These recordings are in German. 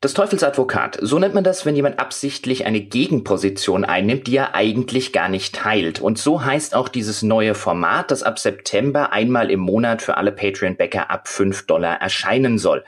Das Teufelsadvokat, so nennt man das, wenn jemand absichtlich eine Gegenposition einnimmt, die er eigentlich gar nicht teilt. Und so heißt auch dieses neue Format, das ab September einmal im Monat für alle Patreon-Bäcker ab 5 Dollar erscheinen soll.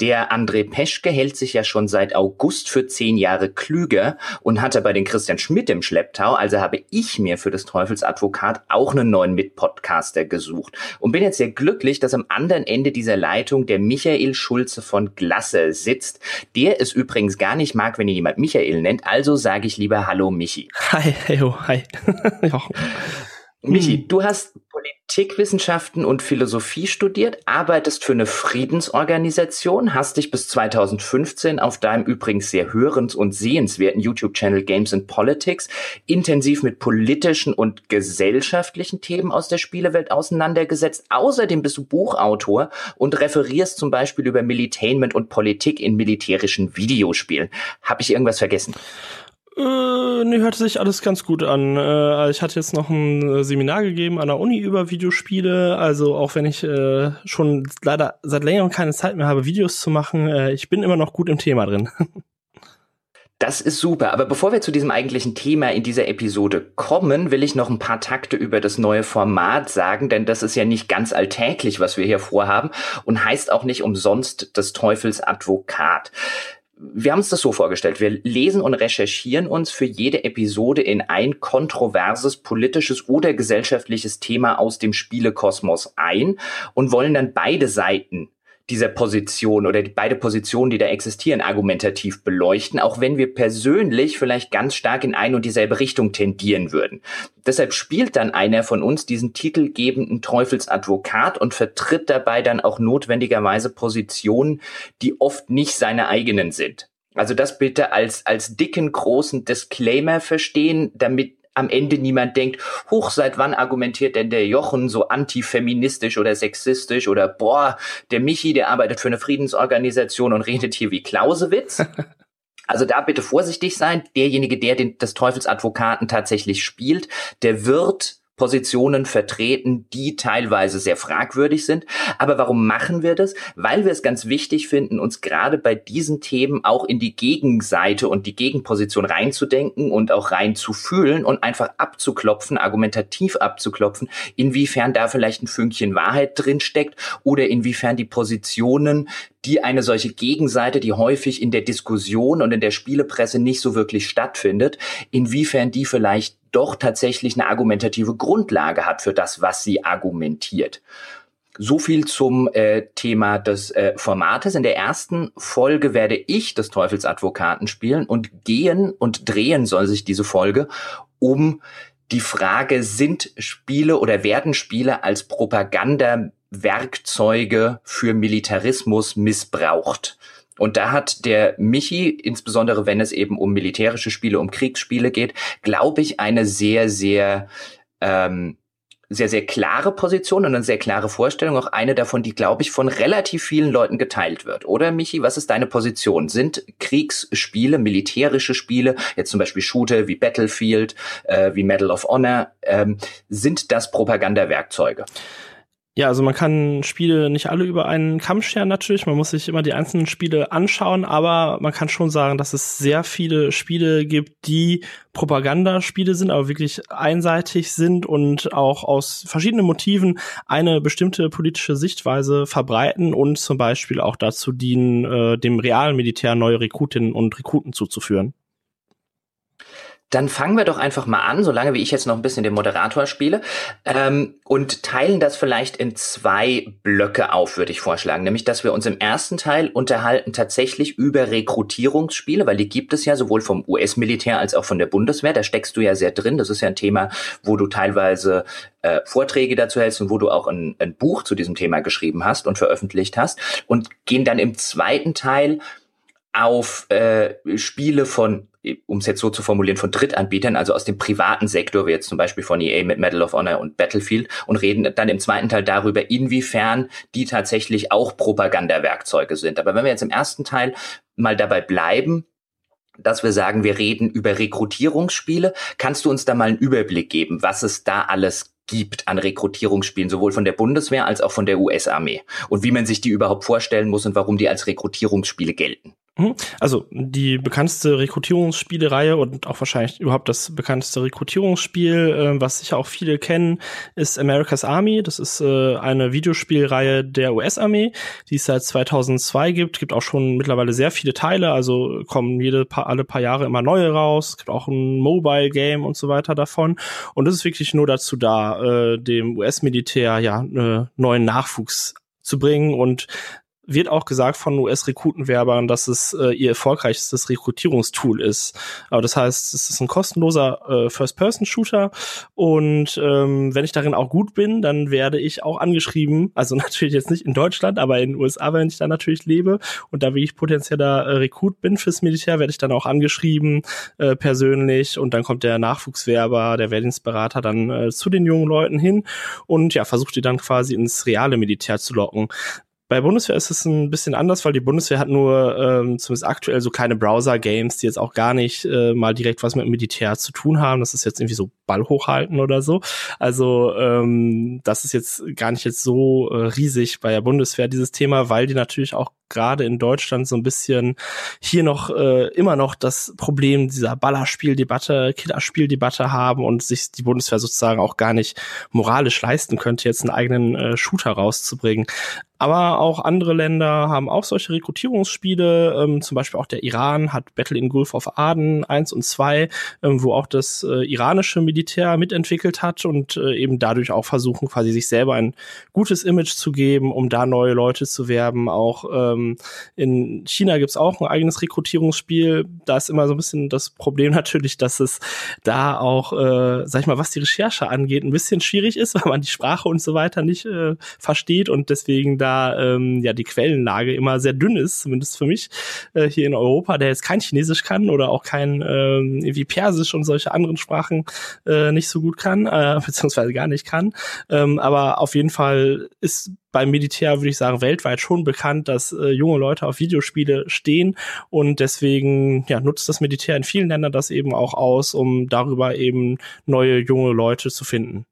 Der André Peschke hält sich ja schon seit August für zehn Jahre klüger und hatte bei den Christian Schmidt im Schlepptau, also habe ich mir für das Teufelsadvokat auch einen neuen Mitpodcaster gesucht und bin jetzt sehr glücklich, dass am anderen Ende dieser Leitung der Michael Schulze von Glasse sitzt, der es übrigens gar nicht mag, wenn ihn jemand Michael nennt, also sage ich lieber Hallo Michi. Hi, hey, oh, hi. Michi, hm. du hast Politikwissenschaften und Philosophie studiert, arbeitest für eine Friedensorganisation, hast dich bis 2015 auf deinem übrigens sehr hörens- und sehenswerten YouTube-Channel Games and Politics intensiv mit politischen und gesellschaftlichen Themen aus der Spielewelt auseinandergesetzt. Außerdem bist du Buchautor und referierst zum Beispiel über Militainment und Politik in militärischen Videospielen. Habe ich irgendwas vergessen? Äh, nee, hörte sich alles ganz gut an. Äh, ich hatte jetzt noch ein äh, Seminar gegeben an der Uni über Videospiele. Also auch wenn ich äh, schon leider seit längerem keine Zeit mehr habe, Videos zu machen, äh, ich bin immer noch gut im Thema drin. Das ist super. Aber bevor wir zu diesem eigentlichen Thema in dieser Episode kommen, will ich noch ein paar Takte über das neue Format sagen, denn das ist ja nicht ganz alltäglich, was wir hier vorhaben und heißt auch nicht umsonst des Teufels Advokat wir haben uns das so vorgestellt. Wir lesen und recherchieren uns für jede Episode in ein kontroverses politisches oder gesellschaftliches Thema aus dem Spielekosmos ein und wollen dann beide Seiten dieser Position oder die, beide Positionen, die da existieren, argumentativ beleuchten, auch wenn wir persönlich vielleicht ganz stark in eine und dieselbe Richtung tendieren würden. Deshalb spielt dann einer von uns diesen titelgebenden Teufelsadvokat und vertritt dabei dann auch notwendigerweise Positionen, die oft nicht seine eigenen sind. Also das bitte als, als dicken, großen Disclaimer verstehen, damit am Ende niemand denkt, huch, seit wann argumentiert denn der Jochen so antifeministisch oder sexistisch oder boah, der Michi, der arbeitet für eine Friedensorganisation und redet hier wie Clausewitz. Also da bitte vorsichtig sein. Derjenige, der den, des Teufelsadvokaten tatsächlich spielt, der wird Positionen vertreten, die teilweise sehr fragwürdig sind. Aber warum machen wir das? Weil wir es ganz wichtig finden, uns gerade bei diesen Themen auch in die Gegenseite und die Gegenposition reinzudenken und auch reinzufühlen und einfach abzuklopfen, argumentativ abzuklopfen, inwiefern da vielleicht ein Fünkchen Wahrheit drin steckt oder inwiefern die Positionen, die eine solche Gegenseite, die häufig in der Diskussion und in der Spielepresse nicht so wirklich stattfindet, inwiefern die vielleicht doch tatsächlich eine argumentative Grundlage hat für das, was sie argumentiert. So viel zum äh, Thema des äh, Formates. In der ersten Folge werde ich des Teufelsadvokaten spielen und gehen und drehen soll sich diese Folge um die Frage, sind Spiele oder werden Spiele als Propagandawerkzeuge für Militarismus missbraucht? Und da hat der Michi, insbesondere wenn es eben um militärische Spiele, um Kriegsspiele geht, glaube ich, eine sehr, sehr, ähm, sehr, sehr klare Position und eine sehr klare Vorstellung. Auch eine davon, die, glaube ich, von relativ vielen Leuten geteilt wird. Oder, Michi, was ist deine Position? Sind Kriegsspiele, militärische Spiele, jetzt zum Beispiel Shooter wie Battlefield, äh, wie Medal of Honor, ähm, sind das Propagandawerkzeuge? Ja, also man kann Spiele nicht alle über einen Kamm scheren natürlich. Man muss sich immer die einzelnen Spiele anschauen, aber man kann schon sagen, dass es sehr viele Spiele gibt, die Propagandaspiele sind, aber wirklich einseitig sind und auch aus verschiedenen Motiven eine bestimmte politische Sichtweise verbreiten und zum Beispiel auch dazu dienen, äh, dem realen Militär neue Rekrutinnen und Rekruten zuzuführen. Dann fangen wir doch einfach mal an, solange wie ich jetzt noch ein bisschen den Moderator spiele, ähm, und teilen das vielleicht in zwei Blöcke auf, würde ich vorschlagen. Nämlich, dass wir uns im ersten Teil unterhalten tatsächlich über Rekrutierungsspiele, weil die gibt es ja sowohl vom US-Militär als auch von der Bundeswehr. Da steckst du ja sehr drin. Das ist ja ein Thema, wo du teilweise äh, Vorträge dazu hältst und wo du auch ein, ein Buch zu diesem Thema geschrieben hast und veröffentlicht hast. Und gehen dann im zweiten Teil auf äh, Spiele von um es jetzt so zu formulieren, von Drittanbietern, also aus dem privaten Sektor, wie jetzt zum Beispiel von EA mit Medal of Honor und Battlefield, und reden dann im zweiten Teil darüber, inwiefern die tatsächlich auch Propagandawerkzeuge sind. Aber wenn wir jetzt im ersten Teil mal dabei bleiben, dass wir sagen, wir reden über Rekrutierungsspiele, kannst du uns da mal einen Überblick geben, was es da alles gibt an Rekrutierungsspielen, sowohl von der Bundeswehr als auch von der US-Armee und wie man sich die überhaupt vorstellen muss und warum die als Rekrutierungsspiele gelten? Mhm. Also die bekannteste Rekrutierungsspielereihe und auch wahrscheinlich überhaupt das bekannteste Rekrutierungsspiel, äh, was sicher auch viele kennen, ist America's Army. Das ist äh, eine Videospielreihe der US-Armee, die es seit 2002 gibt. Gibt auch schon mittlerweile sehr viele Teile, also kommen jede paar, alle paar Jahre immer neue raus. Es gibt auch ein Mobile Game und so weiter davon. Und das ist wirklich nur dazu da, äh, dem US-Militär ja äh, neuen Nachwuchs zu bringen und wird auch gesagt von US-Rekrutenwerbern, dass es äh, ihr erfolgreichstes Rekrutierungstool ist. Aber das heißt, es ist ein kostenloser äh, First-Person-Shooter. Und ähm, wenn ich darin auch gut bin, dann werde ich auch angeschrieben, also natürlich jetzt nicht in Deutschland, aber in den USA, wenn ich da natürlich lebe. Und da wie ich potenzieller äh, Rekrut bin fürs Militär, werde ich dann auch angeschrieben äh, persönlich. Und dann kommt der Nachwuchswerber, der Wehrdienstberater dann äh, zu den jungen Leuten hin. Und ja, versucht die dann quasi ins reale Militär zu locken. Bei Bundeswehr ist es ein bisschen anders, weil die Bundeswehr hat nur ähm, zumindest aktuell so kleine Browser-Games, die jetzt auch gar nicht äh, mal direkt was mit Militär zu tun haben. Das ist jetzt irgendwie so Ball hochhalten oder so. Also ähm, das ist jetzt gar nicht jetzt so äh, riesig bei der Bundeswehr, dieses Thema, weil die natürlich auch gerade in Deutschland so ein bisschen hier noch äh, immer noch das Problem dieser Ballerspieldebatte, Killerspieldebatte haben und sich die Bundeswehr sozusagen auch gar nicht moralisch leisten könnte, jetzt einen eigenen äh, Shooter rauszubringen. Aber auch andere Länder haben auch solche Rekrutierungsspiele, ähm, zum Beispiel auch der Iran hat Battle in Gulf of Aden 1 und 2, ähm, wo auch das äh, iranische Militär mitentwickelt hat und äh, eben dadurch auch versuchen, quasi sich selber ein gutes Image zu geben, um da neue Leute zu werben. Auch ähm, in China gibt's auch ein eigenes Rekrutierungsspiel. Da ist immer so ein bisschen das Problem natürlich, dass es da auch, äh, sag ich mal, was die Recherche angeht, ein bisschen schwierig ist, weil man die Sprache und so weiter nicht äh, versteht und deswegen da ähm, ja die Quellenlage immer sehr dünn ist, zumindest für mich äh, hier in Europa, der jetzt kein Chinesisch kann oder auch kein ähm, irgendwie Persisch und solche anderen Sprachen äh, nicht so gut kann, äh, beziehungsweise gar nicht kann. Ähm, aber auf jeden Fall ist beim Militär, würde ich sagen, weltweit schon bekannt, dass äh, junge Leute auf Videospiele stehen und deswegen ja, nutzt das Militär in vielen Ländern das eben auch aus, um darüber eben neue junge Leute zu finden.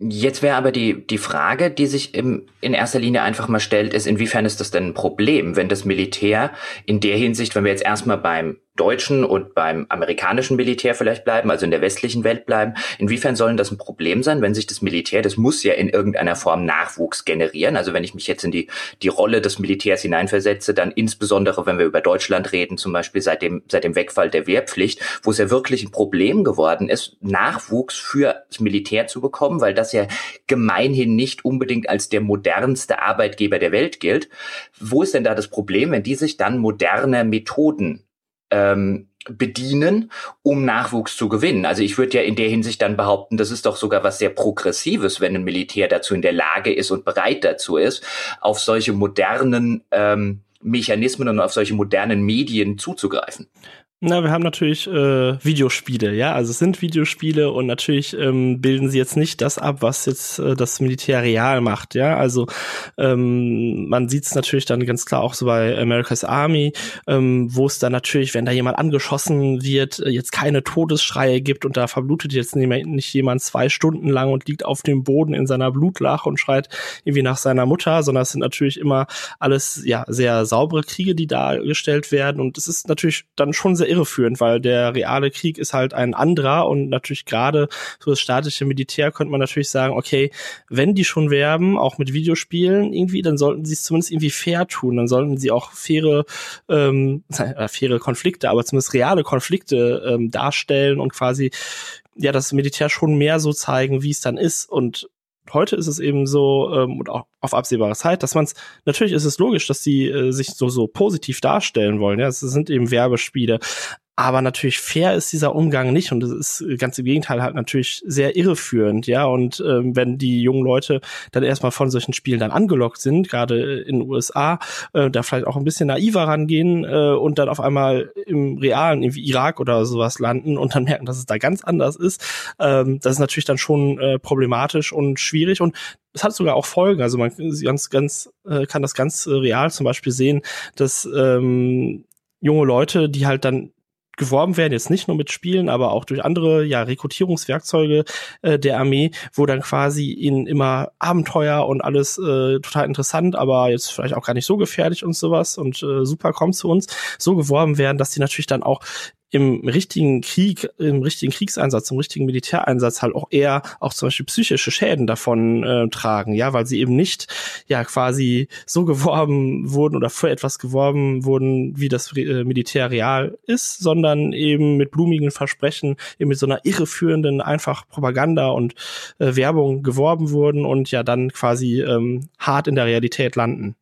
Jetzt wäre aber die, die Frage, die sich im, in erster Linie einfach mal stellt, ist, inwiefern ist das denn ein Problem, wenn das Militär in der Hinsicht, wenn wir jetzt erstmal beim deutschen und beim amerikanischen Militär vielleicht bleiben, also in der westlichen Welt bleiben. Inwiefern sollen das ein Problem sein, wenn sich das Militär, das muss ja in irgendeiner Form Nachwuchs generieren. Also wenn ich mich jetzt in die, die Rolle des Militärs hineinversetze, dann insbesondere, wenn wir über Deutschland reden, zum Beispiel seit dem, seit dem Wegfall der Wehrpflicht, wo es ja wirklich ein Problem geworden ist, Nachwuchs für das Militär zu bekommen, weil das ja gemeinhin nicht unbedingt als der modernste Arbeitgeber der Welt gilt. Wo ist denn da das Problem, wenn die sich dann moderne Methoden ähm, bedienen, um Nachwuchs zu gewinnen. Also ich würde ja in der Hinsicht dann behaupten, das ist doch sogar was sehr Progressives, wenn ein Militär dazu in der Lage ist und bereit dazu ist, auf solche modernen ähm, Mechanismen und auf solche modernen Medien zuzugreifen. Na, wir haben natürlich äh, Videospiele, ja, also es sind Videospiele und natürlich ähm, bilden sie jetzt nicht das ab, was jetzt äh, das Militär real macht, ja. Also ähm, man sieht es natürlich dann ganz klar auch so bei America's Army, ähm, wo es dann natürlich, wenn da jemand angeschossen wird, äh, jetzt keine Todesschreie gibt und da verblutet jetzt nicht jemand zwei Stunden lang und liegt auf dem Boden in seiner Blutlache und schreit irgendwie nach seiner Mutter, sondern es sind natürlich immer alles ja sehr saubere Kriege, die dargestellt werden und es ist natürlich dann schon sehr irreführend, weil der reale Krieg ist halt ein anderer und natürlich gerade so das staatliche Militär könnte man natürlich sagen, okay, wenn die schon werben, auch mit Videospielen irgendwie, dann sollten sie es zumindest irgendwie fair tun, dann sollten sie auch faire, ähm, äh, faire Konflikte, aber zumindest reale Konflikte ähm, darstellen und quasi ja das Militär schon mehr so zeigen, wie es dann ist. Und heute ist es eben so ähm, und auch auf absehbare Zeit, dass man es natürlich ist es logisch, dass sie äh, sich so so positiv darstellen wollen. Ja, es sind eben Werbespiele, aber natürlich fair ist dieser Umgang nicht und das ist ganz im Gegenteil halt natürlich sehr irreführend, ja. Und ähm, wenn die jungen Leute dann erstmal von solchen Spielen dann angelockt sind, gerade in den USA, äh, da vielleicht auch ein bisschen naiver rangehen äh, und dann auf einmal im realen, irgendwie Irak oder sowas landen und dann merken, dass es da ganz anders ist, ähm, das ist natürlich dann schon äh, problematisch und schwierig und es hat sogar auch Folgen. Also man ganz, ganz, äh, kann das ganz äh, real zum Beispiel sehen, dass ähm, junge Leute, die halt dann geworben werden, jetzt nicht nur mit Spielen, aber auch durch andere ja, Rekrutierungswerkzeuge äh, der Armee, wo dann quasi in immer Abenteuer und alles äh, total interessant, aber jetzt vielleicht auch gar nicht so gefährlich und sowas und äh, super kommt zu uns, so geworben werden, dass die natürlich dann auch im richtigen Krieg, im richtigen Kriegseinsatz, im richtigen Militäreinsatz halt auch eher auch zum Beispiel psychische Schäden davon äh, tragen, ja, weil sie eben nicht ja quasi so geworben wurden oder für etwas geworben wurden, wie das äh, Militär real ist, sondern eben mit blumigen Versprechen, eben mit so einer irreführenden einfach Propaganda und äh, Werbung geworben wurden und ja dann quasi ähm, hart in der Realität landen.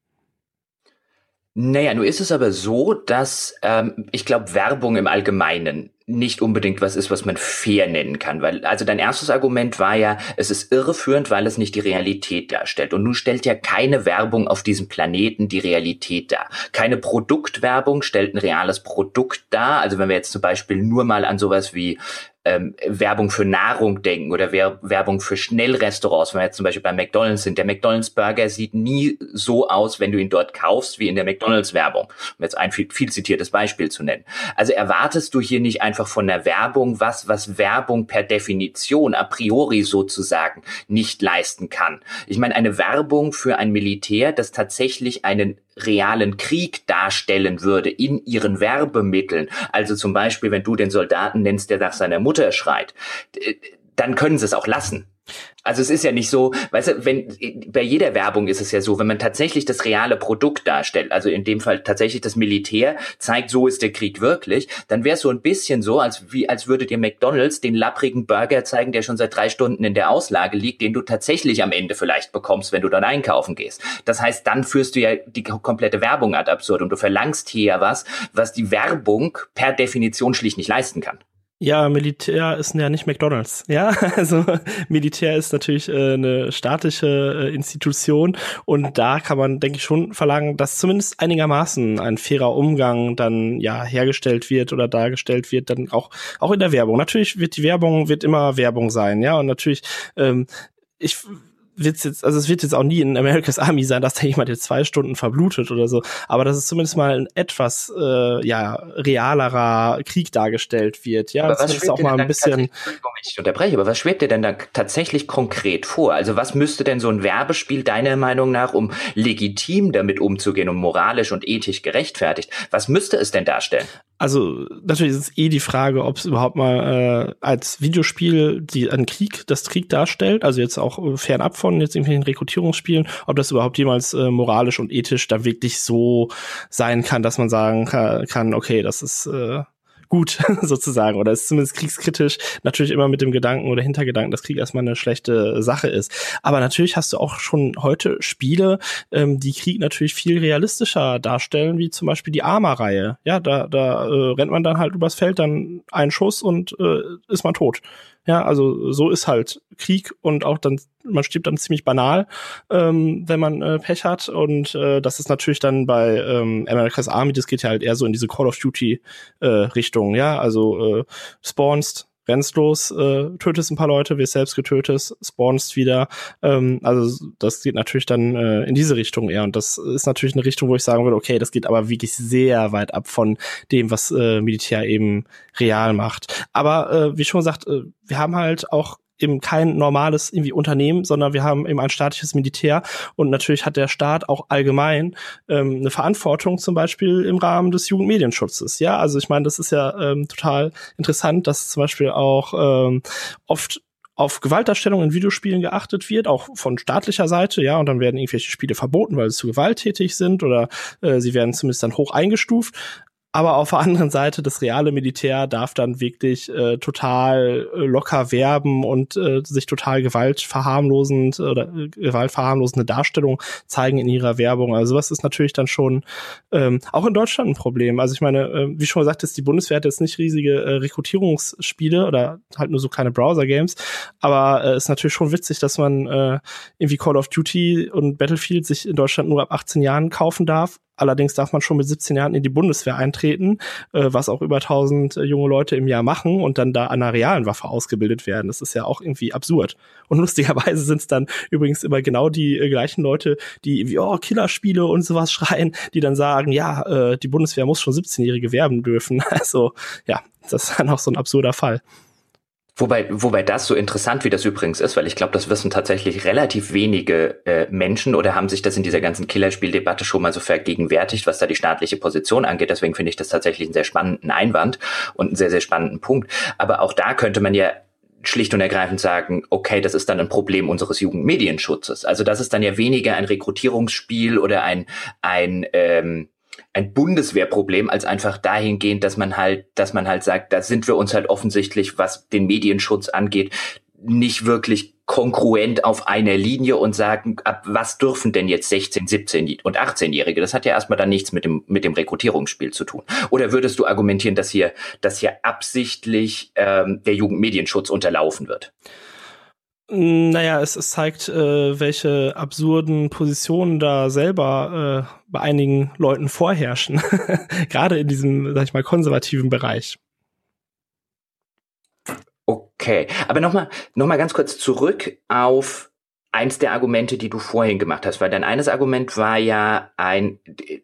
Naja, nur ist es aber so, dass ähm, ich glaube, Werbung im Allgemeinen nicht unbedingt was ist, was man fair nennen kann. Weil, also dein erstes Argument war ja, es ist irreführend, weil es nicht die Realität darstellt. Und nun stellt ja keine Werbung auf diesem Planeten die Realität dar. Keine Produktwerbung stellt ein reales Produkt dar. Also wenn wir jetzt zum Beispiel nur mal an sowas wie ähm, Werbung für Nahrung denken oder Wer Werbung für Schnellrestaurants, wenn wir jetzt zum Beispiel bei McDonalds sind. Der McDonalds Burger sieht nie so aus, wenn du ihn dort kaufst, wie in der McDonalds Werbung. Um jetzt ein viel, viel zitiertes Beispiel zu nennen. Also erwartest du hier nicht einfach von der Werbung was, was Werbung per Definition a priori sozusagen nicht leisten kann. Ich meine, eine Werbung für ein Militär, das tatsächlich einen realen Krieg darstellen würde in ihren Werbemitteln, also zum Beispiel, wenn du den Soldaten nennst, der nach seiner Mutter schreit, dann können sie es auch lassen. Also es ist ja nicht so, weißt du, wenn bei jeder Werbung ist es ja so, wenn man tatsächlich das reale Produkt darstellt, also in dem Fall tatsächlich das Militär zeigt, so ist der Krieg wirklich, dann wäre es so ein bisschen so, als wie als würdet ihr McDonald's den lapprigen Burger zeigen, der schon seit drei Stunden in der Auslage liegt, den du tatsächlich am Ende vielleicht bekommst, wenn du dann einkaufen gehst. Das heißt, dann führst du ja die komplette Werbung ad absurd und du verlangst hier was, was die Werbung per Definition schlicht nicht leisten kann. Ja, Militär ist ja nicht McDonalds. Ja, also Militär ist natürlich äh, eine staatliche äh, Institution und da kann man, denke ich, schon verlangen, dass zumindest einigermaßen ein fairer Umgang dann ja hergestellt wird oder dargestellt wird, dann auch auch in der Werbung. Natürlich wird die Werbung wird immer Werbung sein, ja, und natürlich ähm, ich wird's jetzt, also es wird jetzt auch nie in America's Army sein, dass da jemand jetzt zwei Stunden verblutet oder so, aber dass es zumindest mal ein etwas äh, ja realerer Krieg dargestellt wird, ja, aber das ist auch mal ein bisschen. Ich unterbreche, aber was schwebt dir denn da tatsächlich konkret vor? Also was müsste denn so ein Werbespiel deiner Meinung nach, um legitim damit umzugehen und moralisch und ethisch gerechtfertigt, was müsste es denn darstellen? Also natürlich ist es eh die Frage, ob es überhaupt mal äh, als Videospiel die einen Krieg, das Krieg darstellt, also jetzt auch äh, fernab von jetzt irgendwelchen Rekrutierungsspielen, ob das überhaupt jemals äh, moralisch und ethisch da wirklich so sein kann, dass man sagen kann, okay, das ist äh, gut sozusagen oder ist zumindest kriegskritisch natürlich immer mit dem Gedanken oder Hintergedanken, dass Krieg erstmal eine schlechte Sache ist. Aber natürlich hast du auch schon heute Spiele, ähm, die Krieg natürlich viel realistischer darstellen, wie zum Beispiel die Arma-Reihe. Ja, da, da äh, rennt man dann halt übers Feld, dann einen Schuss und äh, ist man tot. Ja, also so ist halt Krieg und auch dann, man stirbt dann ziemlich banal, ähm, wenn man äh, Pech hat. Und äh, das ist natürlich dann bei ähm, America's Army, das geht ja halt eher so in diese Call of Duty äh, Richtung, ja. Also äh, spawnst, rennst los, äh, tötest ein paar Leute, wirst selbst getötet, spawnst wieder. Ähm, also das geht natürlich dann äh, in diese Richtung eher. Und das ist natürlich eine Richtung, wo ich sagen würde, okay, das geht aber wirklich sehr weit ab von dem, was äh, Militär eben real macht. Aber äh, wie schon gesagt, äh, wir haben halt auch eben kein normales irgendwie Unternehmen, sondern wir haben eben ein staatliches Militär und natürlich hat der Staat auch allgemein ähm, eine Verantwortung, zum Beispiel im Rahmen des Jugendmedienschutzes. Ja, also ich meine, das ist ja ähm, total interessant, dass zum Beispiel auch ähm, oft auf Gewaltdarstellung in Videospielen geachtet wird, auch von staatlicher Seite, ja, und dann werden irgendwelche Spiele verboten, weil sie zu gewalttätig sind oder äh, sie werden zumindest dann hoch eingestuft. Aber auf der anderen Seite, das reale Militär darf dann wirklich äh, total äh, locker werben und äh, sich total gewaltverharmlosend oder äh, gewaltverharmlosende Darstellung zeigen in ihrer Werbung. Also was ist natürlich dann schon ähm, auch in Deutschland ein Problem. Also ich meine, äh, wie schon gesagt, ist die Bundeswehr hat jetzt nicht riesige äh, Rekrutierungsspiele oder halt nur so kleine Browser-Games, aber äh, ist natürlich schon witzig, dass man äh, irgendwie Call of Duty und Battlefield sich in Deutschland nur ab 18 Jahren kaufen darf Allerdings darf man schon mit 17 Jahren in die Bundeswehr eintreten, äh, was auch über 1000 äh, junge Leute im Jahr machen und dann da an einer realen Waffe ausgebildet werden. Das ist ja auch irgendwie absurd. Und lustigerweise sind es dann übrigens immer genau die äh, gleichen Leute, die wie oh Killerspiele und sowas schreien, die dann sagen, ja, äh, die Bundeswehr muss schon 17-Jährige werben dürfen. Also ja, das ist dann auch so ein absurder Fall. Wobei, wobei das so interessant, wie das übrigens ist, weil ich glaube, das wissen tatsächlich relativ wenige äh, Menschen oder haben sich das in dieser ganzen Killerspieldebatte schon mal so vergegenwärtigt, was da die staatliche Position angeht. Deswegen finde ich das tatsächlich einen sehr spannenden Einwand und einen sehr, sehr spannenden Punkt. Aber auch da könnte man ja schlicht und ergreifend sagen, okay, das ist dann ein Problem unseres Jugendmedienschutzes. Also das ist dann ja weniger ein Rekrutierungsspiel oder ein, ein ähm, ein Bundeswehrproblem als einfach dahingehend, dass man halt, dass man halt sagt, da sind wir uns halt offensichtlich, was den Medienschutz angeht, nicht wirklich kongruent auf einer Linie und sagen, ab was dürfen denn jetzt 16, 17 und 18-Jährige? Das hat ja erstmal dann nichts mit dem, mit dem Rekrutierungsspiel zu tun. Oder würdest du argumentieren, dass hier, dass hier absichtlich ähm, der Jugendmedienschutz unterlaufen wird? Naja, es, es zeigt, äh, welche absurden Positionen da selber äh, bei einigen Leuten vorherrschen. Gerade in diesem, sag ich mal, konservativen Bereich. Okay, aber nochmal noch mal ganz kurz zurück auf eins der Argumente, die du vorhin gemacht hast, weil dein eines Argument war ja ein,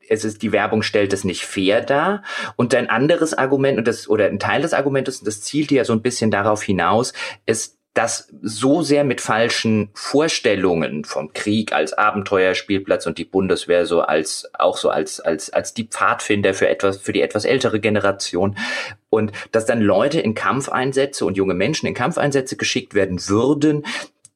es ist, die Werbung stellt es nicht fair dar. Und dein anderes Argument, und das, oder ein Teil des Argumentes, und das zielte ja so ein bisschen darauf hinaus, ist, das so sehr mit falschen Vorstellungen vom Krieg als Abenteuerspielplatz und die Bundeswehr so als auch so als als als die Pfadfinder für etwas für die etwas ältere Generation und dass dann Leute in Kampfeinsätze und junge Menschen in Kampfeinsätze geschickt werden würden,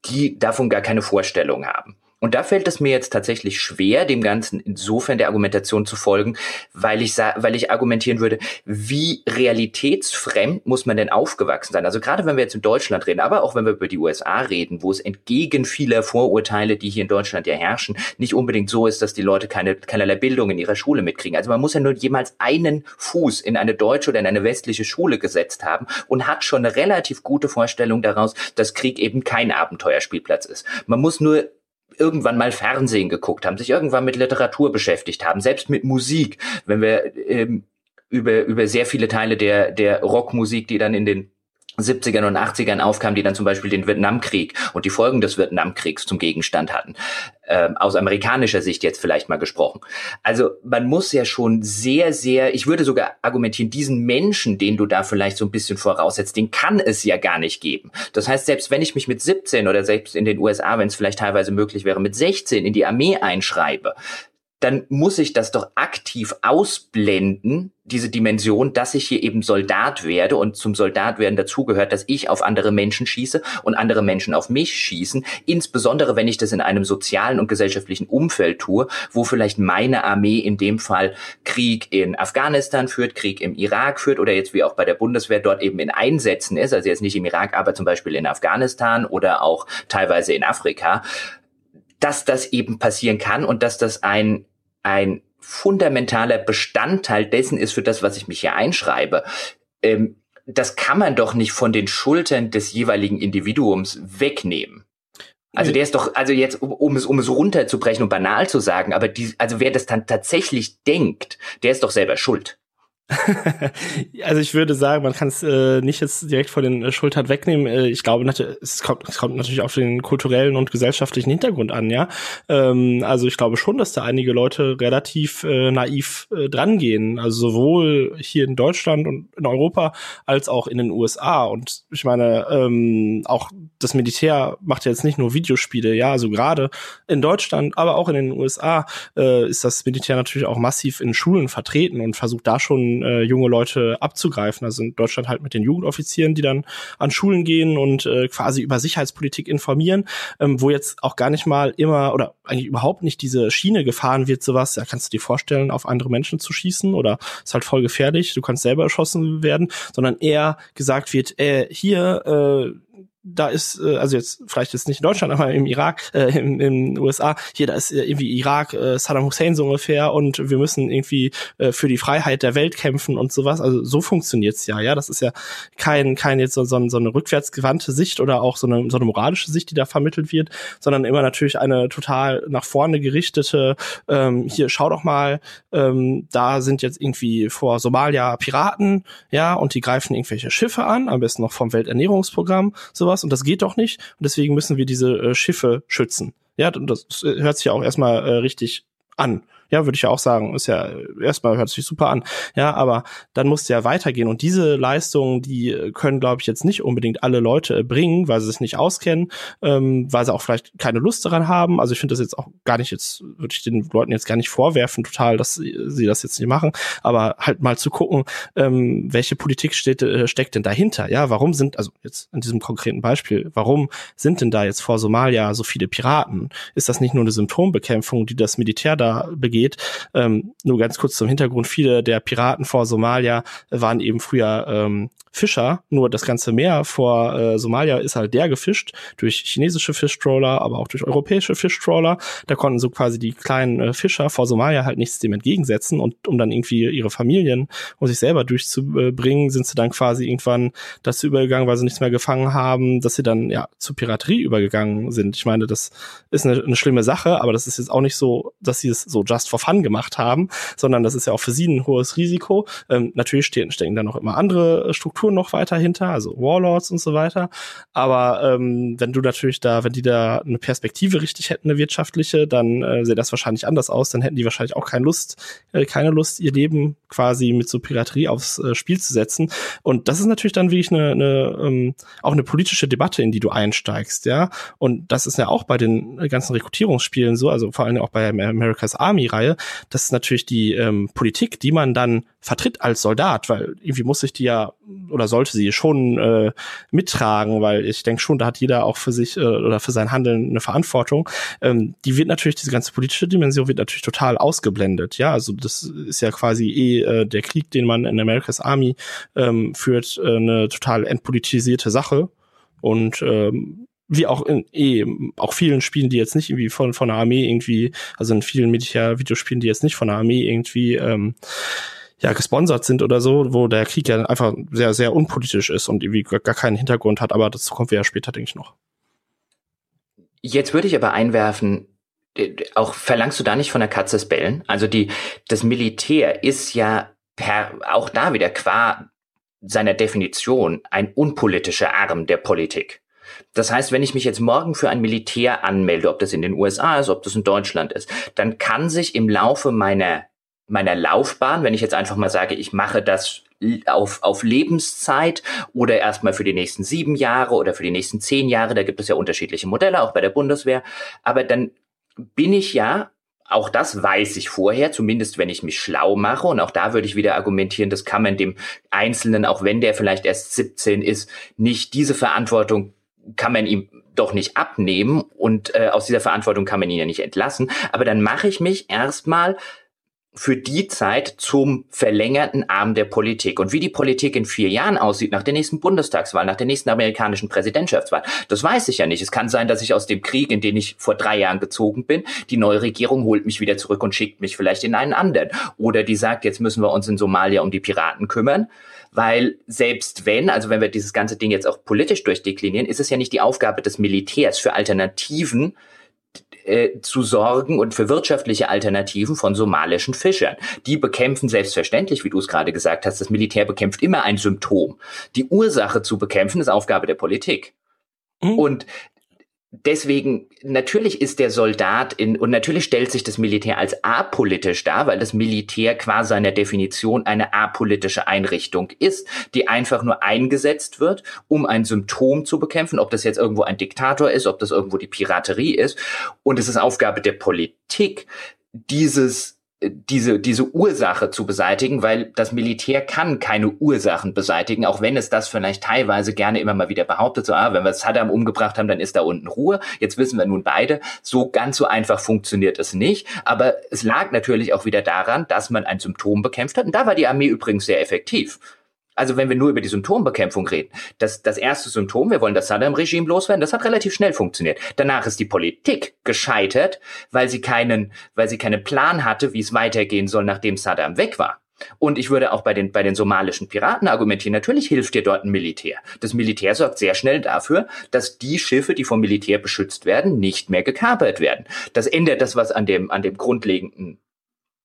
die davon gar keine Vorstellung haben. Und da fällt es mir jetzt tatsächlich schwer, dem Ganzen insofern der Argumentation zu folgen, weil ich, weil ich argumentieren würde, wie realitätsfremd muss man denn aufgewachsen sein? Also gerade wenn wir jetzt in Deutschland reden, aber auch wenn wir über die USA reden, wo es entgegen vieler Vorurteile, die hier in Deutschland ja herrschen, nicht unbedingt so ist, dass die Leute keine, keinerlei Bildung in ihrer Schule mitkriegen. Also man muss ja nur jemals einen Fuß in eine deutsche oder in eine westliche Schule gesetzt haben und hat schon eine relativ gute Vorstellung daraus, dass Krieg eben kein Abenteuerspielplatz ist. Man muss nur irgendwann mal Fernsehen geguckt haben, sich irgendwann mit Literatur beschäftigt haben, selbst mit Musik. Wenn wir ähm, über, über sehr viele Teile der, der Rockmusik, die dann in den 70ern und 80ern aufkam, die dann zum Beispiel den Vietnamkrieg und die Folgen des Vietnamkriegs zum Gegenstand hatten. Ähm, aus amerikanischer Sicht jetzt vielleicht mal gesprochen. Also man muss ja schon sehr, sehr, ich würde sogar argumentieren, diesen Menschen, den du da vielleicht so ein bisschen voraussetzt, den kann es ja gar nicht geben. Das heißt, selbst wenn ich mich mit 17 oder selbst in den USA, wenn es vielleicht teilweise möglich wäre, mit 16 in die Armee einschreibe, dann muss ich das doch aktiv ausblenden, diese Dimension, dass ich hier eben Soldat werde und zum Soldat werden dazugehört, dass ich auf andere Menschen schieße und andere Menschen auf mich schießen, insbesondere wenn ich das in einem sozialen und gesellschaftlichen Umfeld tue, wo vielleicht meine Armee in dem Fall Krieg in Afghanistan führt, Krieg im Irak führt oder jetzt wie auch bei der Bundeswehr dort eben in Einsätzen ist, also jetzt nicht im Irak, aber zum Beispiel in Afghanistan oder auch teilweise in Afrika, dass das eben passieren kann und dass das ein ein fundamentaler Bestandteil dessen ist für das, was ich mich hier einschreibe, ähm, das kann man doch nicht von den Schultern des jeweiligen Individuums wegnehmen. Also der ist doch, also jetzt, um, um es, um es runterzubrechen und banal zu sagen, aber die, also wer das dann tatsächlich denkt, der ist doch selber schuld. also ich würde sagen, man kann es äh, nicht jetzt direkt von den äh, Schultern wegnehmen. Äh, ich glaube, es kommt, es kommt natürlich auf den kulturellen und gesellschaftlichen Hintergrund an, ja. Ähm, also ich glaube schon, dass da einige Leute relativ äh, naiv äh, drangehen. Also sowohl hier in Deutschland und in Europa als auch in den USA. Und ich meine, ähm, auch das Militär macht ja jetzt nicht nur Videospiele, ja. Also gerade in Deutschland, aber auch in den USA äh, ist das Militär natürlich auch massiv in Schulen vertreten und versucht da schon äh, junge Leute abzugreifen. Also in Deutschland halt mit den Jugendoffizieren, die dann an Schulen gehen und äh, quasi über Sicherheitspolitik informieren, ähm, wo jetzt auch gar nicht mal immer oder eigentlich überhaupt nicht diese Schiene gefahren wird, sowas, ja, kannst du dir vorstellen, auf andere Menschen zu schießen oder ist halt voll gefährlich, du kannst selber erschossen werden, sondern eher gesagt wird, äh, hier, äh, da ist, äh, also jetzt vielleicht jetzt nicht in Deutschland, aber im Irak, äh, im, im USA, hier, da ist irgendwie Irak, äh, Saddam Hussein so ungefähr und wir müssen irgendwie äh, für die Freiheit der Welt kämpfen und sowas. Also so funktioniert's ja, ja. Das ist ja kein, kein jetzt so, so, so eine rückwärtsgewandte Sicht oder auch so eine, so eine moralische Sicht, die da vermittelt wird, sondern immer natürlich eine total nach vorne gerichtete, ähm, hier, schau doch mal, ähm, da sind jetzt irgendwie vor Somalia Piraten, ja, und die greifen irgendwelche Schiffe an, am besten noch vom Welternährungsprogramm, sowas sowas und das geht doch nicht und deswegen müssen wir diese äh, Schiffe schützen. Ja, das hört sich ja auch erstmal äh, richtig an. Ja, würde ich ja auch sagen, ist ja erstmal hört sich super an. Ja, aber dann muss ja weitergehen und diese Leistungen, die können, glaube ich, jetzt nicht unbedingt alle Leute bringen, weil sie es nicht auskennen, ähm, weil sie auch vielleicht keine Lust daran haben. Also ich finde das jetzt auch gar nicht jetzt würde ich den Leuten jetzt gar nicht vorwerfen, total, dass sie das jetzt nicht machen, aber halt mal zu gucken, ähm, welche Politik steht, äh, steckt denn dahinter? Ja, warum sind also jetzt in diesem konkreten Beispiel, warum sind denn da jetzt vor Somalia so viele Piraten? Ist das nicht nur eine Symptombekämpfung, die das Militär da begeht? Geht. Ähm, nur ganz kurz zum Hintergrund. Viele der Piraten vor Somalia waren eben früher ähm, Fischer, nur das ganze Meer vor äh, Somalia ist halt der gefischt durch chinesische Fischtrawler, aber auch durch europäische Fischtrawler. Da konnten so quasi die kleinen äh, Fischer vor Somalia halt nichts dem entgegensetzen und um dann irgendwie ihre Familien und sich selber durchzubringen, sind sie dann quasi irgendwann dazu übergegangen, weil sie nichts mehr gefangen haben, dass sie dann ja zu Piraterie übergegangen sind. Ich meine, das ist eine, eine schlimme Sache, aber das ist jetzt auch nicht so, dass sie es so just for fun gemacht haben, sondern das ist ja auch für sie ein hohes Risiko. Ähm, natürlich stehen, stecken da noch immer andere äh, Strukturen noch weiter hinter, also Warlords und so weiter. Aber ähm, wenn du natürlich da, wenn die da eine Perspektive richtig hätten, eine wirtschaftliche, dann äh, sähe das wahrscheinlich anders aus. Dann hätten die wahrscheinlich auch keine Lust, äh, keine Lust, ihr Leben quasi mit so Piraterie aufs äh, Spiel zu setzen. Und das ist natürlich dann wirklich eine, eine ähm, auch eine politische Debatte, in die du einsteigst, ja. Und das ist ja auch bei den ganzen Rekrutierungsspielen so, also vor allem auch bei America's Army Reihe, das ist natürlich die ähm, Politik, die man dann vertritt als Soldat, weil irgendwie muss ich die ja oder sollte sie schon äh, mittragen, weil ich denke schon, da hat jeder auch für sich äh, oder für sein Handeln eine Verantwortung. Ähm, die wird natürlich, diese ganze politische Dimension wird natürlich total ausgeblendet. Ja, also das ist ja quasi eh äh, der Krieg, den man in America's Army ähm, führt, äh, eine total entpolitisierte Sache. Und ähm, wie auch in eh, auch vielen Spielen, die jetzt nicht irgendwie von, von der Armee irgendwie, also in vielen Militär-Videospielen, die jetzt nicht von der Armee irgendwie ähm, ja gesponsert sind oder so, wo der Krieg ja einfach sehr, sehr unpolitisch ist und irgendwie gar keinen Hintergrund hat, aber das kommen wir ja später, denke ich, noch. Jetzt würde ich aber einwerfen, äh, auch verlangst du da nicht von der Katze das Bellen? Also die, das Militär ist ja per, auch da wieder qua seiner Definition ein unpolitischer Arm der Politik. Das heißt, wenn ich mich jetzt morgen für ein Militär anmelde, ob das in den USA ist, ob das in Deutschland ist, dann kann sich im Laufe meiner meiner Laufbahn, wenn ich jetzt einfach mal sage, ich mache das auf, auf Lebenszeit oder erstmal für die nächsten sieben Jahre oder für die nächsten zehn Jahre, da gibt es ja unterschiedliche Modelle, auch bei der Bundeswehr, aber dann bin ich ja auch das weiß ich vorher, zumindest wenn ich mich schlau mache. Und auch da würde ich wieder argumentieren, das kann man dem Einzelnen, auch wenn der vielleicht erst 17 ist, nicht diese Verantwortung kann man ihm doch nicht abnehmen und äh, aus dieser Verantwortung kann man ihn ja nicht entlassen. Aber dann mache ich mich erstmal für die Zeit zum verlängerten Arm der Politik. Und wie die Politik in vier Jahren aussieht, nach der nächsten Bundestagswahl, nach der nächsten amerikanischen Präsidentschaftswahl, das weiß ich ja nicht. Es kann sein, dass ich aus dem Krieg, in den ich vor drei Jahren gezogen bin, die neue Regierung holt mich wieder zurück und schickt mich vielleicht in einen anderen. Oder die sagt, jetzt müssen wir uns in Somalia um die Piraten kümmern. Weil selbst wenn, also wenn wir dieses ganze Ding jetzt auch politisch durchdeklinieren, ist es ja nicht die Aufgabe des Militärs für Alternativen äh, zu sorgen und für wirtschaftliche Alternativen von somalischen Fischern. Die bekämpfen selbstverständlich, wie du es gerade gesagt hast, das Militär bekämpft immer ein Symptom. Die Ursache zu bekämpfen ist Aufgabe der Politik. Mhm. Und deswegen, natürlich ist der Soldat in, und natürlich stellt sich das Militär als apolitisch dar, weil das Militär qua seiner Definition eine apolitische Einrichtung ist, die einfach nur eingesetzt wird, um ein Symptom zu bekämpfen, ob das jetzt irgendwo ein Diktator ist, ob das irgendwo die Piraterie ist. Und es ist Aufgabe der Politik, dieses diese, diese Ursache zu beseitigen, weil das Militär kann keine Ursachen beseitigen, auch wenn es das vielleicht teilweise gerne immer mal wieder behauptet, so, ah, wenn wir Saddam umgebracht haben, dann ist da unten Ruhe. Jetzt wissen wir nun beide, so ganz so einfach funktioniert es nicht. Aber es lag natürlich auch wieder daran, dass man ein Symptom bekämpft hat. Und da war die Armee übrigens sehr effektiv. Also wenn wir nur über die Symptombekämpfung reden, das, das erste Symptom, wir wollen das Saddam-Regime loswerden, das hat relativ schnell funktioniert. Danach ist die Politik gescheitert, weil sie keinen, weil sie keinen Plan hatte, wie es weitergehen soll, nachdem Saddam weg war. Und ich würde auch bei den, bei den somalischen Piraten argumentieren, natürlich hilft dir dort ein Militär. Das Militär sorgt sehr schnell dafür, dass die Schiffe, die vom Militär beschützt werden, nicht mehr gekapert werden. Das ändert das, was an dem, an dem grundlegenden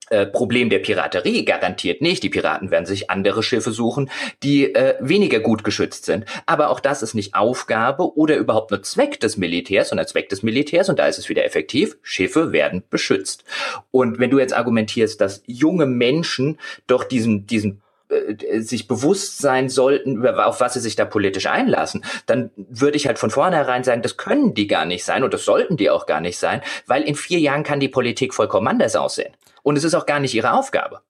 äh, Problem der Piraterie garantiert nicht. Die Piraten werden sich andere Schiffe suchen, die äh, weniger gut geschützt sind. Aber auch das ist nicht Aufgabe oder überhaupt nur Zweck des Militärs, sondern Zweck des Militärs. Und da ist es wieder effektiv. Schiffe werden beschützt. Und wenn du jetzt argumentierst, dass junge Menschen doch diesen, diesen äh, sich bewusst sein sollten, auf was sie sich da politisch einlassen, dann würde ich halt von vornherein sagen, das können die gar nicht sein und das sollten die auch gar nicht sein, weil in vier Jahren kann die Politik vollkommen anders aussehen. Und es ist auch gar nicht ihre Aufgabe.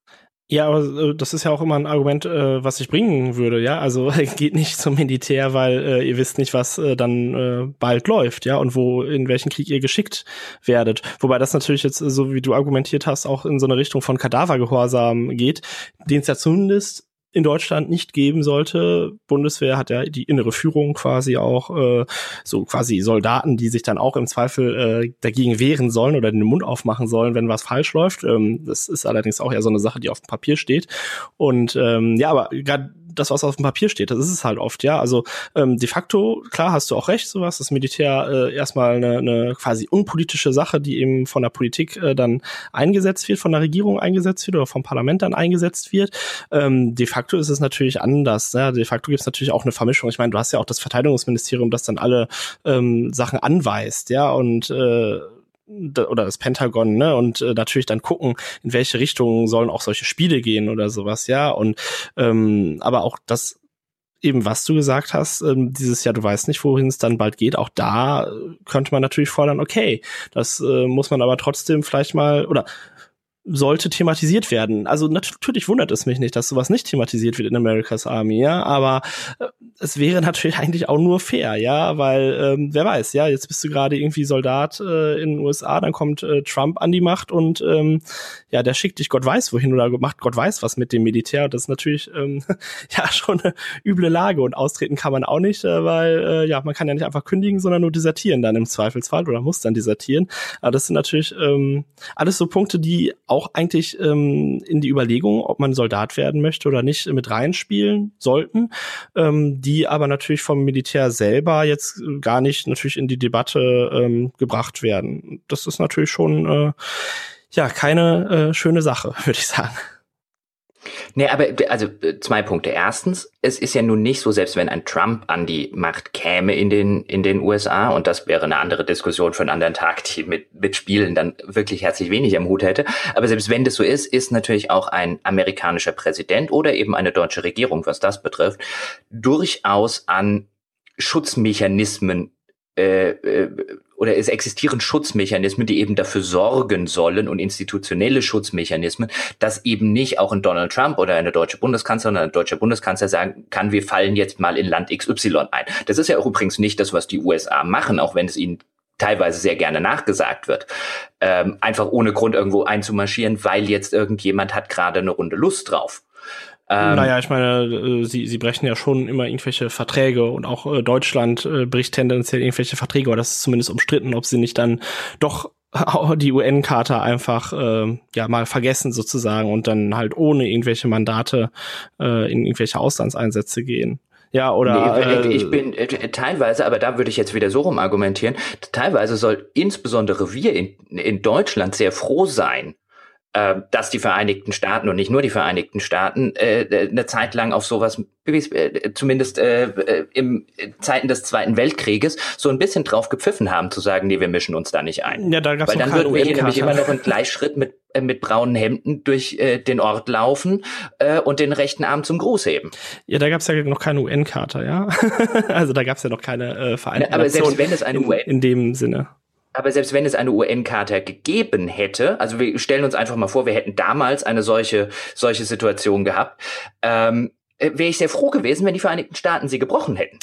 Ja, aber äh, das ist ja auch immer ein Argument, äh, was ich bringen würde, ja. Also geht nicht zum Militär, weil äh, ihr wisst nicht, was äh, dann äh, bald läuft, ja, und wo, in welchen Krieg ihr geschickt werdet. Wobei das natürlich jetzt, so wie du argumentiert hast, auch in so eine Richtung von Kadavergehorsam geht, den es ja zumindest in Deutschland nicht geben sollte. Bundeswehr hat ja die innere Führung quasi auch, äh, so quasi Soldaten, die sich dann auch im Zweifel äh, dagegen wehren sollen oder den Mund aufmachen sollen, wenn was falsch läuft. Ähm, das ist allerdings auch eher so eine Sache, die auf dem Papier steht. Und ähm, ja, aber gerade das, was auf dem Papier steht. Das ist es halt oft, ja. Also ähm, de facto, klar, hast du auch recht, sowas. Das Militär äh, erstmal eine, eine quasi unpolitische Sache, die eben von der Politik äh, dann eingesetzt wird, von der Regierung eingesetzt wird oder vom Parlament dann eingesetzt wird. Ähm, de facto ist es natürlich anders. Ja? De facto gibt es natürlich auch eine Vermischung. Ich meine, du hast ja auch das Verteidigungsministerium, das dann alle ähm, Sachen anweist, ja, und äh, oder das Pentagon, ne, und äh, natürlich dann gucken, in welche Richtung sollen auch solche Spiele gehen oder sowas, ja, und ähm, aber auch das eben was du gesagt hast, ähm, dieses Jahr, du weißt nicht, wohin es dann bald geht, auch da äh, könnte man natürlich fordern, okay, das äh, muss man aber trotzdem vielleicht mal, oder sollte thematisiert werden. Also natürlich wundert es mich nicht, dass sowas nicht thematisiert wird in America's Army, ja, aber äh, es wäre natürlich eigentlich auch nur fair, ja, weil ähm, wer weiß, ja, jetzt bist du gerade irgendwie Soldat äh, in den USA, dann kommt äh, Trump an die Macht und ähm, ja, der schickt dich Gott weiß wohin oder macht Gott weiß was mit dem Militär. Das ist natürlich ähm, ja schon eine üble Lage und austreten kann man auch nicht, äh, weil äh, ja, man kann ja nicht einfach kündigen, sondern nur desertieren dann im Zweifelsfall oder muss dann desertieren. Aber das sind natürlich ähm, alles so Punkte, die auch eigentlich ähm, in die Überlegung, ob man Soldat werden möchte oder nicht, mit reinspielen sollten. Ähm, die aber natürlich vom Militär selber jetzt gar nicht natürlich in die Debatte ähm, gebracht werden. Das ist natürlich schon äh, ja keine äh, schöne Sache, würde ich sagen. Nee, aber also zwei Punkte. Erstens, es ist ja nun nicht so, selbst wenn ein Trump an die Macht käme in den, in den USA, und das wäre eine andere Diskussion für einen anderen Tag, die mit, mit Spielen dann wirklich herzlich wenig am Hut hätte. Aber selbst wenn das so ist, ist natürlich auch ein amerikanischer Präsident oder eben eine deutsche Regierung, was das betrifft, durchaus an Schutzmechanismen äh, äh, oder es existieren Schutzmechanismen, die eben dafür sorgen sollen und institutionelle Schutzmechanismen, dass eben nicht auch ein Donald Trump oder eine deutsche Bundeskanzlerin oder ein deutscher Bundeskanzler sagen kann, wir fallen jetzt mal in Land XY ein. Das ist ja auch übrigens nicht das, was die USA machen, auch wenn es ihnen teilweise sehr gerne nachgesagt wird, ähm, einfach ohne Grund irgendwo einzumarschieren, weil jetzt irgendjemand hat gerade eine Runde Lust drauf. Ähm, naja, ich meine, äh, sie, sie brechen ja schon immer irgendwelche Verträge und auch äh, Deutschland äh, bricht tendenziell irgendwelche Verträge, aber das ist zumindest umstritten, ob sie nicht dann doch die UN-Charta einfach äh, ja mal vergessen sozusagen und dann halt ohne irgendwelche Mandate äh, in irgendwelche Auslandseinsätze gehen. Ja, oder. Nee, ich bin äh, teilweise, aber da würde ich jetzt wieder so rum argumentieren, teilweise soll insbesondere wir in, in Deutschland sehr froh sein, dass die Vereinigten Staaten und nicht nur die Vereinigten Staaten äh, äh eine Zeit lang auf sowas, äh, zumindest äh, äh, im Zeiten des Zweiten Weltkrieges, so ein bisschen drauf gepfiffen haben, zu sagen, nee, wir mischen uns da nicht ein. Ja, da gab's Weil dann würden wir hier nämlich immer noch einen Gleichschritt mit äh, mit braunen Hemden durch äh, den Ort laufen äh, und den rechten Arm zum Gruß heben. Ja, da gab es ja noch keine UN-Charta, ja. also da gab es ja noch keine äh, Vereinigten Aber selbst wenn es eine UN in dem Sinne. Aber selbst wenn es eine UN-Charta gegeben hätte, also wir stellen uns einfach mal vor, wir hätten damals eine solche, solche Situation gehabt, ähm, äh, wäre ich sehr froh gewesen, wenn die Vereinigten Staaten sie gebrochen hätten.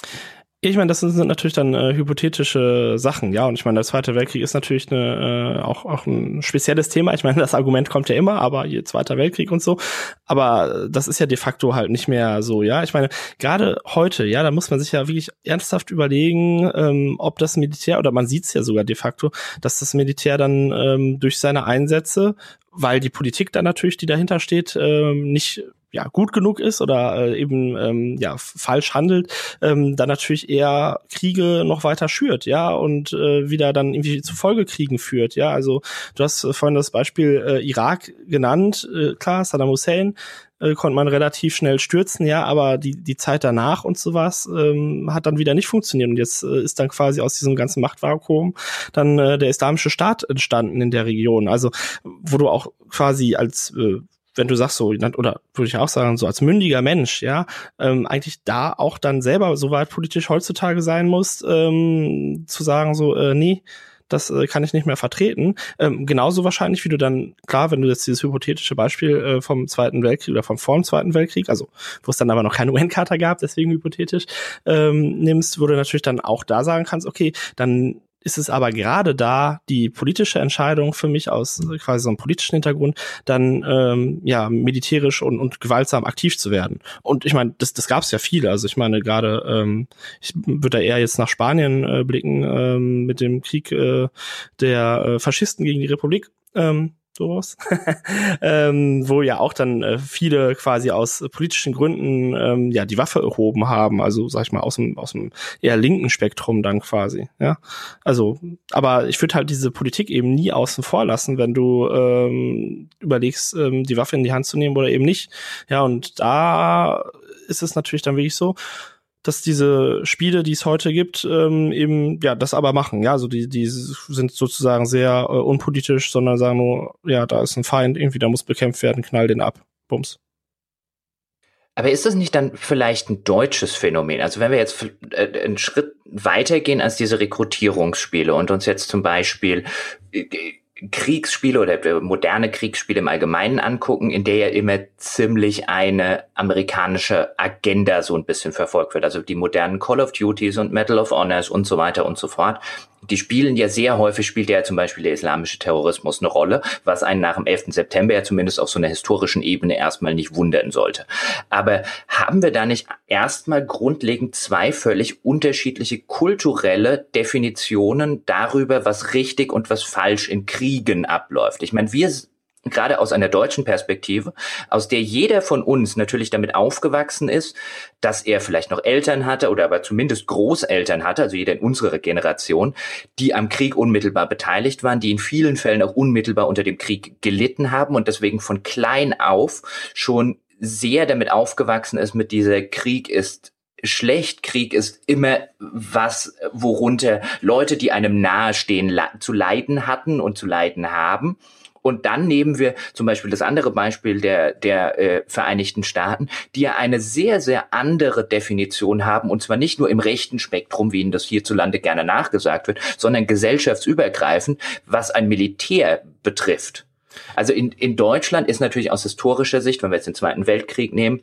Ich meine, das sind natürlich dann äh, hypothetische Sachen, ja. Und ich meine, der Zweite Weltkrieg ist natürlich eine, äh, auch, auch ein spezielles Thema. Ich meine, das Argument kommt ja immer, aber hier Zweiter Weltkrieg und so. Aber das ist ja de facto halt nicht mehr so, ja. Ich meine, gerade heute, ja, da muss man sich ja wirklich ernsthaft überlegen, ähm, ob das Militär, oder man sieht es ja sogar de facto, dass das Militär dann ähm, durch seine Einsätze weil die Politik dann natürlich, die dahinter steht, ähm, nicht ja gut genug ist oder äh, eben ähm, ja falsch handelt, ähm, dann natürlich eher Kriege noch weiter schürt, ja und äh, wieder dann irgendwie zu Folgekriegen führt, ja. Also du hast äh, vorhin das Beispiel äh, Irak genannt, äh, klar Saddam Hussein äh, konnte man relativ schnell stürzen, ja, aber die die Zeit danach und sowas ähm, hat dann wieder nicht funktioniert und jetzt äh, ist dann quasi aus diesem ganzen Machtvakuum dann äh, der islamische Staat entstanden in der Region, also wo du auch quasi als äh, wenn du sagst so, oder würde ich auch sagen, so als mündiger Mensch, ja, ähm, eigentlich da auch dann selber so weit politisch heutzutage sein musst, ähm, zu sagen so, äh, nee, das äh, kann ich nicht mehr vertreten. Ähm, genauso wahrscheinlich, wie du dann, klar, wenn du jetzt dieses hypothetische Beispiel äh, vom Zweiten Weltkrieg oder vom vor dem Zweiten Weltkrieg, also wo es dann aber noch keine UN-Charta gab, deswegen hypothetisch, ähm, nimmst, wo du natürlich dann auch da sagen kannst, okay, dann ist es aber gerade da die politische Entscheidung für mich aus quasi so einem politischen Hintergrund, dann ähm, ja militärisch und, und gewaltsam aktiv zu werden. Und ich meine, das, das gab es ja viele. Also ich meine, gerade ähm, ich würde da eher jetzt nach Spanien äh, blicken ähm, mit dem Krieg äh, der äh, Faschisten gegen die Republik. Ähm, sowas, ähm, wo ja auch dann äh, viele quasi aus politischen Gründen ähm, ja die Waffe erhoben haben, also sag ich mal aus dem aus dem eher linken Spektrum dann quasi, ja. Also, aber ich würde halt diese Politik eben nie außen vor lassen, wenn du ähm, überlegst, ähm, die Waffe in die Hand zu nehmen oder eben nicht. Ja, und da ist es natürlich dann wirklich so, dass diese Spiele, die es heute gibt, ähm, eben ja das aber machen. Ja, also die die sind sozusagen sehr äh, unpolitisch, sondern sagen nur, ja, da ist ein Feind, irgendwie da muss bekämpft werden, knall den ab, bums. Aber ist das nicht dann vielleicht ein deutsches Phänomen? Also wenn wir jetzt äh, einen Schritt weitergehen als diese Rekrutierungsspiele und uns jetzt zum Beispiel äh, Kriegsspiele oder moderne Kriegsspiele im Allgemeinen angucken, in der ja immer ziemlich eine amerikanische Agenda so ein bisschen verfolgt wird. Also die modernen Call of Duties und Medal of Honors und so weiter und so fort die spielen ja sehr häufig, spielt ja zum Beispiel der islamische Terrorismus eine Rolle, was einen nach dem 11. September ja zumindest auf so einer historischen Ebene erstmal nicht wundern sollte. Aber haben wir da nicht erstmal grundlegend zwei völlig unterschiedliche kulturelle Definitionen darüber, was richtig und was falsch in Kriegen abläuft? Ich meine, wir gerade aus einer deutschen Perspektive, aus der jeder von uns natürlich damit aufgewachsen ist, dass er vielleicht noch Eltern hatte oder aber zumindest Großeltern hatte, also jeder in unserer Generation, die am Krieg unmittelbar beteiligt waren, die in vielen Fällen auch unmittelbar unter dem Krieg gelitten haben und deswegen von klein auf schon sehr damit aufgewachsen ist mit dieser Krieg ist schlecht. Krieg ist immer was, worunter Leute, die einem nahestehen, zu leiden hatten und zu leiden haben. Und dann nehmen wir zum Beispiel das andere Beispiel der, der äh, Vereinigten Staaten, die ja eine sehr, sehr andere Definition haben, und zwar nicht nur im rechten Spektrum, wie ihnen das hierzulande gerne nachgesagt wird, sondern gesellschaftsübergreifend, was ein Militär betrifft. Also in, in Deutschland ist natürlich aus historischer Sicht, wenn wir jetzt den Zweiten Weltkrieg nehmen,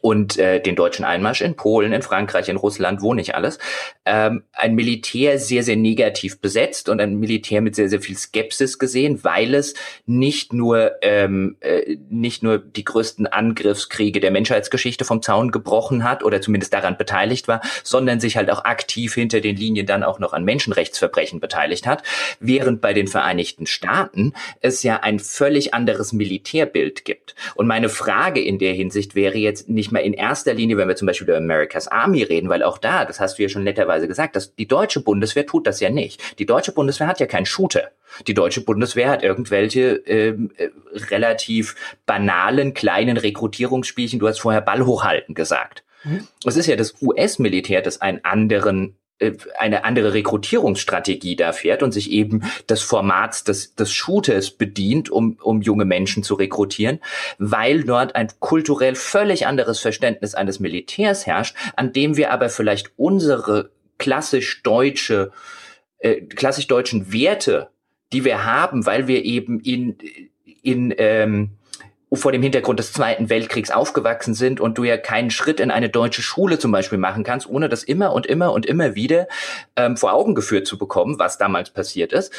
und äh, den deutschen Einmarsch in Polen, in Frankreich, in Russland, wo nicht alles, ähm, ein Militär sehr, sehr negativ besetzt und ein Militär mit sehr, sehr viel Skepsis gesehen, weil es nicht nur, ähm, äh, nicht nur die größten Angriffskriege der Menschheitsgeschichte vom Zaun gebrochen hat oder zumindest daran beteiligt war, sondern sich halt auch aktiv hinter den Linien dann auch noch an Menschenrechtsverbrechen beteiligt hat, während bei den Vereinigten Staaten es ja ein völlig anderes Militärbild gibt. Und meine Frage in der Hinsicht wäre jetzt nicht mal in erster Linie, wenn wir zum Beispiel über America's Army reden, weil auch da, das hast du ja schon netterweise gesagt, dass die deutsche Bundeswehr tut das ja nicht. Die deutsche Bundeswehr hat ja keinen Shooter. Die deutsche Bundeswehr hat irgendwelche ähm, äh, relativ banalen kleinen Rekrutierungsspielchen. Du hast vorher Ball hochhalten gesagt. Mhm. Es ist ja das US-Militär, das einen anderen eine andere Rekrutierungsstrategie da fährt und sich eben des Formats des, des Shooters bedient, um, um junge Menschen zu rekrutieren, weil dort ein kulturell völlig anderes Verständnis eines Militärs herrscht, an dem wir aber vielleicht unsere klassisch deutsche, äh, klassisch deutschen Werte, die wir haben, weil wir eben in, in ähm, vor dem Hintergrund des Zweiten Weltkriegs aufgewachsen sind und du ja keinen Schritt in eine deutsche Schule zum Beispiel machen kannst, ohne das immer und immer und immer wieder ähm, vor Augen geführt zu bekommen, was damals passiert ist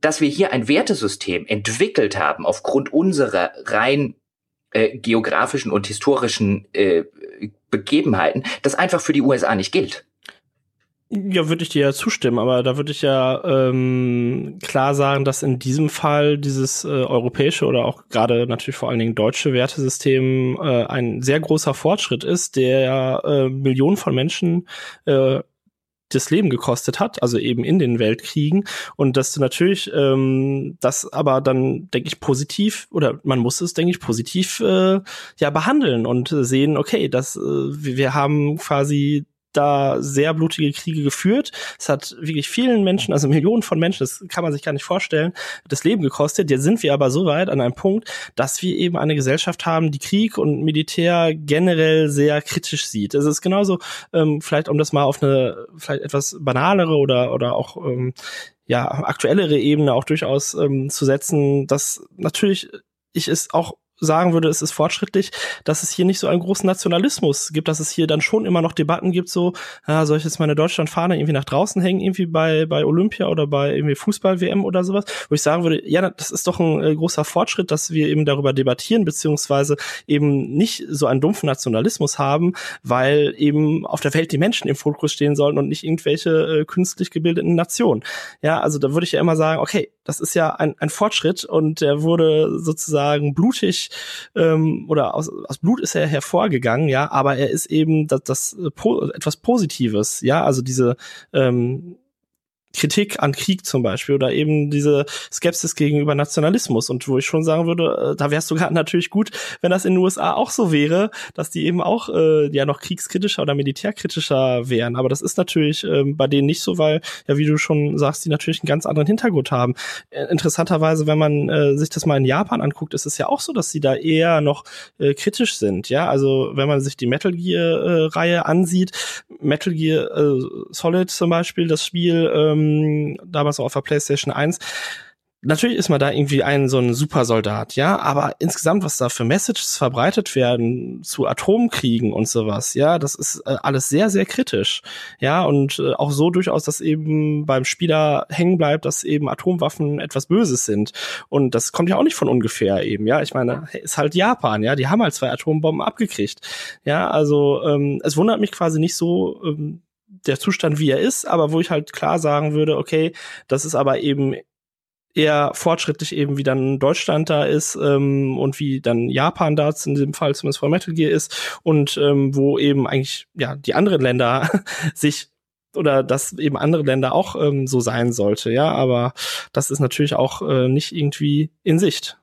dass wir hier ein Wertesystem entwickelt haben aufgrund unserer rein äh, geografischen und historischen äh, Begebenheiten, das einfach für die USA nicht gilt. Ja, würde ich dir ja zustimmen, aber da würde ich ja ähm, klar sagen, dass in diesem Fall dieses äh, europäische oder auch gerade natürlich vor allen Dingen deutsche Wertesystem äh, ein sehr großer Fortschritt ist, der äh, Millionen von Menschen äh, das Leben gekostet hat, also eben in den Weltkriegen. Und dass du natürlich ähm, das aber dann, denke ich, positiv oder man muss es, denke ich, positiv äh, ja behandeln und sehen, okay, das, äh, wir haben quasi da sehr blutige Kriege geführt. Es hat wirklich vielen Menschen, also Millionen von Menschen, das kann man sich gar nicht vorstellen, das Leben gekostet. Jetzt sind wir aber so weit an einem Punkt, dass wir eben eine Gesellschaft haben, die Krieg und Militär generell sehr kritisch sieht. Es ist genauso, ähm, vielleicht um das mal auf eine vielleicht etwas banalere oder, oder auch ähm, ja, aktuellere Ebene auch durchaus ähm, zu setzen, dass natürlich ich es auch sagen würde, es ist fortschrittlich, dass es hier nicht so einen großen Nationalismus gibt, dass es hier dann schon immer noch Debatten gibt, so, ja, soll ich jetzt meine Deutschlandfahne irgendwie nach draußen hängen, irgendwie bei, bei Olympia oder bei irgendwie Fußball-WM oder sowas, wo ich sagen würde, ja, das ist doch ein äh, großer Fortschritt, dass wir eben darüber debattieren, beziehungsweise eben nicht so einen dumpfen Nationalismus haben, weil eben auf der Welt die Menschen im Fokus stehen sollen und nicht irgendwelche äh, künstlich gebildeten Nationen. Ja, also da würde ich ja immer sagen, okay, das ist ja ein, ein Fortschritt und der wurde sozusagen blutig ähm, oder aus, aus Blut ist er hervorgegangen, ja, aber er ist eben das, das äh, po etwas Positives, ja, also diese ähm, Kritik an Krieg zum Beispiel oder eben diese Skepsis gegenüber Nationalismus und wo ich schon sagen würde, äh, da wäre es sogar natürlich gut, wenn das in den USA auch so wäre, dass die eben auch äh, ja noch kriegskritischer oder militärkritischer wären. Aber das ist natürlich äh, bei denen nicht so, weil ja wie du schon sagst, die natürlich einen ganz anderen Hintergrund haben. Äh, interessanterweise, wenn man äh, sich das mal in Japan anguckt, ist es ja auch so, dass sie da eher noch äh, kritisch sind. Ja, also wenn man sich die Metal Gear äh, Reihe ansieht, Metal Gear äh, Solid zum Beispiel, das Spiel ähm, ähm, damals auch auf der PlayStation 1. Natürlich ist man da irgendwie ein so ein Supersoldat, ja, aber insgesamt, was da für Messages verbreitet werden zu Atomkriegen und sowas, ja, das ist äh, alles sehr, sehr kritisch, ja, und äh, auch so durchaus, dass eben beim Spieler hängen bleibt, dass eben Atomwaffen etwas Böses sind. Und das kommt ja auch nicht von ungefähr eben, ja. Ich meine, ist halt Japan, ja, die haben halt zwei Atombomben abgekriegt, ja, also ähm, es wundert mich quasi nicht so, ähm, der Zustand, wie er ist, aber wo ich halt klar sagen würde, okay, das ist aber eben eher fortschrittlich eben, wie dann Deutschland da ist ähm, und wie dann Japan da in dem Fall zumindest von Metal Gear ist und ähm, wo eben eigentlich ja die anderen Länder sich oder dass eben andere Länder auch ähm, so sein sollte, ja, aber das ist natürlich auch äh, nicht irgendwie in Sicht.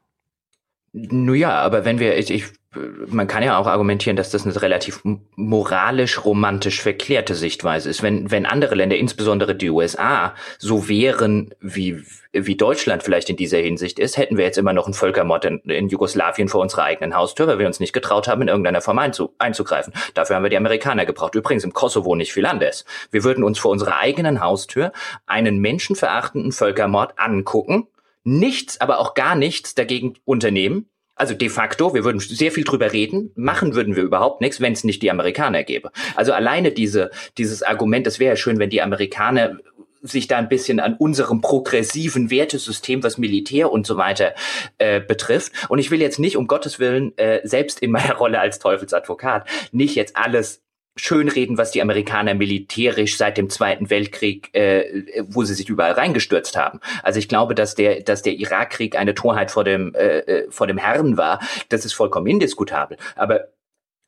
Nun ja, aber wenn wir, ich, ich man kann ja auch argumentieren, dass das eine relativ moralisch romantisch verklärte Sichtweise ist. Wenn, wenn andere Länder, insbesondere die USA, so wären, wie, wie Deutschland vielleicht in dieser Hinsicht ist, hätten wir jetzt immer noch einen Völkermord in, in Jugoslawien vor unserer eigenen Haustür, weil wir uns nicht getraut haben, in irgendeiner Form einzu, einzugreifen. Dafür haben wir die Amerikaner gebraucht. Übrigens im Kosovo nicht viel anders. Wir würden uns vor unserer eigenen Haustür einen menschenverachtenden Völkermord angucken, nichts, aber auch gar nichts dagegen unternehmen, also de facto, wir würden sehr viel drüber reden, machen würden wir überhaupt nichts, wenn es nicht die Amerikaner gäbe. Also alleine diese, dieses Argument, es wäre ja schön, wenn die Amerikaner sich da ein bisschen an unserem progressiven Wertesystem, was Militär und so weiter äh, betrifft. Und ich will jetzt nicht, um Gottes Willen, äh, selbst in meiner Rolle als Teufelsadvokat, nicht jetzt alles schönreden, was die Amerikaner militärisch seit dem Zweiten Weltkrieg, äh, wo sie sich überall reingestürzt haben. Also ich glaube, dass der, dass der Irakkrieg eine Torheit vor dem, äh, äh vor dem Herrn war. Das ist vollkommen indiskutabel. Aber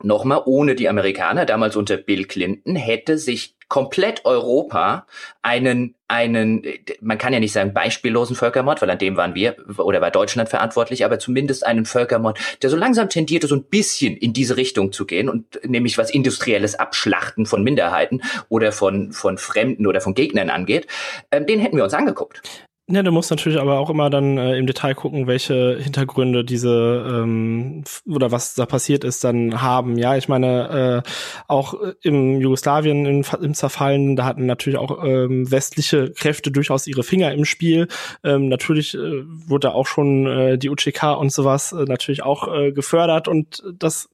nochmal, ohne die Amerikaner, damals unter Bill Clinton, hätte sich komplett Europa einen, einen, man kann ja nicht sagen beispiellosen Völkermord, weil an dem waren wir oder war Deutschland verantwortlich, aber zumindest einen Völkermord, der so langsam tendierte, so ein bisschen in diese Richtung zu gehen und nämlich was industrielles Abschlachten von Minderheiten oder von, von Fremden oder von Gegnern angeht, ähm, den hätten wir uns angeguckt. Ja, du musst natürlich aber auch immer dann äh, im Detail gucken, welche Hintergründe diese ähm, oder was da passiert ist, dann haben. Ja, ich meine, äh, auch im Jugoslawien im, im Zerfallen, da hatten natürlich auch ähm, westliche Kräfte durchaus ihre Finger im Spiel. Ähm, natürlich äh, wurde auch schon äh, die UCK und sowas äh, natürlich auch äh, gefördert und das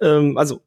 ähm, also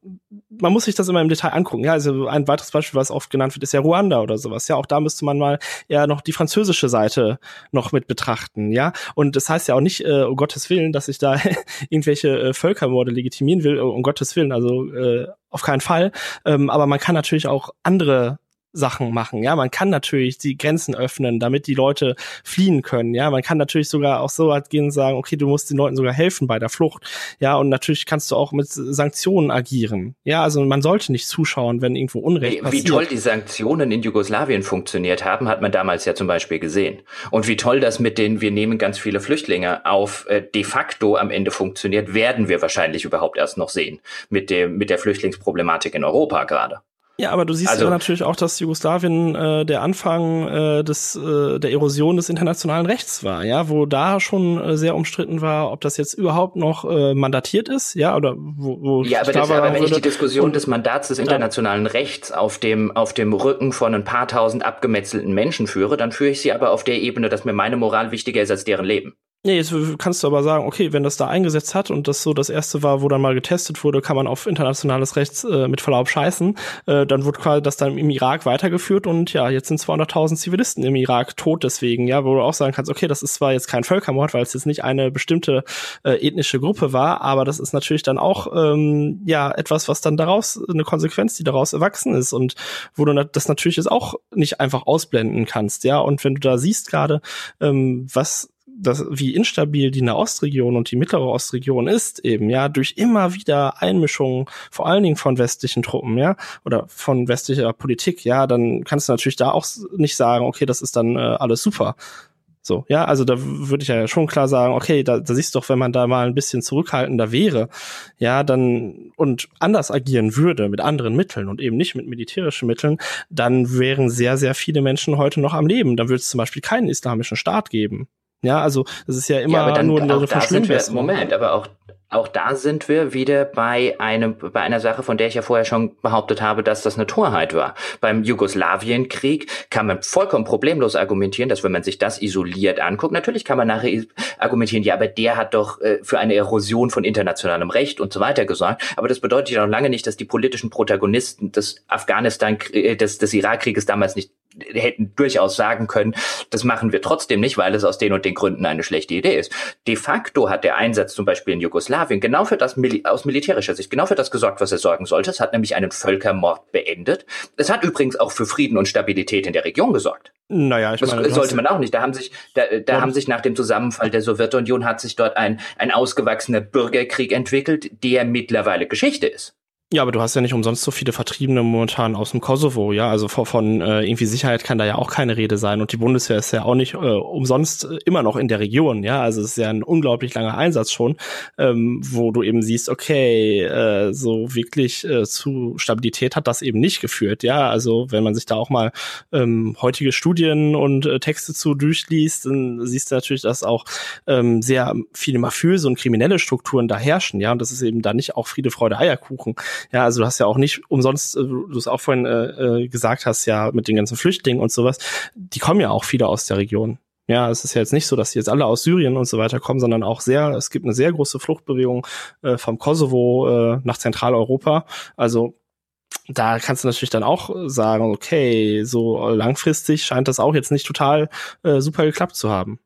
man muss sich das immer im Detail angucken. Ja, also ein weiteres Beispiel, was oft genannt wird, ist ja Ruanda oder sowas. Ja, auch da müsste man mal eher noch die französische Seite noch mit betrachten. Ja, und das heißt ja auch nicht, äh, um Gottes Willen, dass ich da irgendwelche äh, Völkermorde legitimieren will, um Gottes Willen. Also äh, auf keinen Fall. Ähm, aber man kann natürlich auch andere Sachen machen. Ja, man kann natürlich die Grenzen öffnen, damit die Leute fliehen können. Ja, man kann natürlich sogar auch so weit gehen und sagen, okay, du musst den Leuten sogar helfen bei der Flucht. Ja, und natürlich kannst du auch mit Sanktionen agieren. Ja, also man sollte nicht zuschauen, wenn irgendwo Unrecht wie, passiert. Wie toll die Sanktionen in Jugoslawien funktioniert haben, hat man damals ja zum Beispiel gesehen. Und wie toll das mit den, wir nehmen ganz viele Flüchtlinge auf, äh, de facto am Ende funktioniert, werden wir wahrscheinlich überhaupt erst noch sehen. Mit dem, mit der Flüchtlingsproblematik in Europa gerade. Ja, aber du siehst also, ja natürlich auch, dass Jugoslawien äh, der Anfang äh, des äh, der Erosion des internationalen Rechts war, ja, wo da schon äh, sehr umstritten war, ob das jetzt überhaupt noch äh, mandatiert ist, ja, oder wo, wo Ja, aber, das, aber wenn ich die Diskussion des Mandats des internationalen Rechts auf dem auf dem Rücken von ein paar tausend abgemetzelten Menschen führe, dann führe ich sie aber auf der Ebene, dass mir meine Moral wichtiger ist als deren Leben. Nee, jetzt kannst du aber sagen, okay, wenn das da eingesetzt hat und das so das erste war, wo dann mal getestet wurde, kann man auf internationales Recht äh, mit Verlaub scheißen, äh, dann wurde quasi das dann im Irak weitergeführt und ja, jetzt sind 200.000 Zivilisten im Irak tot deswegen, ja, wo du auch sagen kannst, okay, das ist zwar jetzt kein Völkermord, weil es jetzt nicht eine bestimmte äh, ethnische Gruppe war, aber das ist natürlich dann auch ähm, ja etwas, was dann daraus eine Konsequenz, die daraus erwachsen ist und wo du das natürlich jetzt auch nicht einfach ausblenden kannst, ja, und wenn du da siehst gerade, ähm, was das, wie instabil die Nahostregion und die mittlere Ostregion ist, eben, ja, durch immer wieder Einmischungen, vor allen Dingen von westlichen Truppen, ja, oder von westlicher Politik, ja, dann kannst du natürlich da auch nicht sagen, okay, das ist dann äh, alles super. So, ja, also da würde ich ja schon klar sagen, okay, da, da siehst du doch, wenn man da mal ein bisschen zurückhaltender wäre, ja, dann und anders agieren würde mit anderen Mitteln und eben nicht mit militärischen Mitteln, dann wären sehr, sehr viele Menschen heute noch am Leben. Dann würde es zum Beispiel keinen islamischen Staat geben. Ja, also das ist ja immer ja, dann, nur eine Verschlimmbesserung. Moment, aber auch auch da sind wir wieder bei einem, bei einer Sache, von der ich ja vorher schon behauptet habe, dass das eine Torheit war. Beim Jugoslawienkrieg kann man vollkommen problemlos argumentieren, dass wenn man sich das isoliert anguckt, natürlich kann man nachher argumentieren, ja, aber der hat doch äh, für eine Erosion von internationalem Recht und so weiter gesorgt. Aber das bedeutet ja noch lange nicht, dass die politischen Protagonisten des Afghanistan, äh, des, des Irakkrieges damals nicht hätten durchaus sagen können, das machen wir trotzdem nicht, weil es aus den und den Gründen eine schlechte Idee ist. De facto hat der Einsatz zum Beispiel in Jugoslawien genau für das aus militärischer Sicht genau für das gesorgt, was er sorgen sollte. Es hat nämlich einen Völkermord beendet. Es hat übrigens auch für Frieden und Stabilität in der Region gesorgt. Naja, ich meine, das sollte man auch nicht. Da haben sich, da, da haben sich nach dem Zusammenfall der Sowjetunion hat sich dort ein, ein ausgewachsener Bürgerkrieg entwickelt, der mittlerweile Geschichte ist. Ja, aber du hast ja nicht umsonst so viele Vertriebene momentan aus dem Kosovo, ja. Also von, von äh, irgendwie Sicherheit kann da ja auch keine Rede sein. Und die Bundeswehr ist ja auch nicht äh, umsonst äh, immer noch in der Region, ja. Also es ist ja ein unglaublich langer Einsatz schon, ähm, wo du eben siehst, okay, äh, so wirklich äh, zu Stabilität hat das eben nicht geführt, ja. Also wenn man sich da auch mal ähm, heutige Studien und äh, Texte zu durchliest, dann siehst du natürlich, dass auch ähm, sehr viele mafiöse und kriminelle Strukturen da herrschen, ja. Und das ist eben da nicht auch Friede, Freude, Eierkuchen. Ja, also du hast ja auch nicht umsonst, äh, du es auch vorhin äh, äh, gesagt hast, ja, mit den ganzen Flüchtlingen und sowas, die kommen ja auch viele aus der Region. Ja, es ist ja jetzt nicht so, dass die jetzt alle aus Syrien und so weiter kommen, sondern auch sehr, es gibt eine sehr große Fluchtbewegung äh, vom Kosovo äh, nach Zentraleuropa. Also da kannst du natürlich dann auch sagen, okay, so langfristig scheint das auch jetzt nicht total äh, super geklappt zu haben.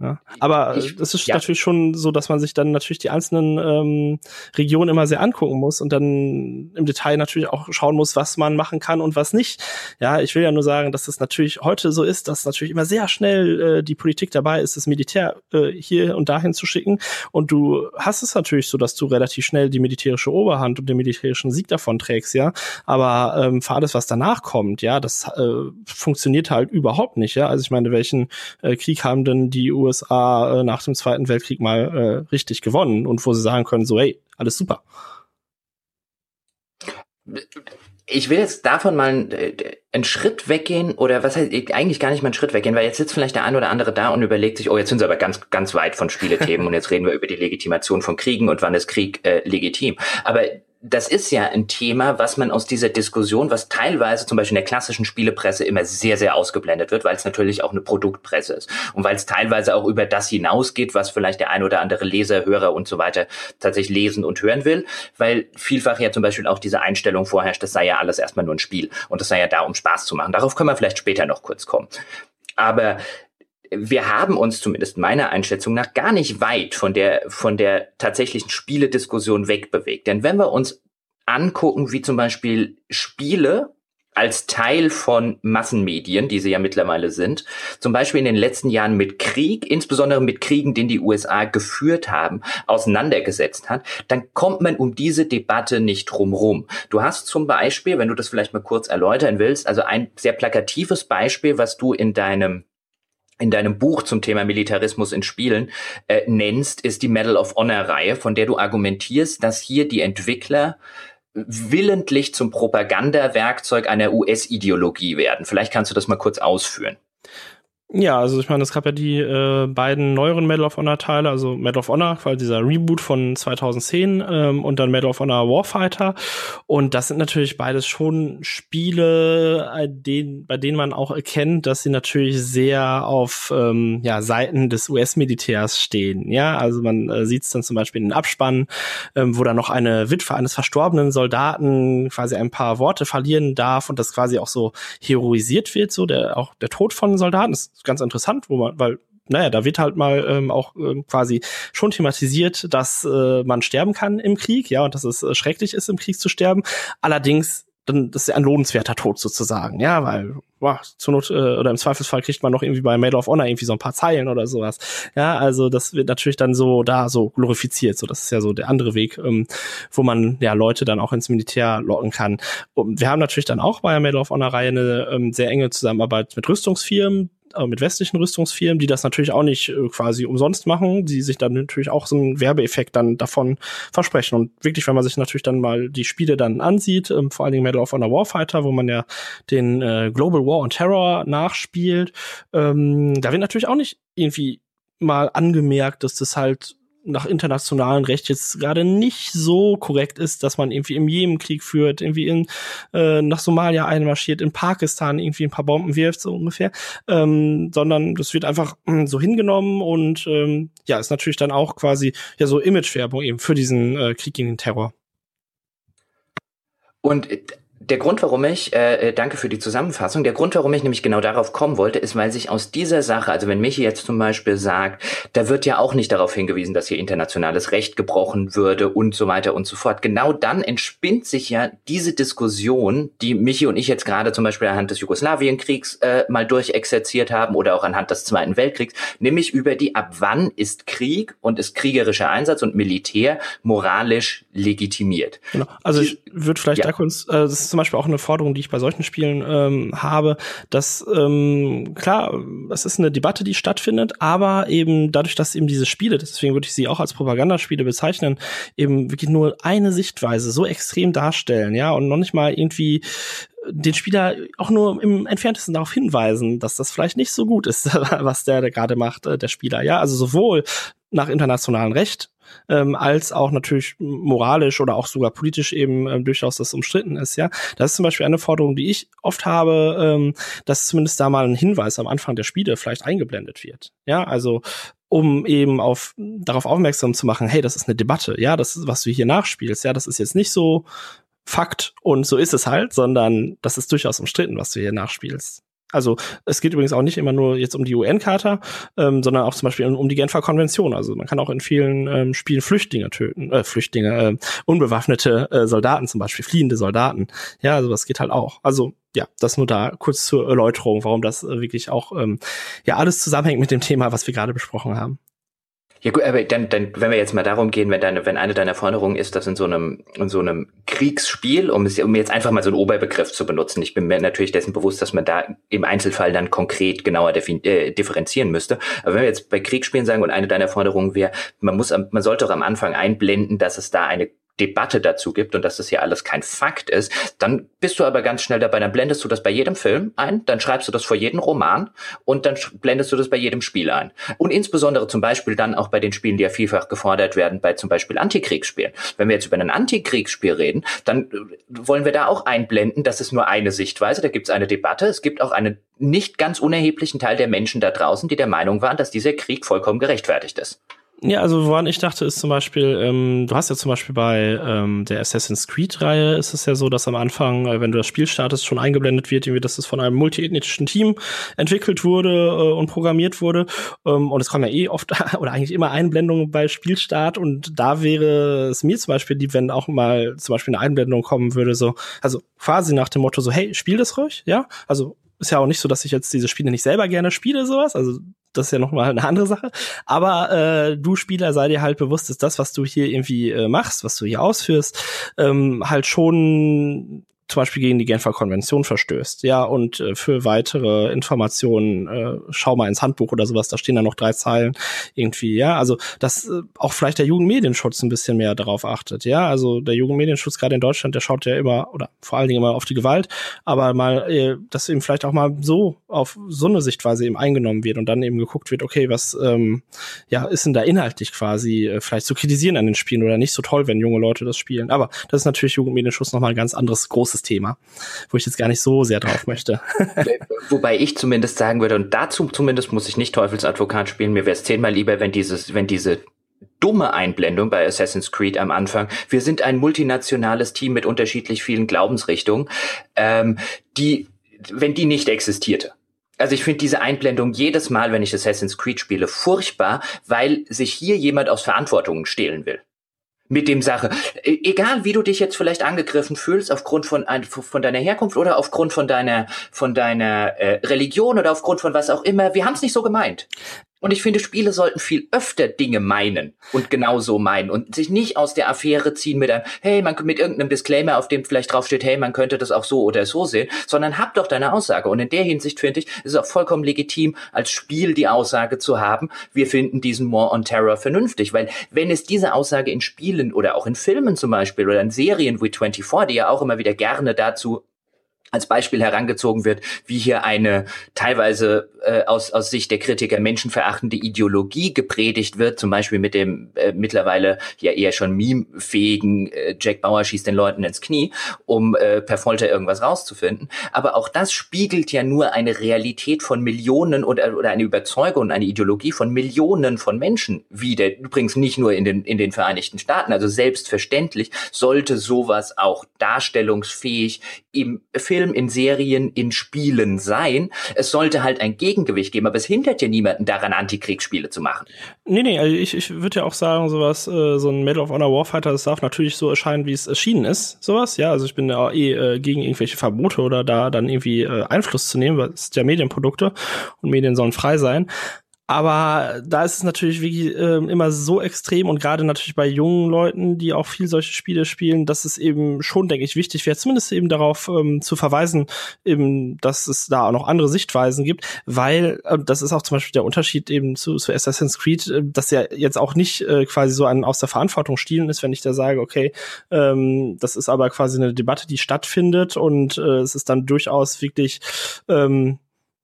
Ja. Aber es ist ja. natürlich schon so, dass man sich dann natürlich die einzelnen ähm, Regionen immer sehr angucken muss und dann im Detail natürlich auch schauen muss, was man machen kann und was nicht. Ja, ich will ja nur sagen, dass es natürlich heute so ist, dass natürlich immer sehr schnell äh, die Politik dabei ist, das Militär äh, hier und dahin zu schicken. Und du hast es natürlich so, dass du relativ schnell die militärische Oberhand und den militärischen Sieg davon trägst, ja. Aber ähm, für alles, was danach kommt, ja, das äh, funktioniert halt überhaupt nicht, ja. Also ich meine, welchen äh, Krieg haben denn die USA äh, nach dem Zweiten Weltkrieg mal äh, richtig gewonnen und wo sie sagen können, so, hey, alles super. ich will jetzt davon mal äh, einen Schritt weggehen oder was heißt eigentlich gar nicht mal einen Schritt weggehen, weil jetzt sitzt vielleicht der ein oder andere da und überlegt sich, oh, jetzt sind sie aber ganz ganz weit von Spielethemen und jetzt reden wir über die Legitimation von Kriegen und wann ist Krieg äh, legitim. Aber das ist ja ein Thema, was man aus dieser Diskussion, was teilweise zum Beispiel in der klassischen Spielepresse immer sehr, sehr ausgeblendet wird, weil es natürlich auch eine Produktpresse ist und weil es teilweise auch über das hinausgeht, was vielleicht der ein oder andere Leser, Hörer und so weiter tatsächlich lesen und hören will, weil vielfach ja zum Beispiel auch diese Einstellung vorherrscht, das sei ja alles erstmal nur ein Spiel und das sei ja da, um Spaß zu machen. Darauf können wir vielleicht später noch kurz kommen. Aber wir haben uns zumindest meiner Einschätzung nach gar nicht weit von der, von der tatsächlichen Spielediskussion wegbewegt. Denn wenn wir uns angucken, wie zum Beispiel Spiele als Teil von Massenmedien, die sie ja mittlerweile sind, zum Beispiel in den letzten Jahren mit Krieg, insbesondere mit Kriegen, den die USA geführt haben, auseinandergesetzt hat, dann kommt man um diese Debatte nicht drumrum. Du hast zum Beispiel, wenn du das vielleicht mal kurz erläutern willst, also ein sehr plakatives Beispiel, was du in deinem in deinem Buch zum Thema Militarismus in Spielen äh, nennst, ist die Medal of Honor Reihe, von der du argumentierst, dass hier die Entwickler willentlich zum Propagandawerkzeug einer US-Ideologie werden. Vielleicht kannst du das mal kurz ausführen. Ja, also ich meine, es gab ja die äh, beiden neueren Medal of Honor Teile, also Medal of Honor, quasi dieser Reboot von 2010 ähm, und dann Medal of Honor Warfighter. Und das sind natürlich beides schon Spiele, äh, den, bei denen man auch erkennt, dass sie natürlich sehr auf ähm, ja, Seiten des US-Militärs stehen. Ja, also man äh, sieht es dann zum Beispiel in den Abspannen, ähm, wo dann noch eine Witwe eines verstorbenen Soldaten quasi ein paar Worte verlieren darf und das quasi auch so heroisiert wird, so der auch der Tod von Soldaten. Das ganz interessant, wo man, weil naja, da wird halt mal ähm, auch ähm, quasi schon thematisiert, dass äh, man sterben kann im Krieg, ja, und dass es äh, schrecklich ist, im Krieg zu sterben. Allerdings, dann das ist ja ein lohnenswerter Tod sozusagen, ja, weil boah, zur Not äh, oder im Zweifelsfall kriegt man noch irgendwie bei Mail of Honor irgendwie so ein paar Zeilen oder sowas. Ja, also das wird natürlich dann so da so glorifiziert. So, das ist ja so der andere Weg, ähm, wo man ja Leute dann auch ins Militär locken kann. Und wir haben natürlich dann auch bei der Mail of Honor Reihe eine ähm, sehr enge Zusammenarbeit mit Rüstungsfirmen, äh, mit westlichen Rüstungsfirmen, die das natürlich auch nicht äh, quasi umsonst machen, die sich dann natürlich auch so einen Werbeeffekt dann davon versprechen. Und wirklich, wenn man sich natürlich dann mal die Spiele dann ansieht, ähm, vor allen Dingen Medal of Honor Warfighter, wo man ja den äh, Global War on Terror nachspielt, ähm, da wird natürlich auch nicht irgendwie mal angemerkt, dass das halt nach internationalem Recht jetzt gerade nicht so korrekt ist, dass man irgendwie im Jemenkrieg führt, irgendwie in äh, nach Somalia einmarschiert, in Pakistan irgendwie ein paar Bomben wirft, so ungefähr, ähm, sondern das wird einfach mh, so hingenommen und ähm, ja, ist natürlich dann auch quasi ja so Imagewerbung eben für diesen äh, Krieg gegen den Terror. Und der Grund, warum ich, äh, äh, danke für die Zusammenfassung, der Grund, warum ich nämlich genau darauf kommen wollte, ist, weil sich aus dieser Sache, also wenn Michi jetzt zum Beispiel sagt, da wird ja auch nicht darauf hingewiesen, dass hier internationales Recht gebrochen würde und so weiter und so fort. Genau dann entspinnt sich ja diese Diskussion, die Michi und ich jetzt gerade zum Beispiel anhand des Jugoslawienkriegs äh, mal durchexerziert haben oder auch anhand des Zweiten Weltkriegs, nämlich über die, ab wann ist Krieg und ist kriegerischer Einsatz und Militär moralisch legitimiert. Genau. Also ich würde vielleicht ja. da kurz, äh, das zum Beispiel auch eine Forderung, die ich bei solchen Spielen ähm, habe, dass ähm, klar, es ist eine Debatte, die stattfindet, aber eben dadurch, dass eben diese Spiele, deswegen würde ich sie auch als Propagandaspiele bezeichnen, eben wirklich nur eine Sichtweise so extrem darstellen, ja, und noch nicht mal irgendwie den Spieler auch nur im entferntesten darauf hinweisen, dass das vielleicht nicht so gut ist, was der, der gerade macht, äh, der Spieler. Ja, also sowohl nach internationalem Recht ähm, als auch natürlich moralisch oder auch sogar politisch eben ähm, durchaus das umstritten ist. Ja, das ist zum Beispiel eine Forderung, die ich oft habe, ähm, dass zumindest da mal ein Hinweis am Anfang der Spiele vielleicht eingeblendet wird. Ja, also um eben auf darauf aufmerksam zu machen, hey, das ist eine Debatte, ja, das ist, was du hier nachspielst, ja, das ist jetzt nicht so Fakt und so ist es halt, sondern das ist durchaus umstritten, was du hier nachspielst. Also es geht übrigens auch nicht immer nur jetzt um die UN-Charta, ähm, sondern auch zum Beispiel um, die Genfer Konvention. Also man kann auch in vielen ähm, Spielen Flüchtlinge töten, äh, Flüchtlinge, äh, unbewaffnete äh, Soldaten zum Beispiel, fliehende Soldaten. Ja, also das geht halt auch. Also ja, das nur da kurz zur Erläuterung, warum das äh, wirklich auch ähm, ja alles zusammenhängt mit dem Thema, was wir gerade besprochen haben. Ja gut, aber dann, dann, wenn wir jetzt mal darum gehen, wenn deine, wenn eine deiner Forderungen ist, dass in so einem, in so einem Kriegsspiel, um es, um jetzt einfach mal so einen Oberbegriff zu benutzen, ich bin mir natürlich dessen bewusst, dass man da im Einzelfall dann konkret genauer äh, differenzieren müsste. Aber wenn wir jetzt bei Kriegsspielen sagen und eine deiner Forderungen wäre, man muss, man sollte auch am Anfang einblenden, dass es da eine Debatte dazu gibt und dass das hier alles kein Fakt ist, dann bist du aber ganz schnell dabei, dann blendest du das bei jedem Film ein, dann schreibst du das vor jedem Roman und dann blendest du das bei jedem Spiel ein. Und insbesondere zum Beispiel dann auch bei den Spielen, die ja vielfach gefordert werden, bei zum Beispiel Antikriegsspielen. Wenn wir jetzt über ein Antikriegsspiel reden, dann äh, wollen wir da auch einblenden, das ist nur eine Sichtweise, da gibt es eine Debatte, es gibt auch einen nicht ganz unerheblichen Teil der Menschen da draußen, die der Meinung waren, dass dieser Krieg vollkommen gerechtfertigt ist. Ja, also woran ich dachte, ist zum Beispiel, ähm, du hast ja zum Beispiel bei ähm, der Assassin's Creed-Reihe ist es ja so, dass am Anfang, äh, wenn du das Spiel startest, schon eingeblendet wird, irgendwie, dass es von einem multiethnischen Team entwickelt wurde äh, und programmiert wurde. Ähm, und es kommen ja eh oft oder eigentlich immer Einblendungen bei Spielstart und da wäre es mir zum Beispiel lieb, wenn auch mal zum Beispiel eine Einblendung kommen würde, so, also quasi nach dem Motto so, hey, spiel das ruhig, ja? Also ist ja auch nicht so, dass ich jetzt diese Spiele nicht selber gerne spiele, sowas. Also das ist ja nochmal eine andere Sache. Aber äh, du Spieler, sei dir halt bewusst, dass das, was du hier irgendwie äh, machst, was du hier ausführst, ähm, halt schon zum Beispiel gegen die Genfer Konvention verstößt. Ja, und äh, für weitere Informationen äh, schau mal ins Handbuch oder sowas, da stehen da noch drei Zeilen irgendwie, ja. Also, dass äh, auch vielleicht der Jugendmedienschutz ein bisschen mehr darauf achtet, ja. Also der Jugendmedienschutz gerade in Deutschland, der schaut ja immer oder vor allen Dingen immer auf die Gewalt, aber mal, äh, dass eben vielleicht auch mal so auf so eine Sichtweise eben eingenommen wird und dann eben geguckt wird, okay, was ähm, ja ist denn da inhaltlich quasi äh, vielleicht zu kritisieren an den Spielen oder nicht so toll, wenn junge Leute das spielen. Aber das ist natürlich Jugendmedienschutz nochmal ein ganz anderes großes großes Thema, wo ich jetzt gar nicht so sehr drauf möchte. Wobei ich zumindest sagen würde, und dazu zumindest muss ich nicht Teufelsadvokat spielen, mir wäre es zehnmal lieber, wenn dieses, wenn diese dumme Einblendung bei Assassin's Creed am Anfang. Wir sind ein multinationales Team mit unterschiedlich vielen Glaubensrichtungen, ähm, die, wenn die nicht existierte. Also ich finde diese Einblendung jedes Mal, wenn ich Assassin's Creed spiele, furchtbar, weil sich hier jemand aus Verantwortung stehlen will mit dem Sache. E, egal, wie du dich jetzt vielleicht angegriffen fühlst, aufgrund von, von deiner Herkunft oder aufgrund von deiner, von deiner äh, Religion oder aufgrund von was auch immer, wir haben es nicht so gemeint. Und ich finde, Spiele sollten viel öfter Dinge meinen und genauso meinen und sich nicht aus der Affäre ziehen mit einem, hey, man mit irgendeinem Disclaimer, auf dem vielleicht draufsteht, hey, man könnte das auch so oder so sehen, sondern hab doch deine Aussage. Und in der Hinsicht finde ich, ist es auch vollkommen legitim, als Spiel die Aussage zu haben, wir finden diesen War on Terror vernünftig. Weil wenn es diese Aussage in Spielen oder auch in Filmen zum Beispiel oder in Serien wie 24, die ja auch immer wieder gerne dazu als Beispiel herangezogen wird, wie hier eine teilweise äh, aus, aus Sicht der Kritiker menschenverachtende Ideologie gepredigt wird, zum Beispiel mit dem äh, mittlerweile ja eher schon meme-fähigen äh, Jack Bauer schießt den Leuten ins Knie, um äh, per Folter irgendwas rauszufinden. Aber auch das spiegelt ja nur eine Realität von Millionen oder, oder eine Überzeugung, eine Ideologie von Millionen von Menschen wider. Übrigens nicht nur in den, in den Vereinigten Staaten. Also selbstverständlich sollte sowas auch darstellungsfähig im Film, in Serien, in Spielen sein. Es sollte halt ein Gegengewicht geben, aber es hindert ja niemanden daran, Antikriegsspiele zu machen. Nee, nee, also ich, ich würde ja auch sagen, sowas, äh, so ein Medal of Honor Warfighter, das darf natürlich so erscheinen, wie es erschienen ist, sowas, ja, also ich bin ja eh äh, gegen irgendwelche Verbote oder da dann irgendwie äh, Einfluss zu nehmen, weil es sind ja Medienprodukte und Medien sollen frei sein. Aber da ist es natürlich wirklich äh, immer so extrem und gerade natürlich bei jungen Leuten, die auch viel solche Spiele spielen, dass es eben schon, denke ich, wichtig wäre, zumindest eben darauf ähm, zu verweisen, eben, dass es da auch noch andere Sichtweisen gibt, weil äh, das ist auch zum Beispiel der Unterschied eben zu, zu Assassin's Creed, äh, dass ja jetzt auch nicht äh, quasi so ein aus der Verantwortung stielen ist, wenn ich da sage, okay, ähm, das ist aber quasi eine Debatte, die stattfindet und äh, es ist dann durchaus wirklich ähm,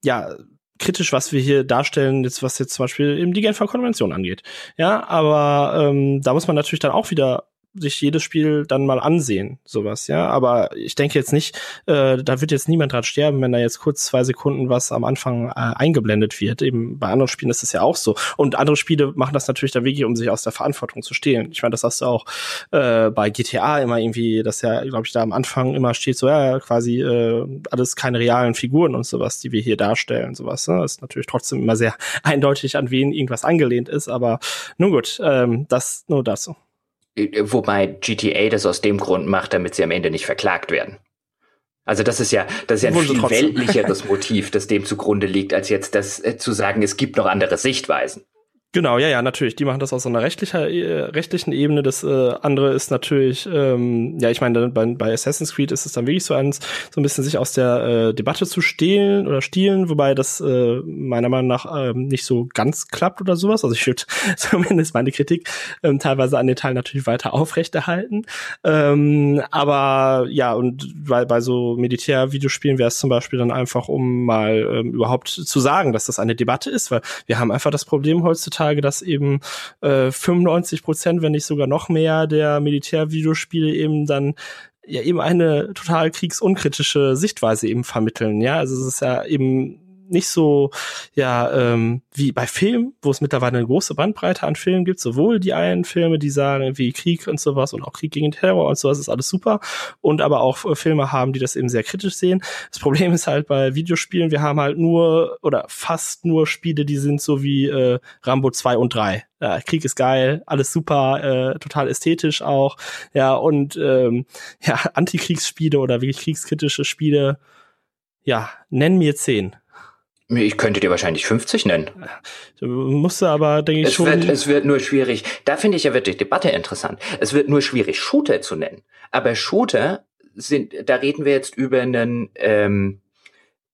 ja, kritisch, was wir hier darstellen, jetzt was jetzt zum Beispiel eben die Genfer Konvention angeht. Ja, aber ähm, da muss man natürlich dann auch wieder sich jedes Spiel dann mal ansehen, sowas, ja. Aber ich denke jetzt nicht, äh, da wird jetzt niemand dran sterben, wenn da jetzt kurz zwei Sekunden was am Anfang äh, eingeblendet wird. Eben bei anderen Spielen ist es ja auch so. Und andere Spiele machen das natürlich dann wirklich, um sich aus der Verantwortung zu stehlen. Ich meine, das hast du auch äh, bei GTA immer irgendwie, dass ja, glaube ich, da am Anfang immer steht, so ja, quasi äh, alles keine realen Figuren und sowas, die wir hier darstellen, sowas. Ne? Das ist natürlich trotzdem immer sehr eindeutig, an wen irgendwas angelehnt ist, aber nun gut, ähm, das nur dazu. Äh, wobei GTA das aus dem Grund macht, damit sie am Ende nicht verklagt werden. Also das ist ja, das ist ja ein viel weltlicheres Motiv, das dem zugrunde liegt, als jetzt das äh, zu sagen, es gibt noch andere Sichtweisen. Genau, ja, ja, natürlich. Die machen das aus so einer rechtlicher, äh, rechtlichen Ebene. Das äh, andere ist natürlich, ähm, ja, ich meine, bei, bei Assassin's Creed ist es dann wirklich so eins, so ein bisschen sich aus der äh, Debatte zu stehlen oder stiehlen, wobei das äh, meiner Meinung nach ähm, nicht so ganz klappt oder sowas. Also ich würde zumindest meine Kritik ähm, teilweise an den Teilen natürlich weiter aufrechterhalten. Ähm, aber ja, und bei, bei so Militärvideospielen wäre es zum Beispiel dann einfach, um mal ähm, überhaupt zu sagen, dass das eine Debatte ist, weil wir haben einfach das Problem heutzutage, heutzutage, dass eben äh, 95 Prozent, wenn nicht sogar noch mehr der Militärvideospiele eben dann ja eben eine total kriegsunkritische Sichtweise eben vermitteln. Ja, also es ist ja eben nicht so ja ähm, wie bei Filmen, wo es mittlerweile eine große Bandbreite an Filmen gibt, sowohl die einen Filme, die sagen, wie Krieg und sowas und auch Krieg gegen Terror und sowas ist alles super und aber auch äh, Filme haben, die das eben sehr kritisch sehen. Das Problem ist halt bei Videospielen, wir haben halt nur oder fast nur Spiele, die sind so wie äh, Rambo 2 und 3 ja, Krieg ist geil, alles super, äh, total ästhetisch auch, ja, und ähm, ja, Antikriegsspiele oder wirklich kriegskritische Spiele, ja, nennen mir zehn. Ich könnte dir wahrscheinlich 50 nennen. Du musst aber, denke ich, es schon. Wird, es wird nur schwierig. Da finde ich ja wirklich die Debatte interessant. Es wird nur schwierig, Shooter zu nennen. Aber Shooter sind, da reden wir jetzt über einen, ähm,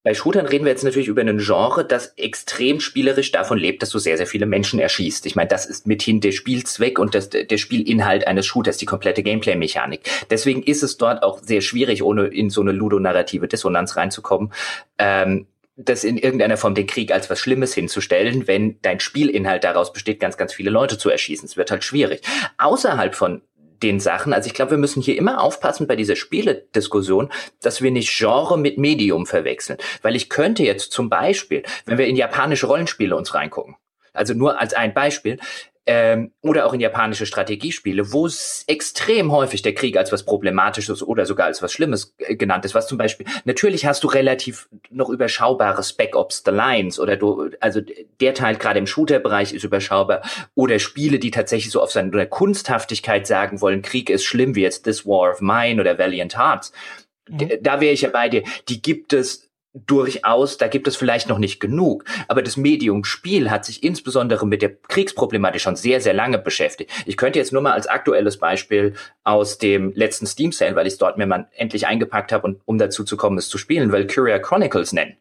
bei Shootern reden wir jetzt natürlich über ein Genre, das extrem spielerisch davon lebt, dass du sehr, sehr viele Menschen erschießt. Ich meine, das ist mithin der Spielzweck und das, der Spielinhalt eines Shooters, die komplette Gameplay-Mechanik. Deswegen ist es dort auch sehr schwierig, ohne in so eine ludonarrative Dissonanz reinzukommen, ähm, das in irgendeiner Form den Krieg als was Schlimmes hinzustellen, wenn dein Spielinhalt daraus besteht, ganz, ganz viele Leute zu erschießen. Es wird halt schwierig. Außerhalb von den Sachen, also ich glaube, wir müssen hier immer aufpassen bei dieser Spielediskussion, dass wir nicht Genre mit Medium verwechseln. Weil ich könnte jetzt zum Beispiel, wenn wir in japanische Rollenspiele uns reingucken, also nur als ein Beispiel, ähm, oder auch in japanische Strategiespiele, wo es extrem häufig der Krieg als was Problematisches oder sogar als was Schlimmes äh, genannt ist. Was zum Beispiel, natürlich hast du relativ noch überschaubare Spec Ops The Lines oder du, also der Teil gerade im Shooter-Bereich ist überschaubar oder Spiele, die tatsächlich so auf seine Kunsthaftigkeit sagen wollen, Krieg ist schlimm, wie jetzt This War of Mine oder Valiant Hearts. Mhm. Da wäre ich ja bei dir. Die gibt es durchaus, da gibt es vielleicht noch nicht genug, aber das Medium Spiel hat sich insbesondere mit der Kriegsproblematik schon sehr, sehr lange beschäftigt. Ich könnte jetzt nur mal als aktuelles Beispiel aus dem letzten Steam Sale, weil ich es dort mir mal endlich eingepackt habe und um dazu zu kommen, es zu spielen, Valkyria Chronicles nennen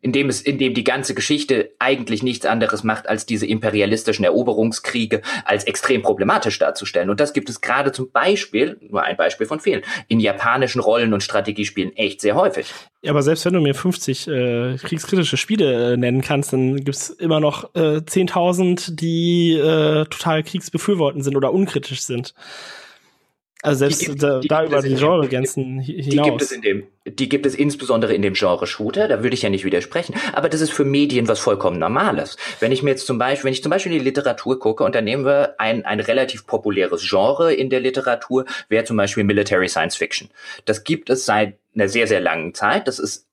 in dem es, in dem die ganze Geschichte eigentlich nichts anderes macht, als diese imperialistischen Eroberungskriege als extrem problematisch darzustellen. Und das gibt es gerade zum Beispiel, nur ein Beispiel von vielen, in japanischen Rollen- und Strategiespielen echt sehr häufig. Ja, aber selbst wenn du mir 50 äh, kriegskritische Spiele äh, nennen kannst, dann gibt's immer noch äh, 10.000, die äh, total kriegsbefürwortend sind oder unkritisch sind. Also selbst gibt, da, da über die Genregrenzen hinaus. Die gibt es in dem, die gibt es insbesondere in dem Genre Shooter, da würde ich ja nicht widersprechen. Aber das ist für Medien was vollkommen Normales. Wenn ich mir jetzt zum Beispiel, wenn ich zum Beispiel in die Literatur gucke und da nehmen wir ein, ein relativ populäres Genre in der Literatur, wäre zum Beispiel Military Science Fiction. Das gibt es seit einer sehr, sehr langen Zeit. Das ist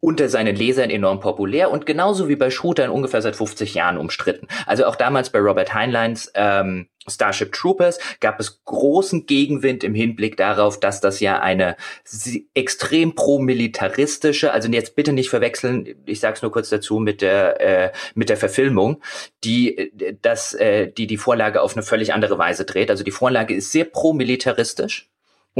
unter seinen Lesern enorm populär und genauso wie bei Shootern ungefähr seit 50 Jahren umstritten. Also auch damals bei Robert Heinleins ähm, Starship Troopers gab es großen Gegenwind im Hinblick darauf, dass das ja eine extrem pro-militaristische, also jetzt bitte nicht verwechseln, ich sag's nur kurz dazu mit der äh, mit der Verfilmung, die äh, das äh, die die Vorlage auf eine völlig andere Weise dreht. Also die Vorlage ist sehr pro-militaristisch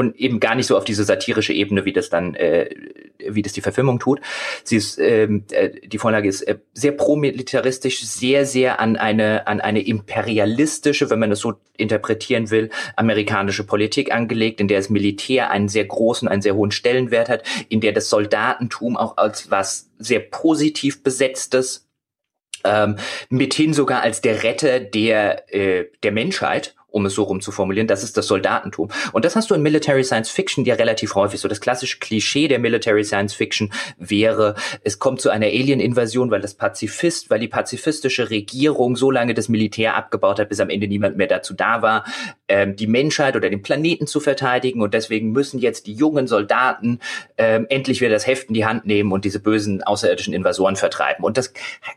und eben gar nicht so auf diese satirische Ebene, wie das dann, äh, wie das die Verfilmung tut. Sie ist, ähm, äh, die Vorlage ist äh, sehr promilitaristisch, sehr, sehr an eine, an eine imperialistische, wenn man es so interpretieren will, amerikanische Politik angelegt, in der das Militär einen sehr großen, einen sehr hohen Stellenwert hat, in der das Soldatentum auch als was sehr positiv besetztes ähm, mithin sogar als der Retter der, äh, der Menschheit um es so rum zu formulieren, das ist das Soldatentum. Und das hast du in Military Science Fiction ja relativ häufig. So das klassische Klischee der Military Science Fiction wäre, es kommt zu einer Alien-Invasion, weil das Pazifist, weil die pazifistische Regierung so lange das Militär abgebaut hat, bis am Ende niemand mehr dazu da war, ähm, die Menschheit oder den Planeten zu verteidigen. Und deswegen müssen jetzt die jungen Soldaten ähm, endlich wieder das Heft in die Hand nehmen und diese bösen außerirdischen Invasoren vertreiben. Und das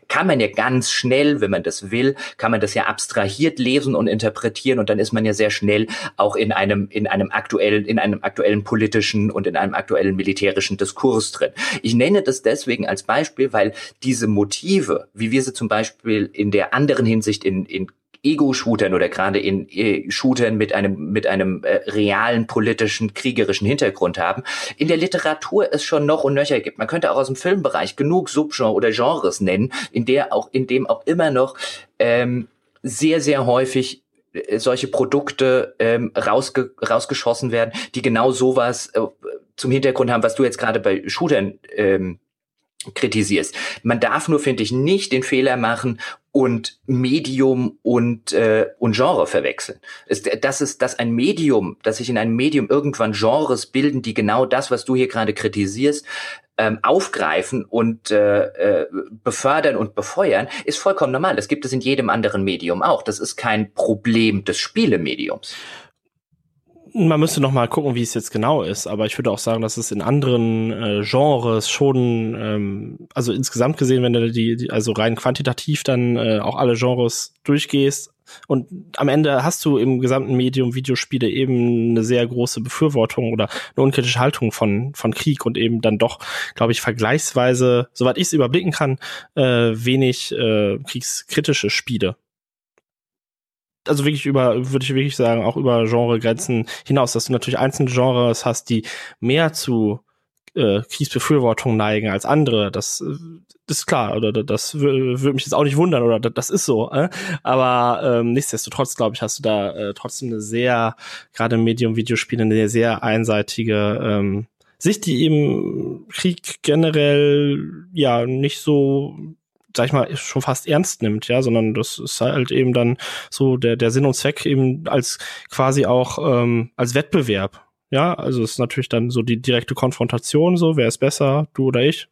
kann man ja ganz schnell, wenn man das will, kann man das ja abstrahiert lesen und interpretieren und dann ist man ja sehr schnell auch in einem, in einem aktuellen, in einem aktuellen politischen und in einem aktuellen militärischen Diskurs drin. Ich nenne das deswegen als Beispiel, weil diese Motive, wie wir sie zum Beispiel in der anderen Hinsicht in, in Ego-Shootern oder gerade in äh, Shootern mit einem mit einem äh, realen politischen kriegerischen Hintergrund haben, in der Literatur es schon noch und nöcher gibt. Man könnte auch aus dem Filmbereich genug Subgenre oder Genres nennen, in der auch in dem auch immer noch ähm, sehr sehr häufig solche Produkte ähm, rausge rausgeschossen werden, die genau sowas äh, zum Hintergrund haben, was du jetzt gerade bei Shootern ähm, kritisierst. Man darf nur, finde ich, nicht den Fehler machen und Medium und äh, und Genre verwechseln. Das ist, dass ein Medium, dass sich in einem Medium irgendwann Genres bilden, die genau das, was du hier gerade kritisierst, ähm, aufgreifen und äh, äh, befördern und befeuern, ist vollkommen normal. Das gibt es in jedem anderen Medium auch. Das ist kein Problem des Spielemediums man müsste noch mal gucken, wie es jetzt genau ist, aber ich würde auch sagen, dass es in anderen äh, Genres schon, ähm, also insgesamt gesehen, wenn du die, die also rein quantitativ dann äh, auch alle Genres durchgehst und am Ende hast du im gesamten Medium Videospiele eben eine sehr große Befürwortung oder eine unkritische Haltung von von Krieg und eben dann doch, glaube ich, vergleichsweise, soweit ich es überblicken kann, äh, wenig äh, kriegskritische Spiele. Also wirklich über, würde ich wirklich sagen, auch über Genregrenzen hinaus, dass du natürlich einzelne Genres hast, die mehr zu äh, Kriegsbefürwortung neigen als andere. Das, äh, das ist klar, oder das würde mich jetzt auch nicht wundern, oder das ist so. Äh? Aber ähm, nichtsdestotrotz, glaube ich, hast du da äh, trotzdem eine sehr, gerade im Medium-Videospiele, eine sehr einseitige ähm, Sicht, die eben Krieg generell ja nicht so sag ich mal, schon fast ernst nimmt, ja, sondern das ist halt eben dann so der, der Sinn und Zweck eben als quasi auch ähm, als Wettbewerb. Ja, also es ist natürlich dann so die direkte Konfrontation, so, wer ist besser, du oder ich?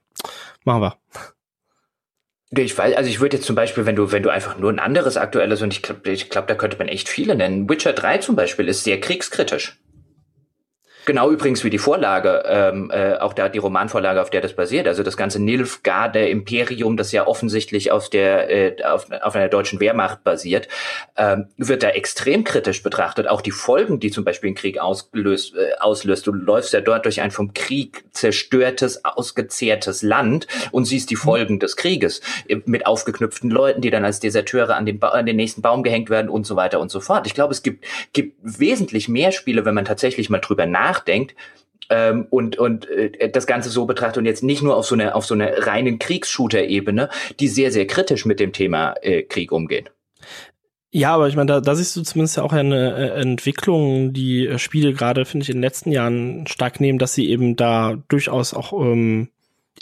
Machen wir. Ich weiß, also ich würde jetzt zum Beispiel, wenn du, wenn du einfach nur ein anderes aktuelles, und ich glaube, ich glaub, da könnte man echt viele nennen. Witcher 3 zum Beispiel ist sehr kriegskritisch. Genau übrigens wie die Vorlage, ähm, äh, auch da die Romanvorlage, auf der das basiert. Also das ganze Nilfgaarder Imperium, das ja offensichtlich auf der äh, auf, auf einer deutschen Wehrmacht basiert, ähm, wird da extrem kritisch betrachtet. Auch die Folgen, die zum Beispiel ein Krieg auslöst, äh, auslöst. Du läufst ja dort durch ein vom Krieg zerstörtes, ausgezehrtes Land und siehst die Folgen des Krieges mit aufgeknüpften Leuten, die dann als Deserteure an den, ba an den nächsten Baum gehängt werden und so weiter und so fort. Ich glaube, es gibt gibt wesentlich mehr Spiele, wenn man tatsächlich mal drüber nachdenkt nachdenkt ähm, und, und äh, das Ganze so betrachtet und jetzt nicht nur auf so eine, auf so eine reinen Kriegsshooter-Ebene, die sehr, sehr kritisch mit dem Thema äh, Krieg umgehen. Ja, aber ich meine, da, da siehst du zumindest ja auch eine äh, Entwicklung, die äh, Spiele gerade, finde ich, in den letzten Jahren stark nehmen, dass sie eben da durchaus auch ähm,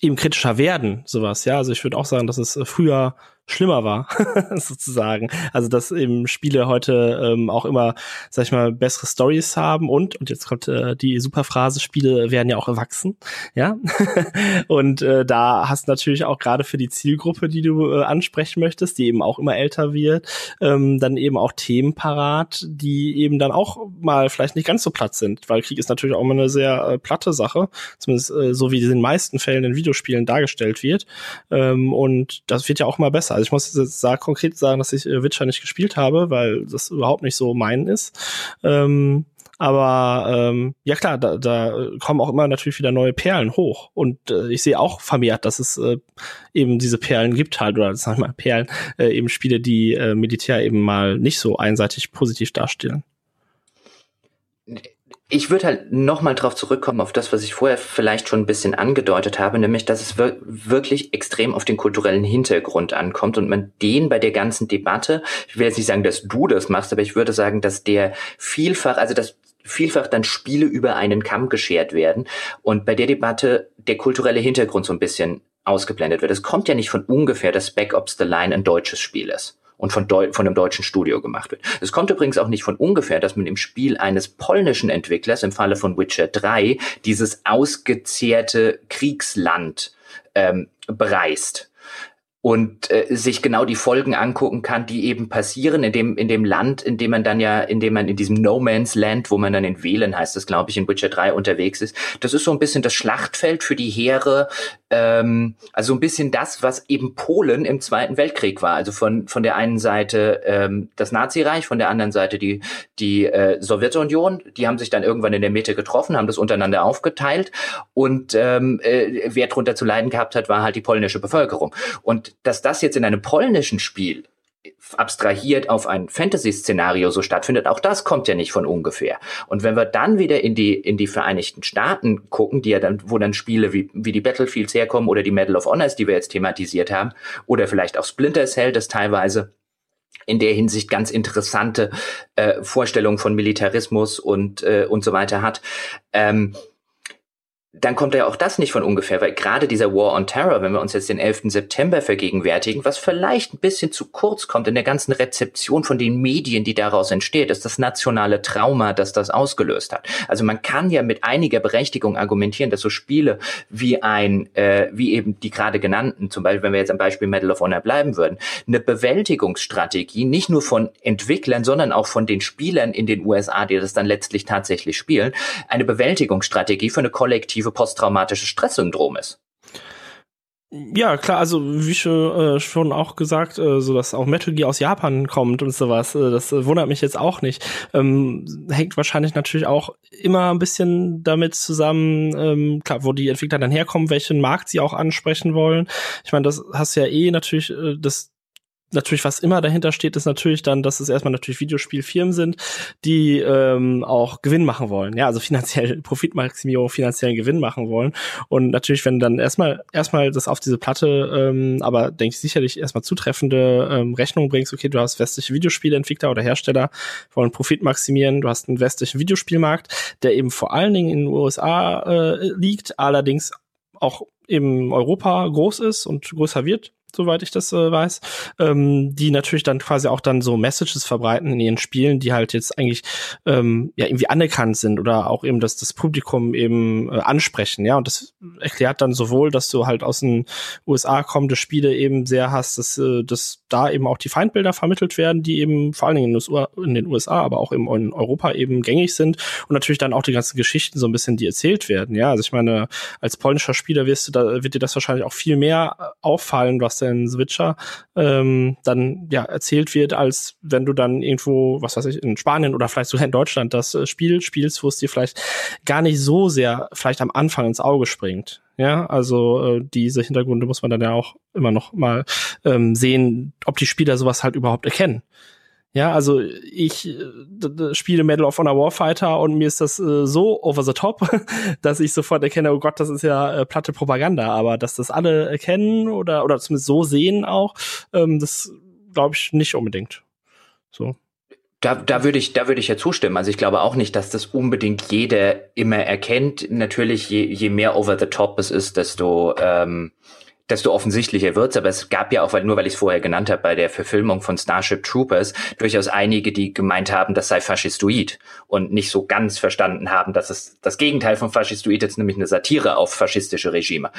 eben kritischer werden, sowas, ja. Also ich würde auch sagen, dass es äh, früher schlimmer war, sozusagen. Also dass eben Spiele heute ähm, auch immer, sag ich mal, bessere Stories haben und, und jetzt kommt äh, die super Phrase, Spiele werden ja auch erwachsen, ja. und äh, da hast du natürlich auch gerade für die Zielgruppe, die du äh, ansprechen möchtest, die eben auch immer älter wird, ähm, dann eben auch Themen parat, die eben dann auch mal vielleicht nicht ganz so platt sind, weil Krieg ist natürlich auch immer eine sehr äh, platte Sache, zumindest äh, so wie in den meisten Fällen in Videospielen dargestellt wird. Ähm, und das wird ja auch mal besser. Also ich muss jetzt sagen, konkret sagen, dass ich äh, Witcher nicht gespielt habe, weil das überhaupt nicht so mein ist. Ähm, aber ähm, ja klar, da, da kommen auch immer natürlich wieder neue Perlen hoch. Und äh, ich sehe auch vermehrt, dass es äh, eben diese Perlen gibt halt, oder sag ich mal Perlen, äh, eben Spiele, die äh, Militär eben mal nicht so einseitig positiv darstellen ich würde halt nochmal drauf zurückkommen, auf das, was ich vorher vielleicht schon ein bisschen angedeutet habe, nämlich, dass es wir wirklich extrem auf den kulturellen Hintergrund ankommt und man den bei der ganzen Debatte, ich will jetzt nicht sagen, dass du das machst, aber ich würde sagen, dass der vielfach, also dass vielfach dann Spiele über einen Kamm geschert werden und bei der Debatte der kulturelle Hintergrund so ein bisschen ausgeblendet wird. Es kommt ja nicht von ungefähr, dass Back Ops the Line ein deutsches Spiel ist und von, Deu von einem deutschen Studio gemacht wird. Es kommt übrigens auch nicht von ungefähr, dass man im Spiel eines polnischen Entwicklers, im Falle von Witcher 3, dieses ausgezehrte Kriegsland ähm, bereist. Und äh, sich genau die Folgen angucken kann, die eben passieren in dem in dem Land, in dem man dann ja, in dem man in diesem No Man's Land, wo man dann in Wählen heißt das, glaube ich, in Witcher 3 unterwegs ist. Das ist so ein bisschen das Schlachtfeld für die Heere, ähm, also ein bisschen das, was eben Polen im Zweiten Weltkrieg war. Also von von der einen Seite ähm, das Nazireich, von der anderen Seite die die äh, Sowjetunion. Die haben sich dann irgendwann in der Mitte getroffen, haben das untereinander aufgeteilt und ähm, äh, wer drunter zu leiden gehabt hat, war halt die polnische Bevölkerung und dass das jetzt in einem polnischen Spiel abstrahiert auf ein Fantasy-Szenario so stattfindet, auch das kommt ja nicht von ungefähr. Und wenn wir dann wieder in die, in die Vereinigten Staaten gucken, die ja dann, wo dann Spiele wie, wie die Battlefields herkommen oder die Medal of Honors, die wir jetzt thematisiert haben, oder vielleicht auch Splinter Cell, das teilweise in der Hinsicht ganz interessante äh, Vorstellungen von Militarismus und, äh, und so weiter hat, ähm, dann kommt ja auch das nicht von ungefähr, weil gerade dieser War on Terror, wenn wir uns jetzt den 11. September vergegenwärtigen, was vielleicht ein bisschen zu kurz kommt in der ganzen Rezeption von den Medien, die daraus entsteht, ist das nationale Trauma, das das ausgelöst hat. Also man kann ja mit einiger Berechtigung argumentieren, dass so Spiele wie ein, äh, wie eben die gerade genannten, zum Beispiel, wenn wir jetzt am Beispiel Medal of Honor bleiben würden, eine Bewältigungsstrategie nicht nur von Entwicklern, sondern auch von den Spielern in den USA, die das dann letztlich tatsächlich spielen, eine Bewältigungsstrategie für eine kollektive aktive posttraumatische Stresssyndrom ist. Ja, klar, also wie schon, äh, schon auch gesagt, äh, so dass auch Metal Gear aus Japan kommt und sowas, äh, das äh, wundert mich jetzt auch nicht. Ähm, hängt wahrscheinlich natürlich auch immer ein bisschen damit zusammen, ähm, klar, wo die Entwickler dann herkommen, welchen Markt sie auch ansprechen wollen. Ich meine, das hast ja eh natürlich, äh, das natürlich, was immer dahinter steht, ist natürlich dann, dass es erstmal natürlich Videospielfirmen sind, die ähm, auch Gewinn machen wollen. Ja, also finanziell Profitmaximierung, finanziellen Gewinn machen wollen. Und natürlich, wenn dann erstmal erstmal das auf diese Platte, ähm, aber denke ich sicherlich erstmal zutreffende ähm, Rechnung bringst, okay, du hast westliche Videospielentwickler oder Hersteller, wollen Profit maximieren, du hast einen westlichen Videospielmarkt, der eben vor allen Dingen in den USA äh, liegt, allerdings auch eben Europa groß ist und größer wird soweit ich das äh, weiß, ähm, die natürlich dann quasi auch dann so Messages verbreiten in ihren Spielen, die halt jetzt eigentlich ähm, ja irgendwie anerkannt sind oder auch eben das, das Publikum eben äh, ansprechen, ja. Und das erklärt dann sowohl, dass du halt aus den USA kommende Spiele eben sehr hast, dass, äh, dass da eben auch die Feindbilder vermittelt werden, die eben vor allen Dingen in, den USA, aber auch eben in Europa eben gängig sind und natürlich dann auch die ganzen Geschichten so ein bisschen, die erzählt werden, ja. Also ich meine, als polnischer Spieler wirst du da, wird dir das wahrscheinlich auch viel mehr äh, auffallen, was denn Switcher ähm, dann ja erzählt wird, als wenn du dann irgendwo, was weiß ich, in Spanien oder vielleicht sogar in Deutschland das äh, Spiel spielst, wo es dir vielleicht gar nicht so sehr vielleicht am Anfang ins Auge springt. Ja, also äh, diese Hintergründe muss man dann ja auch immer noch mal ähm, sehen, ob die Spieler sowas halt überhaupt erkennen. Ja, also ich äh, spiele Medal of Honor Warfighter und mir ist das äh, so over the top, dass ich sofort erkenne, oh Gott, das ist ja äh, platte Propaganda. Aber dass das alle erkennen oder oder zumindest so sehen auch, ähm, das glaube ich nicht unbedingt. So. Da, da würde ich, da ich ja zustimmen. Also ich glaube auch nicht, dass das unbedingt jeder immer erkennt. Natürlich, je, je mehr over the top es ist, desto ähm, desto offensichtlicher wird's. Aber es gab ja auch, weil, nur weil ich es vorher genannt habe, bei der Verfilmung von Starship Troopers durchaus einige, die gemeint haben, das sei faschistoid und nicht so ganz verstanden haben, dass es das Gegenteil von faschistoid ist, nämlich eine Satire auf faschistische Regime.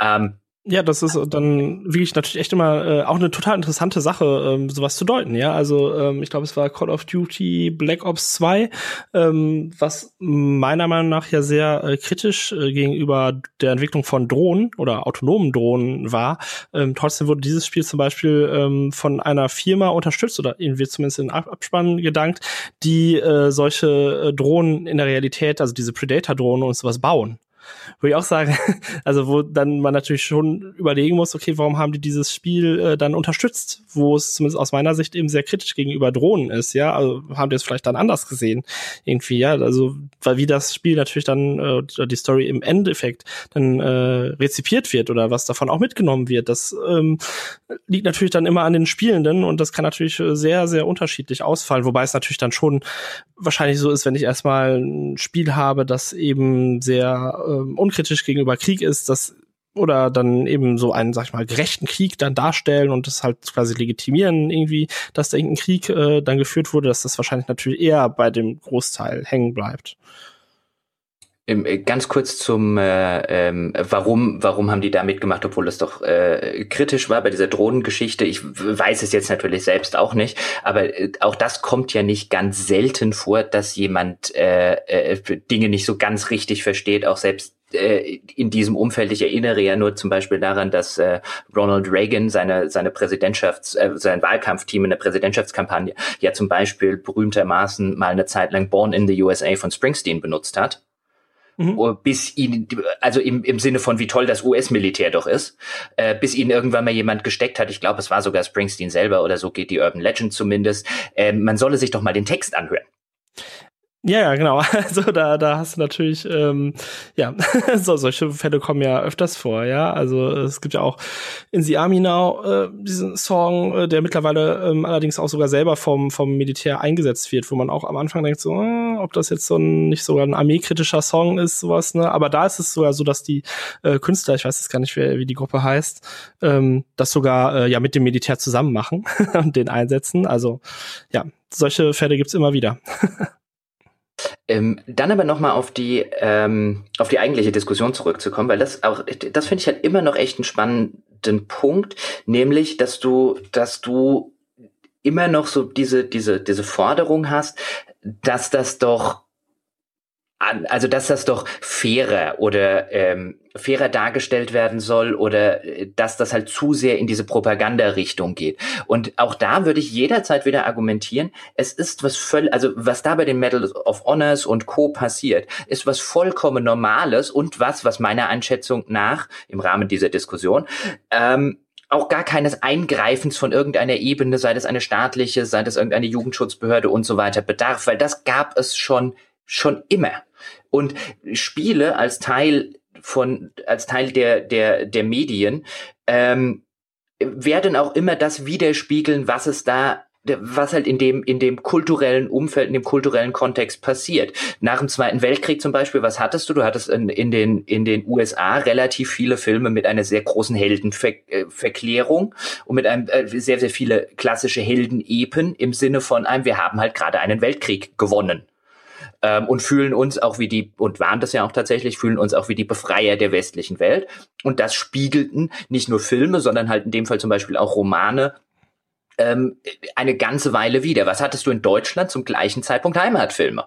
Ähm, ja, das ist dann wirklich natürlich echt immer äh, auch eine total interessante Sache, ähm, sowas zu deuten, ja. Also ähm, ich glaube, es war Call of Duty Black Ops 2, ähm, was meiner Meinung nach ja sehr äh, kritisch äh, gegenüber der Entwicklung von Drohnen oder autonomen Drohnen war. Ähm, trotzdem wurde dieses Spiel zum Beispiel ähm, von einer Firma unterstützt oder irgendwie zumindest in Abspann gedankt, die äh, solche äh, Drohnen in der Realität, also diese Predator-Drohnen und sowas bauen wo ich auch sage, also wo dann man natürlich schon überlegen muss, okay, warum haben die dieses Spiel äh, dann unterstützt, wo es zumindest aus meiner Sicht eben sehr kritisch gegenüber Drohnen ist, ja, also haben die es vielleicht dann anders gesehen, irgendwie, ja, also weil wie das Spiel natürlich dann äh, die Story im Endeffekt dann äh, rezipiert wird oder was davon auch mitgenommen wird, das ähm, liegt natürlich dann immer an den Spielenden und das kann natürlich äh, sehr, sehr unterschiedlich ausfallen, wobei es natürlich dann schon wahrscheinlich so ist, wenn ich erstmal ein Spiel habe, das eben sehr äh, unkritisch gegenüber Krieg ist, das oder dann eben so einen, sag ich mal, gerechten Krieg dann darstellen und das halt quasi legitimieren irgendwie, dass da irgendein Krieg äh, dann geführt wurde, dass das wahrscheinlich natürlich eher bei dem Großteil hängen bleibt. Äh, ganz kurz zum, äh, ähm, warum, warum haben die da mitgemacht, obwohl das doch äh, kritisch war bei dieser Drohnengeschichte. Ich weiß es jetzt natürlich selbst auch nicht, aber äh, auch das kommt ja nicht ganz selten vor, dass jemand äh, äh, Dinge nicht so ganz richtig versteht, auch selbst äh, in diesem Umfeld. Ich erinnere ja nur zum Beispiel daran, dass äh, Ronald Reagan seine seine Präsidentschafts äh, sein Wahlkampfteam in der Präsidentschaftskampagne ja zum Beispiel berühmtermaßen mal eine Zeit lang Born in the USA von Springsteen benutzt hat mhm. Oh, bis ihn, also im, im Sinne von wie toll das US-Militär doch ist, äh, bis ihn irgendwann mal jemand gesteckt hat, ich glaube, es war sogar Springsteen selber oder so geht die Urban Legend zumindest, äh, man solle sich doch mal den Text anhören. Ja, ja, genau. Also da, da hast du natürlich, ähm, ja, so, solche Fälle kommen ja öfters vor, ja. Also es gibt ja auch in The Army Now äh, diesen Song, äh, der mittlerweile ähm, allerdings auch sogar selber vom, vom Militär eingesetzt wird, wo man auch am Anfang denkt, so, äh, ob das jetzt so ein, nicht sogar ein armeekritischer Song ist, sowas, ne? Aber da ist es sogar so, dass die äh, Künstler, ich weiß jetzt gar nicht, wer, wie die Gruppe heißt, ähm, das sogar äh, ja mit dem Militär zusammen machen und den einsetzen. Also ja, solche Fälle gibt's immer wieder. Ähm, dann aber nochmal auf die ähm, auf die eigentliche Diskussion zurückzukommen, weil das auch das finde ich halt immer noch echt einen spannenden Punkt, nämlich dass du dass du immer noch so diese diese diese Forderung hast, dass das doch also dass das doch fairer oder ähm, fairer dargestellt werden soll oder äh, dass das halt zu sehr in diese Propaganda-Richtung geht. Und auch da würde ich jederzeit wieder argumentieren, es ist was völlig, also was da bei den Medal of Honors und Co. passiert, ist was vollkommen Normales und was, was meiner Einschätzung nach im Rahmen dieser Diskussion ähm, auch gar keines Eingreifens von irgendeiner Ebene, sei das eine staatliche, sei das irgendeine Jugendschutzbehörde und so weiter bedarf, weil das gab es schon schon immer. Und Spiele als Teil von, als Teil der, der, der Medien, ähm, werden auch immer das widerspiegeln, was es da was halt in dem, in dem kulturellen Umfeld, in dem kulturellen Kontext passiert. Nach dem Zweiten Weltkrieg zum Beispiel, was hattest du? Du hattest in, in, den, in den USA relativ viele Filme mit einer sehr großen Heldenverklärung und mit einem äh, sehr, sehr viele klassische Heldenepen im Sinne von einem, wir haben halt gerade einen Weltkrieg gewonnen ähm, und fühlen uns auch wie die, und waren das ja auch tatsächlich, fühlen uns auch wie die Befreier der westlichen Welt. Und das spiegelten nicht nur Filme, sondern halt in dem Fall zum Beispiel auch Romane ähm, eine ganze Weile wieder. Was hattest du in Deutschland zum gleichen Zeitpunkt Heimatfilme?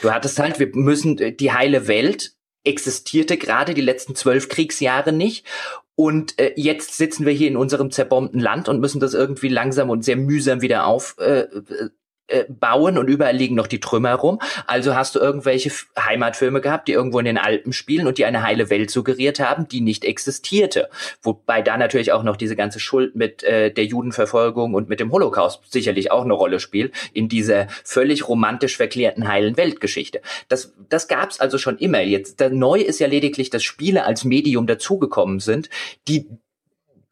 Du hattest halt, wir müssen, die heile Welt existierte gerade die letzten zwölf Kriegsjahre nicht. Und äh, jetzt sitzen wir hier in unserem zerbombten Land und müssen das irgendwie langsam und sehr mühsam wieder auf, äh, äh, bauen und überall liegen noch die Trümmer rum. Also hast du irgendwelche Heimatfilme gehabt, die irgendwo in den Alpen spielen und die eine heile Welt suggeriert haben, die nicht existierte. Wobei da natürlich auch noch diese ganze Schuld mit äh, der Judenverfolgung und mit dem Holocaust sicherlich auch eine Rolle spielt in dieser völlig romantisch verklärten heilen Weltgeschichte. Das, das gab's also schon immer. Jetzt neu ist ja lediglich, dass Spiele als Medium dazugekommen sind, die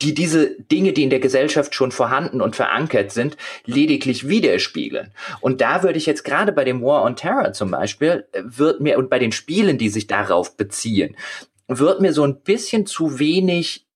die diese Dinge, die in der Gesellschaft schon vorhanden und verankert sind, lediglich widerspiegeln. Und da würde ich jetzt gerade bei dem War on Terror zum Beispiel, wird mir, und bei den Spielen, die sich darauf beziehen, wird mir so ein bisschen zu wenig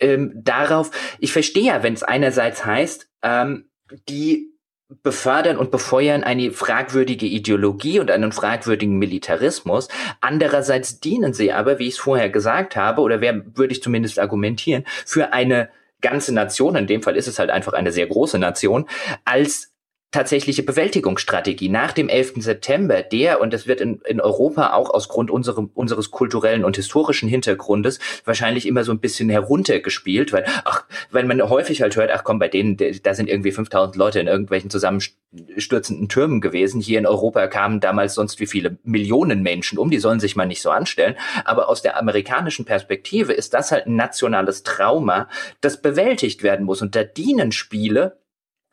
ähm, darauf, ich verstehe ja, wenn es einerseits heißt, ähm, die befördern und befeuern eine fragwürdige Ideologie und einen fragwürdigen Militarismus. Andererseits dienen sie aber, wie ich es vorher gesagt habe, oder wer, würde ich zumindest argumentieren, für eine ganze Nation, in dem Fall ist es halt einfach eine sehr große Nation, als tatsächliche Bewältigungsstrategie nach dem 11. September, der, und das wird in, in Europa auch aus Grund unserem, unseres kulturellen und historischen Hintergrundes wahrscheinlich immer so ein bisschen heruntergespielt, weil, ach, weil man häufig halt hört, ach komm, bei denen, da sind irgendwie 5000 Leute in irgendwelchen zusammenstürzenden Türmen gewesen. Hier in Europa kamen damals sonst wie viele Millionen Menschen um, die sollen sich mal nicht so anstellen. Aber aus der amerikanischen Perspektive ist das halt ein nationales Trauma, das bewältigt werden muss. Und da dienen Spiele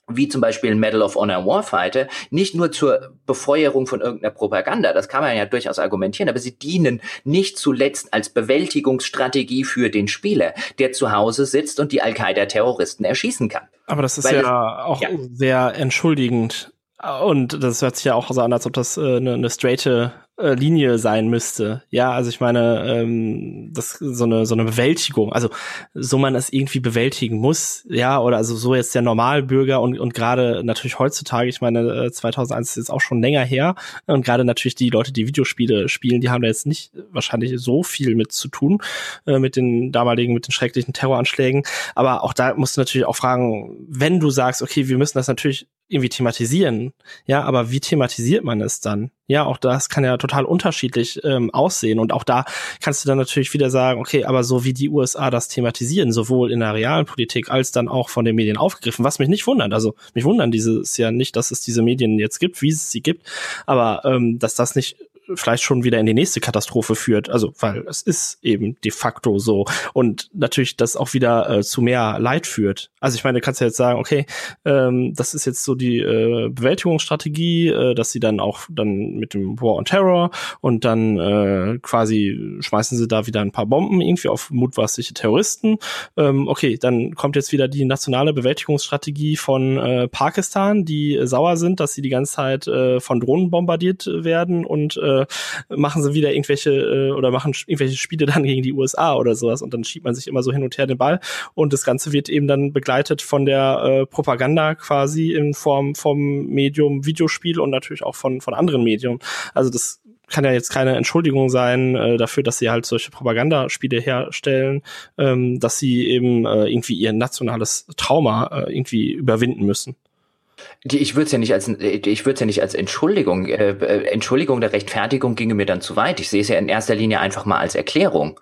wie zum Beispiel Medal of Honor Warfighter, nicht nur zur Befeuerung von irgendeiner Propaganda, das kann man ja durchaus argumentieren, aber sie dienen nicht zuletzt als Bewältigungsstrategie für den Spieler, der zu Hause sitzt und die Al-Qaida-Terroristen erschießen kann. Aber das ist Weil ja es, auch ja. sehr entschuldigend und das hört sich ja auch so an, als ob das äh, eine, eine straighte äh, Linie sein müsste. Ja, also ich meine, ähm, das so eine so eine Bewältigung, also so man es irgendwie bewältigen muss, ja, oder also so jetzt der Normalbürger und und gerade natürlich heutzutage, ich meine, 2001 ist jetzt auch schon länger her und gerade natürlich die Leute, die Videospiele spielen, die haben da jetzt nicht wahrscheinlich so viel mit zu tun äh, mit den damaligen mit den schrecklichen Terroranschlägen, aber auch da musst du natürlich auch fragen, wenn du sagst, okay, wir müssen das natürlich irgendwie thematisieren. Ja, aber wie thematisiert man es dann? Ja, auch das kann ja total unterschiedlich ähm, aussehen. Und auch da kannst du dann natürlich wieder sagen, okay, aber so wie die USA das thematisieren, sowohl in der realen Politik als dann auch von den Medien aufgegriffen, was mich nicht wundert. Also mich wundern dieses ja nicht, dass es diese Medien jetzt gibt, wie es sie gibt, aber ähm, dass das nicht vielleicht schon wieder in die nächste Katastrophe führt. Also, weil es ist eben de facto so. Und natürlich das auch wieder äh, zu mehr Leid führt. Also ich meine, du kannst ja jetzt sagen, okay, ähm, das ist jetzt so die äh, Bewältigungsstrategie, äh, dass sie dann auch dann mit dem War on Terror und dann äh, quasi schmeißen sie da wieder ein paar Bomben irgendwie auf mutmaßliche Terroristen. Ähm, okay, dann kommt jetzt wieder die nationale Bewältigungsstrategie von äh, Pakistan, die äh, sauer sind, dass sie die ganze Zeit äh, von Drohnen bombardiert werden und äh, äh, machen sie wieder irgendwelche äh, oder machen irgendwelche Spiele dann gegen die USA oder sowas und dann schiebt man sich immer so hin und her den Ball und das Ganze wird eben dann begleitet von der äh, Propaganda quasi in Form vom Medium Videospiel und natürlich auch von, von anderen Medien. Also das kann ja jetzt keine Entschuldigung sein äh, dafür, dass sie halt solche Propagandaspiele herstellen, ähm, dass sie eben äh, irgendwie ihr nationales Trauma äh, irgendwie überwinden müssen. Ich würde es ja nicht als ich würde ja nicht als Entschuldigung äh, äh, Entschuldigung der Rechtfertigung ginge mir dann zu weit. Ich sehe es ja in erster Linie einfach mal als Erklärung.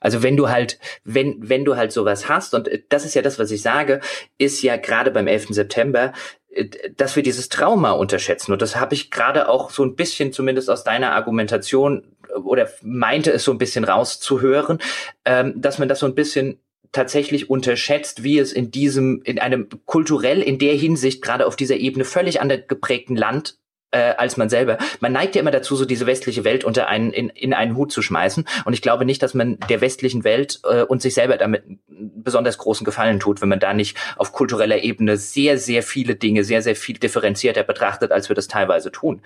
Also wenn du halt, wenn, wenn du halt sowas hast, und äh, das ist ja das, was ich sage, ist ja gerade beim 11. September, äh, dass wir dieses Trauma unterschätzen. Und das habe ich gerade auch so ein bisschen, zumindest aus deiner Argumentation, oder meinte es so ein bisschen rauszuhören, ähm, dass man das so ein bisschen tatsächlich unterschätzt, wie es in diesem, in einem kulturell in der Hinsicht gerade auf dieser Ebene völlig anders geprägten Land äh, als man selber. Man neigt ja immer dazu, so diese westliche Welt unter einen in, in einen Hut zu schmeißen. Und ich glaube nicht, dass man der westlichen Welt äh, und sich selber damit besonders großen Gefallen tut, wenn man da nicht auf kultureller Ebene sehr, sehr viele Dinge sehr, sehr viel differenzierter betrachtet, als wir das teilweise tun.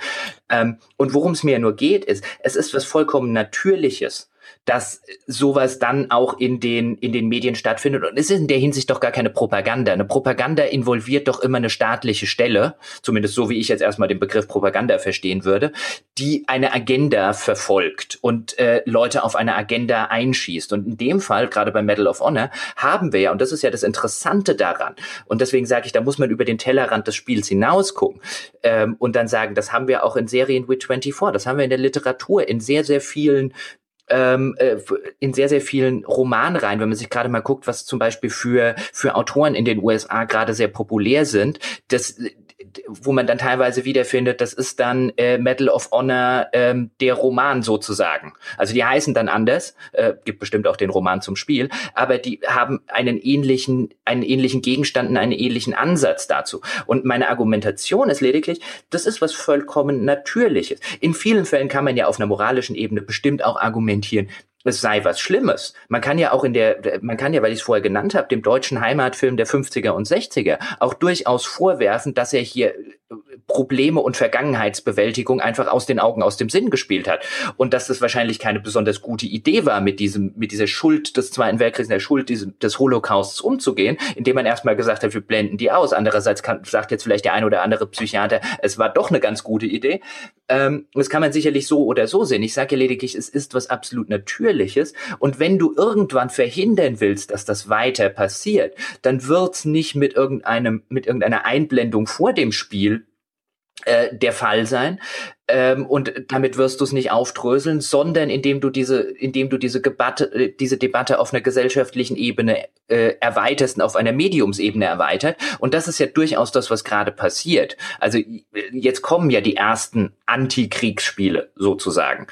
Ähm, und worum es mir nur geht, ist, es ist was vollkommen Natürliches dass sowas dann auch in den, in den Medien stattfindet. Und es ist in der Hinsicht doch gar keine Propaganda. Eine Propaganda involviert doch immer eine staatliche Stelle, zumindest so wie ich jetzt erstmal den Begriff Propaganda verstehen würde, die eine Agenda verfolgt und äh, Leute auf eine Agenda einschießt. Und in dem Fall, gerade bei Medal of Honor, haben wir ja, und das ist ja das Interessante daran, und deswegen sage ich, da muss man über den Tellerrand des Spiels hinaus gucken ähm, und dann sagen, das haben wir auch in Serien wie 24, das haben wir in der Literatur, in sehr, sehr vielen ähm, äh, in sehr, sehr vielen Romanreihen, wenn man sich gerade mal guckt, was zum Beispiel für, für Autoren in den USA gerade sehr populär sind, das, wo man dann teilweise wiederfindet, das ist dann äh, Medal of Honor ähm, der Roman sozusagen. Also die heißen dann anders, äh, gibt bestimmt auch den Roman zum Spiel, aber die haben einen ähnlichen, einen ähnlichen Gegenstand und einen ähnlichen Ansatz dazu. Und meine Argumentation ist lediglich, das ist was vollkommen Natürliches. In vielen Fällen kann man ja auf einer moralischen Ebene bestimmt auch argumentieren, es sei was Schlimmes. Man kann ja auch in der, man kann ja, weil ich es vorher genannt habe, dem deutschen Heimatfilm der 50er und 60er auch durchaus vorwerfen, dass er hier Probleme und Vergangenheitsbewältigung einfach aus den Augen, aus dem Sinn gespielt hat. Und dass das wahrscheinlich keine besonders gute Idee war, mit diesem, mit dieser Schuld des Zweiten Weltkriegs, der Schuld diesem, des Holocausts umzugehen, indem man erstmal gesagt hat, wir blenden die aus. Andererseits kann, sagt jetzt vielleicht der ein oder andere Psychiater, es war doch eine ganz gute Idee. Ähm, das kann man sicherlich so oder so sehen. Ich sage ja lediglich, es ist was absolut Natürliches. Und wenn du irgendwann verhindern willst, dass das weiter passiert, dann wird's nicht mit irgendeinem, mit irgendeiner Einblendung vor dem Spiel äh, der Fall sein. Ähm, und damit wirst du es nicht aufdröseln, sondern indem du diese, indem du diese Debatte, äh, diese Debatte auf einer gesellschaftlichen Ebene äh, erweiterst und auf einer Mediumsebene erweitert. Und das ist ja durchaus das, was gerade passiert. Also jetzt kommen ja die ersten Antikriegsspiele sozusagen.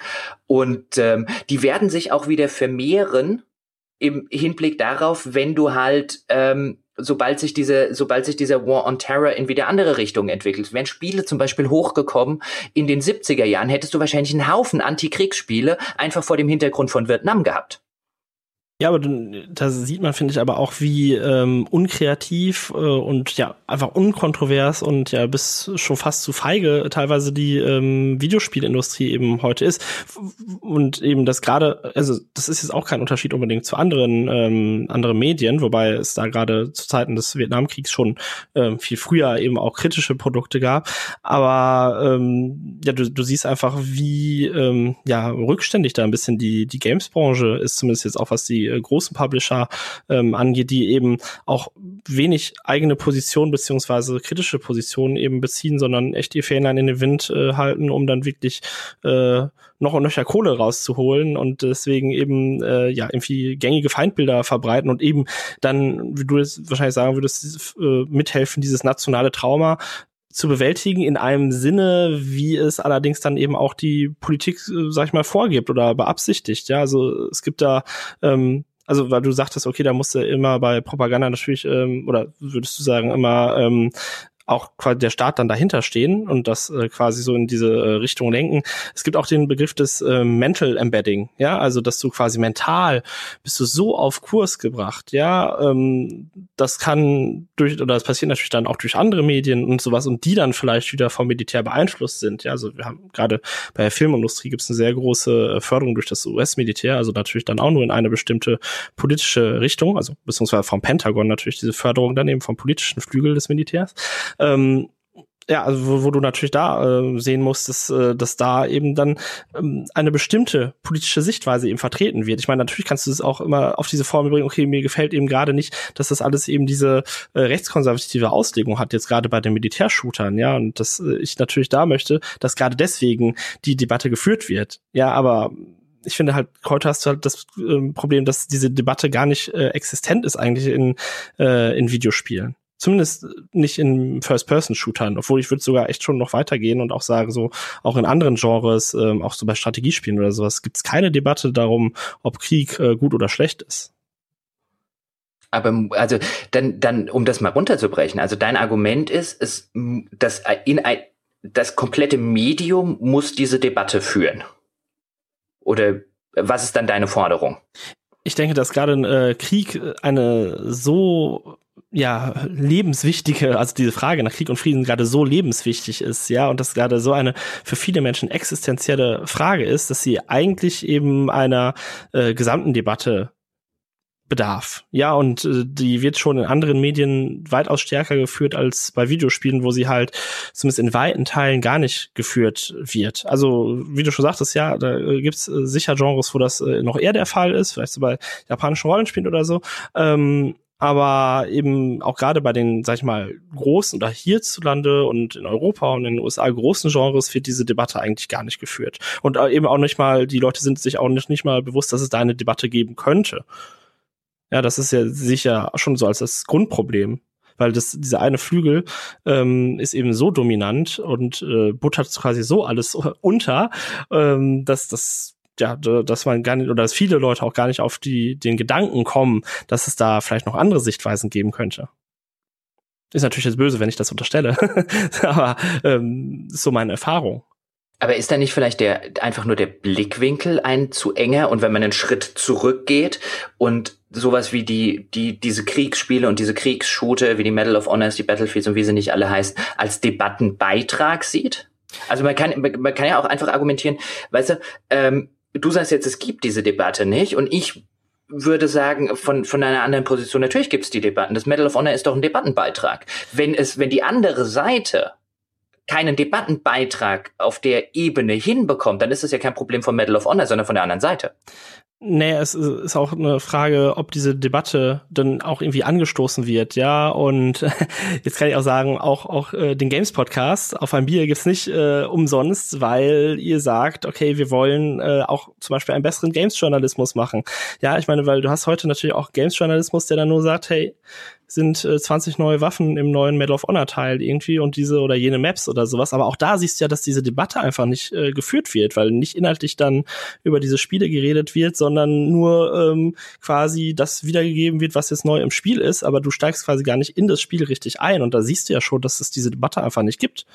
Und ähm, die werden sich auch wieder vermehren im Hinblick darauf, wenn du halt ähm, sobald sich diese, sobald sich dieser War on Terror in wieder andere Richtungen entwickelt. Wären Spiele zum Beispiel hochgekommen in den 70er Jahren, hättest du wahrscheinlich einen Haufen Antikriegsspiele einfach vor dem Hintergrund von Vietnam gehabt. Ja, aber da sieht man, finde ich, aber auch, wie ähm, unkreativ äh, und ja, einfach unkontrovers und ja, bis schon fast zu feige teilweise die ähm, Videospielindustrie eben heute ist. Und eben das gerade, also das ist jetzt auch kein Unterschied unbedingt zu anderen, ähm, anderen Medien, wobei es da gerade zu Zeiten des Vietnamkriegs schon ähm, viel früher eben auch kritische Produkte gab. Aber ähm, ja, du, du siehst einfach, wie ähm, ja, rückständig da ein bisschen die, die Games-Branche ist, zumindest jetzt auch was die äh, großen Publisher ähm, angeht, die eben auch wenig eigene Position beziehungsweise kritische Positionen eben beziehen, sondern echt ihr Fähnlein in den Wind äh, halten, um dann wirklich äh, noch und nöcher Kohle rauszuholen und deswegen eben äh, ja irgendwie gängige Feindbilder verbreiten und eben dann, wie du es wahrscheinlich sagen würdest, äh, mithelfen, dieses nationale Trauma zu bewältigen in einem Sinne, wie es allerdings dann eben auch die Politik, äh, sag ich mal, vorgibt oder beabsichtigt. Ja, also es gibt da ähm, also weil du sagtest, okay, da musste immer bei Propaganda natürlich, ähm, oder würdest du sagen, immer ähm, auch quasi der Staat dann dahinter stehen und das äh, quasi so in diese äh, Richtung lenken. Es gibt auch den Begriff des äh, Mental Embedding, ja, also dass du quasi mental bist du so auf Kurs gebracht, ja, ähm, das kann durch oder das passiert natürlich dann auch durch andere Medien und sowas und die dann vielleicht wieder vom Militär beeinflusst sind, ja, also wir haben gerade bei der Filmindustrie gibt es eine sehr große äh, Förderung durch das US-Militär, also natürlich dann auch nur in eine bestimmte politische Richtung, also beziehungsweise vom Pentagon natürlich diese Förderung dann eben vom politischen Flügel des Militärs. Ähm, ja, also wo, wo du natürlich da äh, sehen musst, dass, äh, dass da eben dann ähm, eine bestimmte politische Sichtweise eben vertreten wird. Ich meine, natürlich kannst du es auch immer auf diese Formel bringen, okay, mir gefällt eben gerade nicht, dass das alles eben diese äh, rechtskonservative Auslegung hat, jetzt gerade bei den Militärshootern, ja, und dass äh, ich natürlich da möchte, dass gerade deswegen die Debatte geführt wird. Ja, aber ich finde halt, heute hast du halt das äh, Problem, dass diese Debatte gar nicht äh, existent ist eigentlich in, äh, in Videospielen. Zumindest nicht in First-Person-Shootern, obwohl ich würde sogar echt schon noch weitergehen und auch sagen, so auch in anderen Genres, ähm, auch so bei Strategiespielen oder sowas, gibt es keine Debatte darum, ob Krieg äh, gut oder schlecht ist. Aber also dann, dann, um das mal runterzubrechen, also dein Argument ist, ist dass in ein, das komplette Medium muss diese Debatte führen. Oder was ist dann deine Forderung? Ich denke, dass gerade äh, Krieg eine so ja, lebenswichtige, also diese Frage nach Krieg und Frieden gerade so lebenswichtig ist, ja, und das gerade so eine für viele Menschen existenzielle Frage ist, dass sie eigentlich eben einer äh, gesamten Debatte bedarf. Ja, und äh, die wird schon in anderen Medien weitaus stärker geführt als bei Videospielen, wo sie halt zumindest in weiten Teilen gar nicht geführt wird. Also, wie du schon sagtest, ja, da äh, gibt's äh, sicher Genres, wo das äh, noch eher der Fall ist, vielleicht so bei japanischen Rollenspielen oder so. Ähm, aber eben auch gerade bei den, sag ich mal, großen oder hierzulande und in Europa und in den USA großen Genres wird diese Debatte eigentlich gar nicht geführt. Und eben auch nicht mal, die Leute sind sich auch nicht, nicht mal bewusst, dass es da eine Debatte geben könnte. Ja, das ist ja sicher schon so als das Grundproblem. Weil das, dieser eine Flügel ähm, ist eben so dominant und äh, buttert quasi so alles unter, ähm, dass das ja, dass man gar nicht, oder dass viele Leute auch gar nicht auf die, den Gedanken kommen, dass es da vielleicht noch andere Sichtweisen geben könnte. Ist natürlich jetzt böse, wenn ich das unterstelle, aber ähm, so meine Erfahrung. Aber ist da nicht vielleicht der einfach nur der Blickwinkel ein zu enger und wenn man einen Schritt zurückgeht und sowas wie die die diese Kriegsspiele und diese Kriegsshooter wie die Medal of Honors, die Battlefields und wie sie nicht alle heißen, als Debattenbeitrag sieht? Also man kann man kann ja auch einfach argumentieren, weißt du, ähm, du sagst jetzt, es gibt diese Debatte nicht und ich würde sagen, von, von einer anderen Position, natürlich gibt es die Debatten. Das Medal of Honor ist doch ein Debattenbeitrag. Wenn es, wenn die andere Seite keinen Debattenbeitrag auf der Ebene hinbekommt, dann ist es ja kein Problem von Medal of Honor, sondern von der anderen Seite. Nee, es ist auch eine Frage, ob diese Debatte dann auch irgendwie angestoßen wird, ja. Und jetzt kann ich auch sagen, auch, auch äh, den Games Podcast auf ein Bier gibt's nicht äh, umsonst, weil ihr sagt, okay, wir wollen äh, auch zum Beispiel einen besseren Games-Journalismus machen. Ja, ich meine, weil du hast heute natürlich auch Games-Journalismus, der dann nur sagt, hey, sind äh, 20 neue Waffen im neuen Medal of Honor Teil irgendwie und diese oder jene Maps oder sowas. Aber auch da siehst du ja, dass diese Debatte einfach nicht äh, geführt wird, weil nicht inhaltlich dann über diese Spiele geredet wird, sondern nur ähm, quasi das wiedergegeben wird, was jetzt neu im Spiel ist, aber du steigst quasi gar nicht in das Spiel richtig ein und da siehst du ja schon, dass es diese Debatte einfach nicht gibt.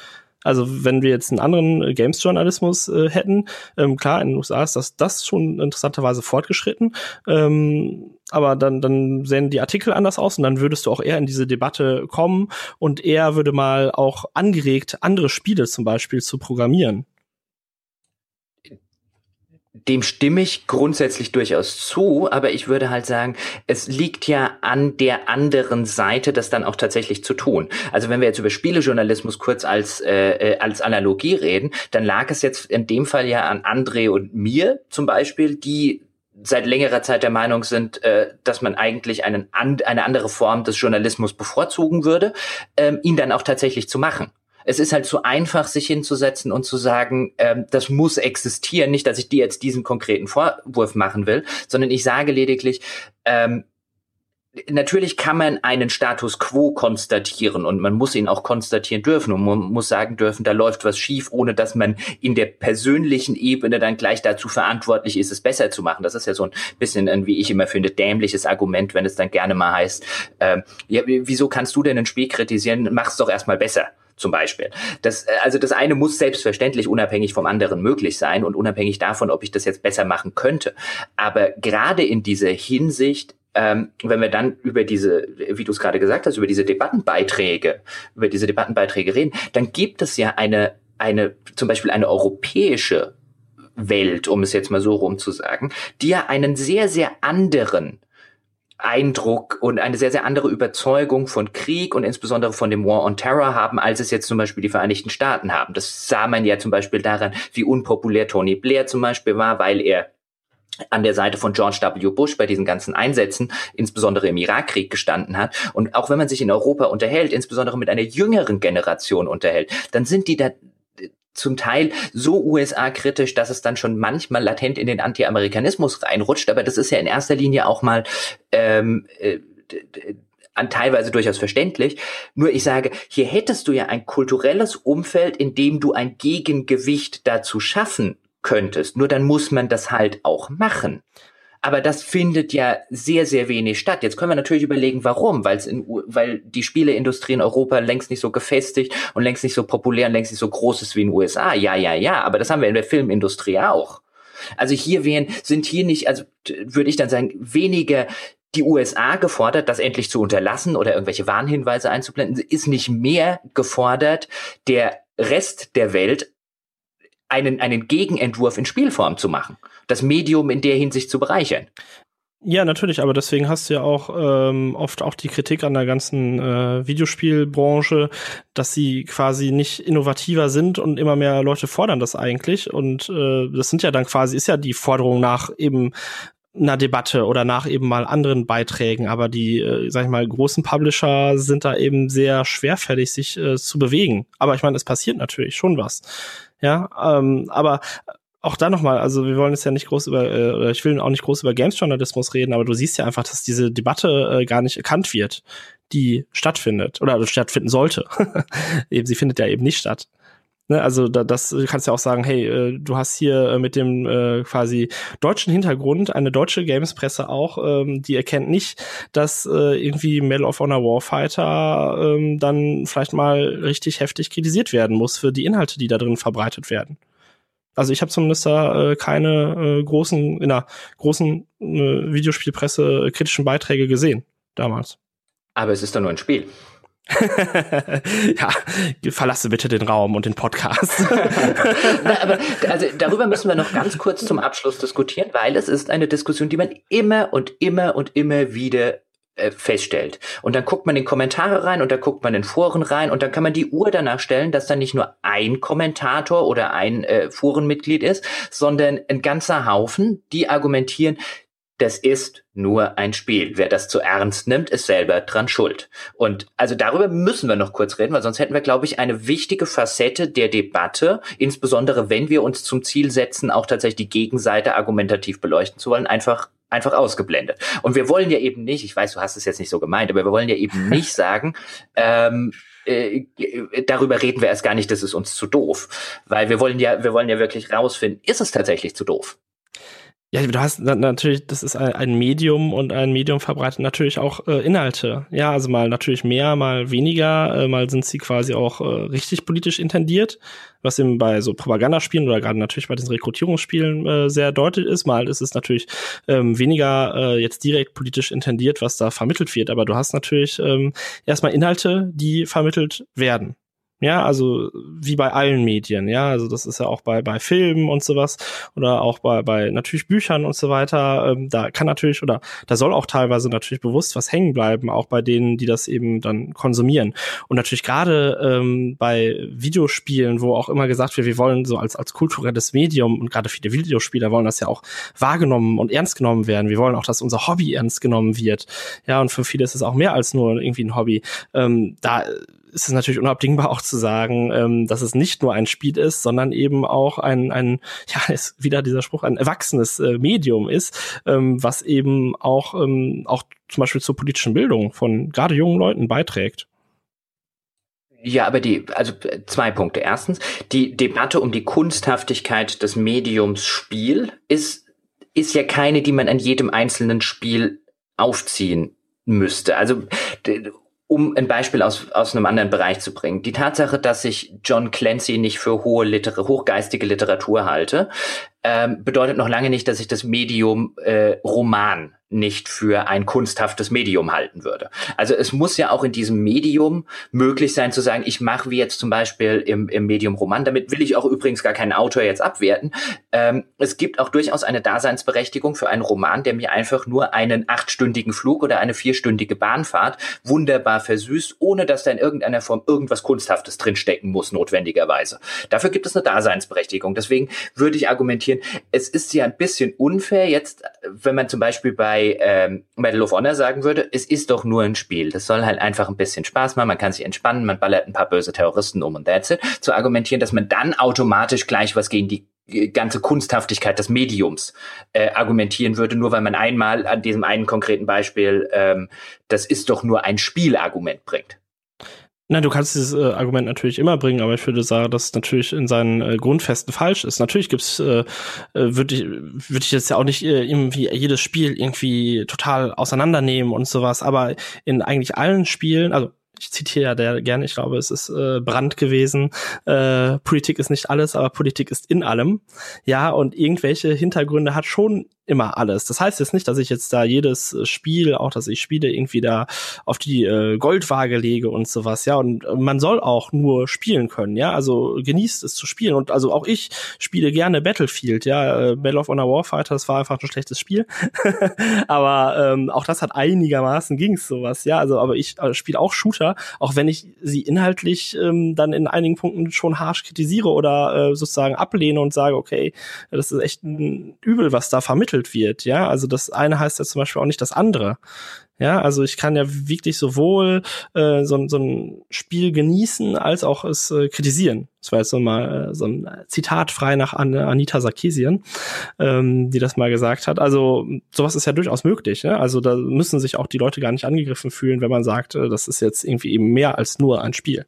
Also wenn wir jetzt einen anderen äh, Games-Journalismus äh, hätten, ähm, klar, in den USA ist das, das schon interessanterweise fortgeschritten, ähm, aber dann, dann sehen die Artikel anders aus und dann würdest du auch eher in diese Debatte kommen und er würde mal auch angeregt, andere Spiele zum Beispiel zu programmieren dem stimme ich grundsätzlich durchaus zu, aber ich würde halt sagen, es liegt ja an der anderen Seite, das dann auch tatsächlich zu tun. Also wenn wir jetzt über Spielejournalismus kurz als, äh, äh, als Analogie reden, dann lag es jetzt in dem Fall ja an André und mir zum Beispiel, die seit längerer Zeit der Meinung sind, äh, dass man eigentlich einen, an, eine andere Form des Journalismus bevorzugen würde, ähm, ihn dann auch tatsächlich zu machen es ist halt zu einfach, sich hinzusetzen und zu sagen, ähm, das muss existieren. Nicht, dass ich dir jetzt diesen konkreten Vorwurf machen will, sondern ich sage lediglich, ähm, natürlich kann man einen Status quo konstatieren und man muss ihn auch konstatieren dürfen und man muss sagen dürfen, da läuft was schief, ohne dass man in der persönlichen Ebene dann gleich dazu verantwortlich ist, es besser zu machen. Das ist ja so ein bisschen wie ich immer finde, dämliches Argument, wenn es dann gerne mal heißt, ähm, ja, wieso kannst du denn ein Spiel kritisieren? Mach's doch erstmal besser zum Beispiel. Das, äh, also das eine muss selbstverständlich unabhängig vom anderen möglich sein und unabhängig davon, ob ich das jetzt besser machen könnte. Aber gerade in dieser Hinsicht ähm, wenn wir dann über diese, wie du es gerade gesagt hast, über diese Debattenbeiträge, über diese Debattenbeiträge reden, dann gibt es ja eine, eine, zum Beispiel eine europäische Welt, um es jetzt mal so rum zu sagen, die ja einen sehr, sehr anderen Eindruck und eine sehr, sehr andere Überzeugung von Krieg und insbesondere von dem War on Terror haben, als es jetzt zum Beispiel die Vereinigten Staaten haben. Das sah man ja zum Beispiel daran, wie unpopulär Tony Blair zum Beispiel war, weil er an der Seite von George W. Bush bei diesen ganzen Einsätzen, insbesondere im Irakkrieg gestanden hat. Und auch wenn man sich in Europa unterhält, insbesondere mit einer jüngeren Generation unterhält, dann sind die da zum Teil so USA-kritisch, dass es dann schon manchmal latent in den Anti-Amerikanismus reinrutscht. Aber das ist ja in erster Linie auch mal ähm, äh, an teilweise durchaus verständlich. Nur ich sage, hier hättest du ja ein kulturelles Umfeld, in dem du ein Gegengewicht dazu schaffen könntest. Nur dann muss man das halt auch machen. Aber das findet ja sehr, sehr wenig statt. Jetzt können wir natürlich überlegen, warum, weil in, weil die Spieleindustrie in Europa längst nicht so gefestigt und längst nicht so populär und längst nicht so groß ist wie in den USA. Ja, ja, ja. Aber das haben wir in der Filmindustrie auch. Also hier wären, sind hier nicht, also würde ich dann sagen, weniger die USA gefordert, das endlich zu unterlassen oder irgendwelche Warnhinweise einzublenden, ist nicht mehr gefordert, der Rest der Welt einen, einen Gegenentwurf in Spielform zu machen das Medium in der Hinsicht zu bereichern. Ja, natürlich, aber deswegen hast du ja auch ähm, oft auch die Kritik an der ganzen äh, Videospielbranche, dass sie quasi nicht innovativer sind und immer mehr Leute fordern das eigentlich. Und äh, das sind ja dann quasi, ist ja die Forderung nach eben einer Debatte oder nach eben mal anderen Beiträgen, aber die, äh, sag ich mal, großen Publisher sind da eben sehr schwerfällig, sich äh, zu bewegen. Aber ich meine, es passiert natürlich schon was. Ja, ähm, aber auch da nochmal, also wir wollen jetzt ja nicht groß über, äh, oder ich will auch nicht groß über Games-Journalismus reden, aber du siehst ja einfach, dass diese Debatte äh, gar nicht erkannt wird, die stattfindet oder also stattfinden sollte. eben, sie findet ja eben nicht statt. Ne, also da, das du kannst ja auch sagen, hey, äh, du hast hier äh, mit dem äh, quasi deutschen Hintergrund eine deutsche Gamespresse auch, ähm, die erkennt nicht, dass äh, irgendwie Medal of Honor Warfighter ähm, dann vielleicht mal richtig heftig kritisiert werden muss für die Inhalte, die da drin verbreitet werden. Also ich habe zumindest da äh, keine äh, großen, in der großen äh, Videospielpresse äh, kritischen Beiträge gesehen damals. Aber es ist doch nur ein Spiel. ja, verlasse bitte den Raum und den Podcast. Na, aber also darüber müssen wir noch ganz kurz zum Abschluss diskutieren, weil es ist eine Diskussion, die man immer und immer und immer wieder äh, feststellt. Und dann guckt man in Kommentare rein und dann guckt man in Foren rein und dann kann man die Uhr danach stellen, dass da nicht nur ein Kommentator oder ein äh, Forenmitglied ist, sondern ein ganzer Haufen, die argumentieren, das ist nur ein Spiel. Wer das zu ernst nimmt, ist selber dran schuld. Und also darüber müssen wir noch kurz reden, weil sonst hätten wir, glaube ich, eine wichtige Facette der Debatte, insbesondere wenn wir uns zum Ziel setzen, auch tatsächlich die Gegenseite argumentativ beleuchten zu wollen, einfach einfach ausgeblendet. Und wir wollen ja eben nicht, ich weiß, du hast es jetzt nicht so gemeint, aber wir wollen ja eben nicht sagen, ähm, äh, darüber reden wir erst gar nicht, das ist uns zu doof. Weil wir wollen ja, wir wollen ja wirklich rausfinden, ist es tatsächlich zu doof? Ja, du hast natürlich, das ist ein Medium und ein Medium verbreitet natürlich auch äh, Inhalte. Ja, also mal natürlich mehr, mal weniger, äh, mal sind sie quasi auch äh, richtig politisch intendiert, was eben bei so Propagandaspielen oder gerade natürlich bei diesen Rekrutierungsspielen äh, sehr deutlich ist. Mal ist es natürlich ähm, weniger äh, jetzt direkt politisch intendiert, was da vermittelt wird, aber du hast natürlich ähm, erstmal Inhalte, die vermittelt werden. Ja, also wie bei allen Medien, ja, also das ist ja auch bei bei Filmen und sowas oder auch bei bei natürlich Büchern und so weiter. Ähm, da kann natürlich oder da soll auch teilweise natürlich bewusst was hängen bleiben, auch bei denen, die das eben dann konsumieren. Und natürlich gerade ähm, bei Videospielen, wo auch immer gesagt wird, wir wollen so als als kulturelles Medium und gerade viele Videospieler wollen das ja auch wahrgenommen und ernst genommen werden. Wir wollen auch, dass unser Hobby ernst genommen wird. Ja, und für viele ist es auch mehr als nur irgendwie ein Hobby. Ähm, da ist es natürlich unabdingbar auch zu sagen, ähm, dass es nicht nur ein Spiel ist, sondern eben auch ein, ein ja, ist wieder dieser Spruch, ein erwachsenes äh, Medium ist, ähm, was eben auch, ähm, auch zum Beispiel zur politischen Bildung von gerade jungen Leuten beiträgt. Ja, aber die, also zwei Punkte. Erstens, die Debatte um die Kunsthaftigkeit des Mediums Spiel ist, ist ja keine, die man an jedem einzelnen Spiel aufziehen müsste. Also um ein Beispiel aus, aus einem anderen Bereich zu bringen. Die Tatsache, dass ich John Clancy nicht für hohe Liter hochgeistige Literatur halte, ähm, bedeutet noch lange nicht, dass ich das Medium äh, Roman nicht für ein kunsthaftes Medium halten würde. Also es muss ja auch in diesem Medium möglich sein zu sagen, ich mache wie jetzt zum Beispiel im, im Medium Roman, damit will ich auch übrigens gar keinen Autor jetzt abwerten. Ähm, es gibt auch durchaus eine Daseinsberechtigung für einen Roman, der mir einfach nur einen achtstündigen Flug oder eine vierstündige Bahnfahrt wunderbar versüßt, ohne dass da in irgendeiner Form irgendwas Kunsthaftes drinstecken muss, notwendigerweise. Dafür gibt es eine Daseinsberechtigung. Deswegen würde ich argumentieren, es ist ja ein bisschen unfair jetzt, wenn man zum Beispiel bei ähm, Medal of Honor sagen würde, es ist doch nur ein Spiel. Das soll halt einfach ein bisschen Spaß machen, man kann sich entspannen, man ballert ein paar böse Terroristen um und that's it. Zu argumentieren, dass man dann automatisch gleich was gegen die ganze Kunsthaftigkeit des Mediums äh, argumentieren würde, nur weil man einmal an diesem einen konkreten Beispiel ähm, das ist doch nur ein Spiel-Argument bringt. Na, du kannst dieses äh, Argument natürlich immer bringen, aber ich würde sagen, dass es natürlich in seinen äh, Grundfesten falsch ist. Natürlich gibt's, äh, äh würde ich, würde ich jetzt ja auch nicht äh, irgendwie jedes Spiel irgendwie total auseinandernehmen und sowas, aber in eigentlich allen Spielen, also ich zitiere ja der gerne, ich glaube, es ist äh, Brand gewesen. Äh, Politik ist nicht alles, aber Politik ist in allem. Ja, und irgendwelche Hintergründe hat schon immer alles. Das heißt jetzt nicht, dass ich jetzt da jedes äh, Spiel, auch dass ich Spiele irgendwie da auf die äh, Goldwaage lege und sowas, ja. Und man soll auch nur spielen können, ja. Also genießt es zu spielen. Und also auch ich spiele gerne Battlefield, ja. Äh, Battle of Honor Warfighter, das war einfach ein schlechtes Spiel. aber ähm, auch das hat einigermaßen ging's sowas, ja. Also, aber ich äh, spiele auch Shooter, auch wenn ich sie inhaltlich ähm, dann in einigen Punkten schon harsch kritisiere oder äh, sozusagen ablehne und sage, okay, das ist echt ein Übel, was da vermittelt vermittelt wird. Ja, also das eine heißt ja zum Beispiel auch nicht das andere. Ja, also ich kann ja wirklich sowohl äh, so, so ein Spiel genießen als auch es äh, kritisieren. Das war jetzt so mal äh, so ein Zitat frei nach An Anita Sarkeesian, ähm, die das mal gesagt hat. Also sowas ist ja durchaus möglich. Ne? Also da müssen sich auch die Leute gar nicht angegriffen fühlen, wenn man sagt, äh, das ist jetzt irgendwie eben mehr als nur ein Spiel.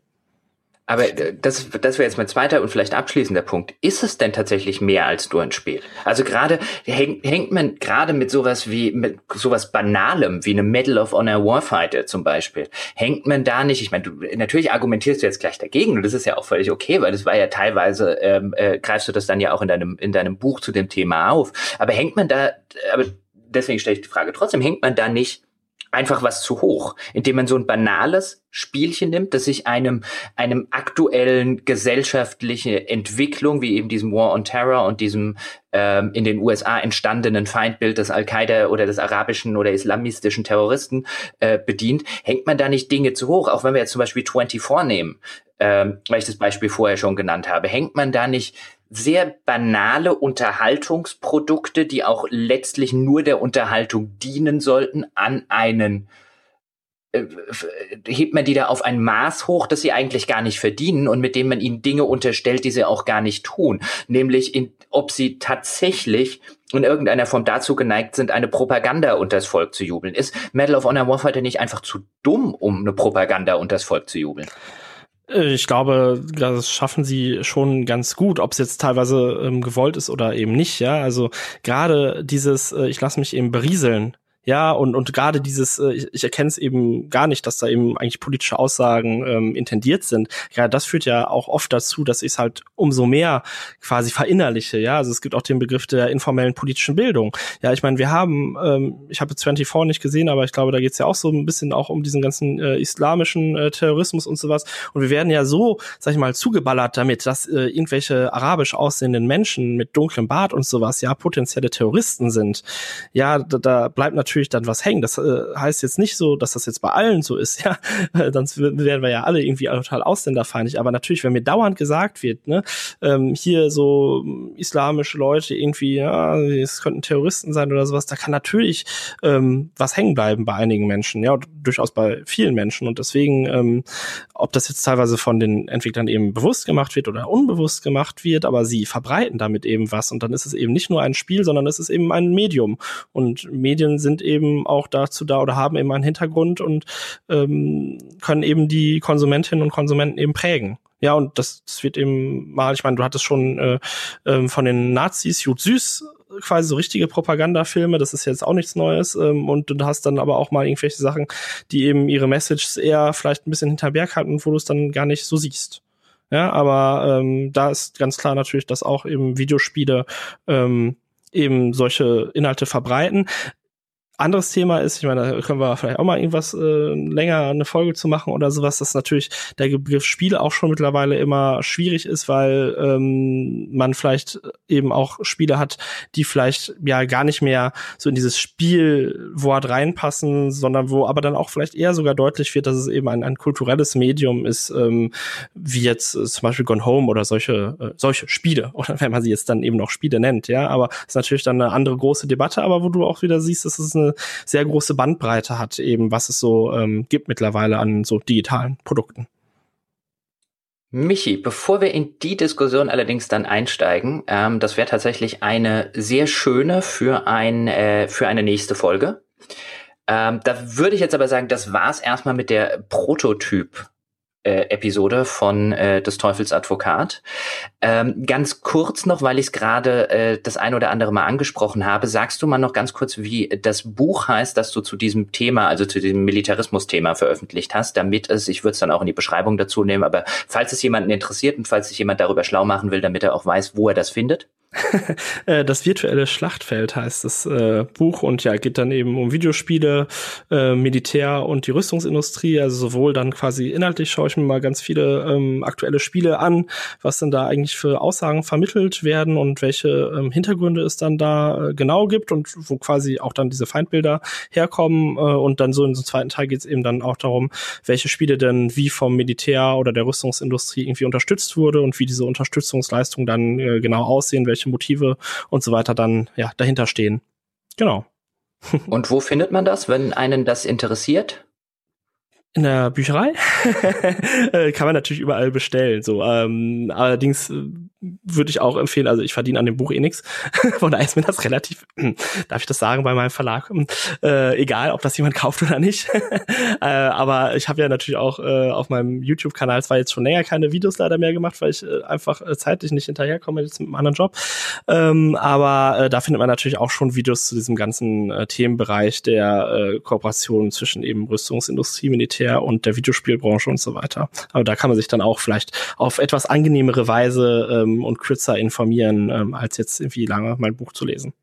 Aber äh, das, das wäre jetzt mein zweiter und vielleicht abschließender Punkt. Ist es denn tatsächlich mehr als nur ein Spiel? Also gerade häng, hängt man gerade mit sowas wie mit sowas Banalem wie einem Medal of Honor Warfighter zum Beispiel, hängt man da nicht? Ich meine, du natürlich argumentierst du jetzt gleich dagegen und das ist ja auch völlig okay, weil das war ja teilweise ähm, äh, greifst du das dann ja auch in deinem in deinem Buch zu dem Thema auf. Aber hängt man da? Aber deswegen stelle ich die Frage trotzdem: Hängt man da nicht einfach was zu hoch, indem man so ein banales Spielchen nimmt, das sich einem, einem aktuellen gesellschaftliche Entwicklung, wie eben diesem War on Terror und diesem ähm, in den USA entstandenen Feindbild des Al-Qaida oder des arabischen oder islamistischen Terroristen äh, bedient, hängt man da nicht Dinge zu hoch, auch wenn wir jetzt zum Beispiel 24 nehmen, ähm, weil ich das Beispiel vorher schon genannt habe, hängt man da nicht sehr banale Unterhaltungsprodukte, die auch letztlich nur der Unterhaltung dienen sollten, an einen äh, hebt man die da auf ein Maß hoch, das sie eigentlich gar nicht verdienen und mit dem man ihnen Dinge unterstellt, die sie auch gar nicht tun. Nämlich, in, ob sie tatsächlich in irgendeiner Form dazu geneigt sind, eine Propaganda unters Volk zu jubeln. Ist Medal of Honor Warfighter nicht einfach zu dumm, um eine Propaganda unters Volk zu jubeln? Äh, ich glaube, das schaffen sie schon ganz gut, ob es jetzt teilweise ähm, gewollt ist oder eben nicht. Ja, also gerade dieses, äh, ich lasse mich eben berieseln, ja, und, und gerade dieses, äh, ich, ich erkenne es eben gar nicht, dass da eben eigentlich politische Aussagen ähm, intendiert sind. Ja, das führt ja auch oft dazu, dass ich es halt umso mehr quasi verinnerliche. Ja, also es gibt auch den Begriff der informellen politischen Bildung. Ja, ich meine, wir haben, ähm, ich habe 24 nicht gesehen, aber ich glaube, da geht's ja auch so ein bisschen auch um diesen ganzen äh, islamischen äh, Terrorismus und sowas. Und wir werden ja so, sag ich mal, zugeballert damit, dass äh, irgendwelche arabisch aussehenden Menschen mit dunklem Bart und sowas ja potenzielle Terroristen sind. Ja, da, da bleibt natürlich natürlich dann was hängen. Das äh, heißt jetzt nicht so, dass das jetzt bei allen so ist, ja. Dann wären wir ja alle irgendwie total ausländerfeindlich. Aber natürlich, wenn mir dauernd gesagt wird, ne, ähm, hier so islamische Leute irgendwie, ja, es könnten Terroristen sein oder sowas, da kann natürlich ähm, was hängen bleiben bei einigen Menschen, ja, durchaus bei vielen Menschen. Und deswegen, ähm, ob das jetzt teilweise von den Entwicklern eben bewusst gemacht wird oder unbewusst gemacht wird, aber sie verbreiten damit eben was. Und dann ist es eben nicht nur ein Spiel, sondern es ist eben ein Medium. Und Medien sind eben auch dazu da oder haben eben einen Hintergrund und ähm, können eben die Konsumentinnen und Konsumenten eben prägen. Ja, und das, das wird eben mal, ich meine, du hattest schon äh, äh, von den Nazis Jut Süß quasi so richtige Propagandafilme, das ist jetzt auch nichts Neues. Ähm, und du hast dann aber auch mal irgendwelche Sachen, die eben ihre Messages eher vielleicht ein bisschen hinter Berg halten, wo du es dann gar nicht so siehst. Ja, aber ähm, da ist ganz klar natürlich, dass auch eben Videospiele ähm, eben solche Inhalte verbreiten anderes Thema ist, ich meine, da können wir vielleicht auch mal irgendwas äh, länger eine Folge zu machen oder sowas, dass natürlich der Begriff Spiel auch schon mittlerweile immer schwierig ist, weil ähm, man vielleicht eben auch Spiele hat, die vielleicht ja gar nicht mehr so in dieses Spielwort reinpassen, sondern wo aber dann auch vielleicht eher sogar deutlich wird, dass es eben ein, ein kulturelles Medium ist, ähm, wie jetzt äh, zum Beispiel Gone Home oder solche äh, solche Spiele oder wenn man sie jetzt dann eben noch Spiele nennt, ja, aber ist natürlich dann eine andere große Debatte, aber wo du auch wieder siehst, dass es eine sehr große Bandbreite hat, eben was es so ähm, gibt mittlerweile an so digitalen Produkten. Michi, bevor wir in die Diskussion allerdings dann einsteigen, ähm, das wäre tatsächlich eine sehr schöne für ein äh, für eine nächste Folge. Ähm, da würde ich jetzt aber sagen, das war's erstmal mit der Prototyp äh, Episode von äh, des Teufels Advokat. Ähm, ganz kurz noch, weil ich es gerade äh, das ein oder andere Mal angesprochen habe, sagst du mal noch ganz kurz, wie das Buch heißt, das du zu diesem Thema, also zu diesem Militarismus-Thema veröffentlicht hast, damit es, ich würde es dann auch in die Beschreibung dazu nehmen, aber falls es jemanden interessiert und falls sich jemand darüber schlau machen will, damit er auch weiß, wo er das findet. Äh, das virtuelle Schlachtfeld heißt das äh, Buch und ja, geht dann eben um Videospiele, äh, Militär und die Rüstungsindustrie. Also sowohl dann quasi inhaltlich schaue ich mir mal ganz viele ähm, aktuelle Spiele an, was denn da eigentlich für Aussagen vermittelt werden und welche ähm, Hintergründe es dann da äh, genau gibt und wo quasi auch dann diese Feindbilder herkommen. Äh, und dann so in so zweiten Teil geht es eben dann auch darum, welche Spiele denn wie vom Militär oder der Rüstungsindustrie irgendwie unterstützt wurde und wie diese Unterstützungsleistung dann äh, genau aussehen, welche welche Motive und so weiter dann ja dahinter stehen. Genau. Und wo findet man das, wenn einen das interessiert? In der Bücherei äh, kann man natürlich überall bestellen. So, ähm, allerdings äh, würde ich auch empfehlen, also ich verdiene an dem Buch eh nix. Von daher ist mir das relativ, darf ich das sagen bei meinem Verlag, äh, egal, ob das jemand kauft oder nicht. äh, aber ich habe ja natürlich auch äh, auf meinem YouTube-Kanal zwar jetzt schon länger keine Videos leider mehr gemacht, weil ich äh, einfach äh, zeitlich nicht hinterherkomme jetzt mit einem anderen Job. Ähm, aber äh, da findet man natürlich auch schon Videos zu diesem ganzen Themenbereich der Kooperation zwischen eben Rüstungsindustrie, Militär und der Videospielbranche und so weiter. Aber da kann man sich dann auch vielleicht auf etwas angenehmere Weise äh, ähm, und kürzer informieren, ähm, als jetzt irgendwie lange mein Buch zu lesen.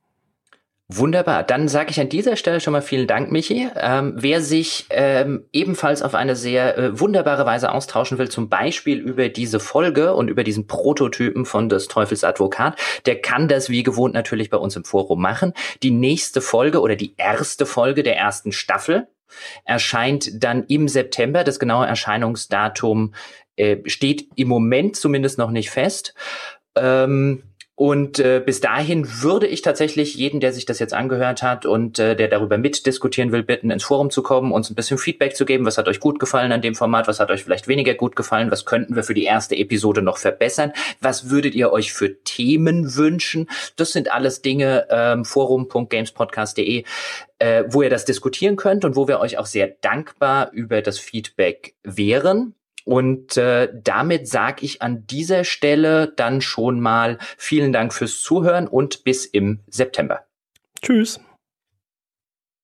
Wunderbar. Dann sage ich an dieser Stelle schon mal vielen Dank, Michi. Ähm, wer sich ähm, ebenfalls auf eine sehr äh, wunderbare Weise austauschen will, zum Beispiel über diese Folge und über diesen Prototypen von des Teufels Advokat, der kann das wie gewohnt natürlich bei uns im Forum machen. Die nächste Folge oder die erste Folge der ersten Staffel erscheint dann im September. Das genaue Erscheinungsdatum äh, steht im Moment zumindest noch nicht fest. Ähm, und äh, bis dahin würde ich tatsächlich jeden, der sich das jetzt angehört hat und äh, der darüber mitdiskutieren will, bitten, ins Forum zu kommen, uns ein bisschen Feedback zu geben. Was hat euch gut gefallen an dem Format? Was hat euch vielleicht weniger gut gefallen? Was könnten wir für die erste Episode noch verbessern? Was würdet ihr euch für Themen wünschen? Das sind alles Dinge, ähm, forum.gamespodcast.de, äh, wo ihr das diskutieren könnt und wo wir euch auch sehr dankbar über das Feedback wären. Und äh, damit sage ich an dieser Stelle dann schon mal vielen Dank fürs Zuhören und bis im September. Tschüss.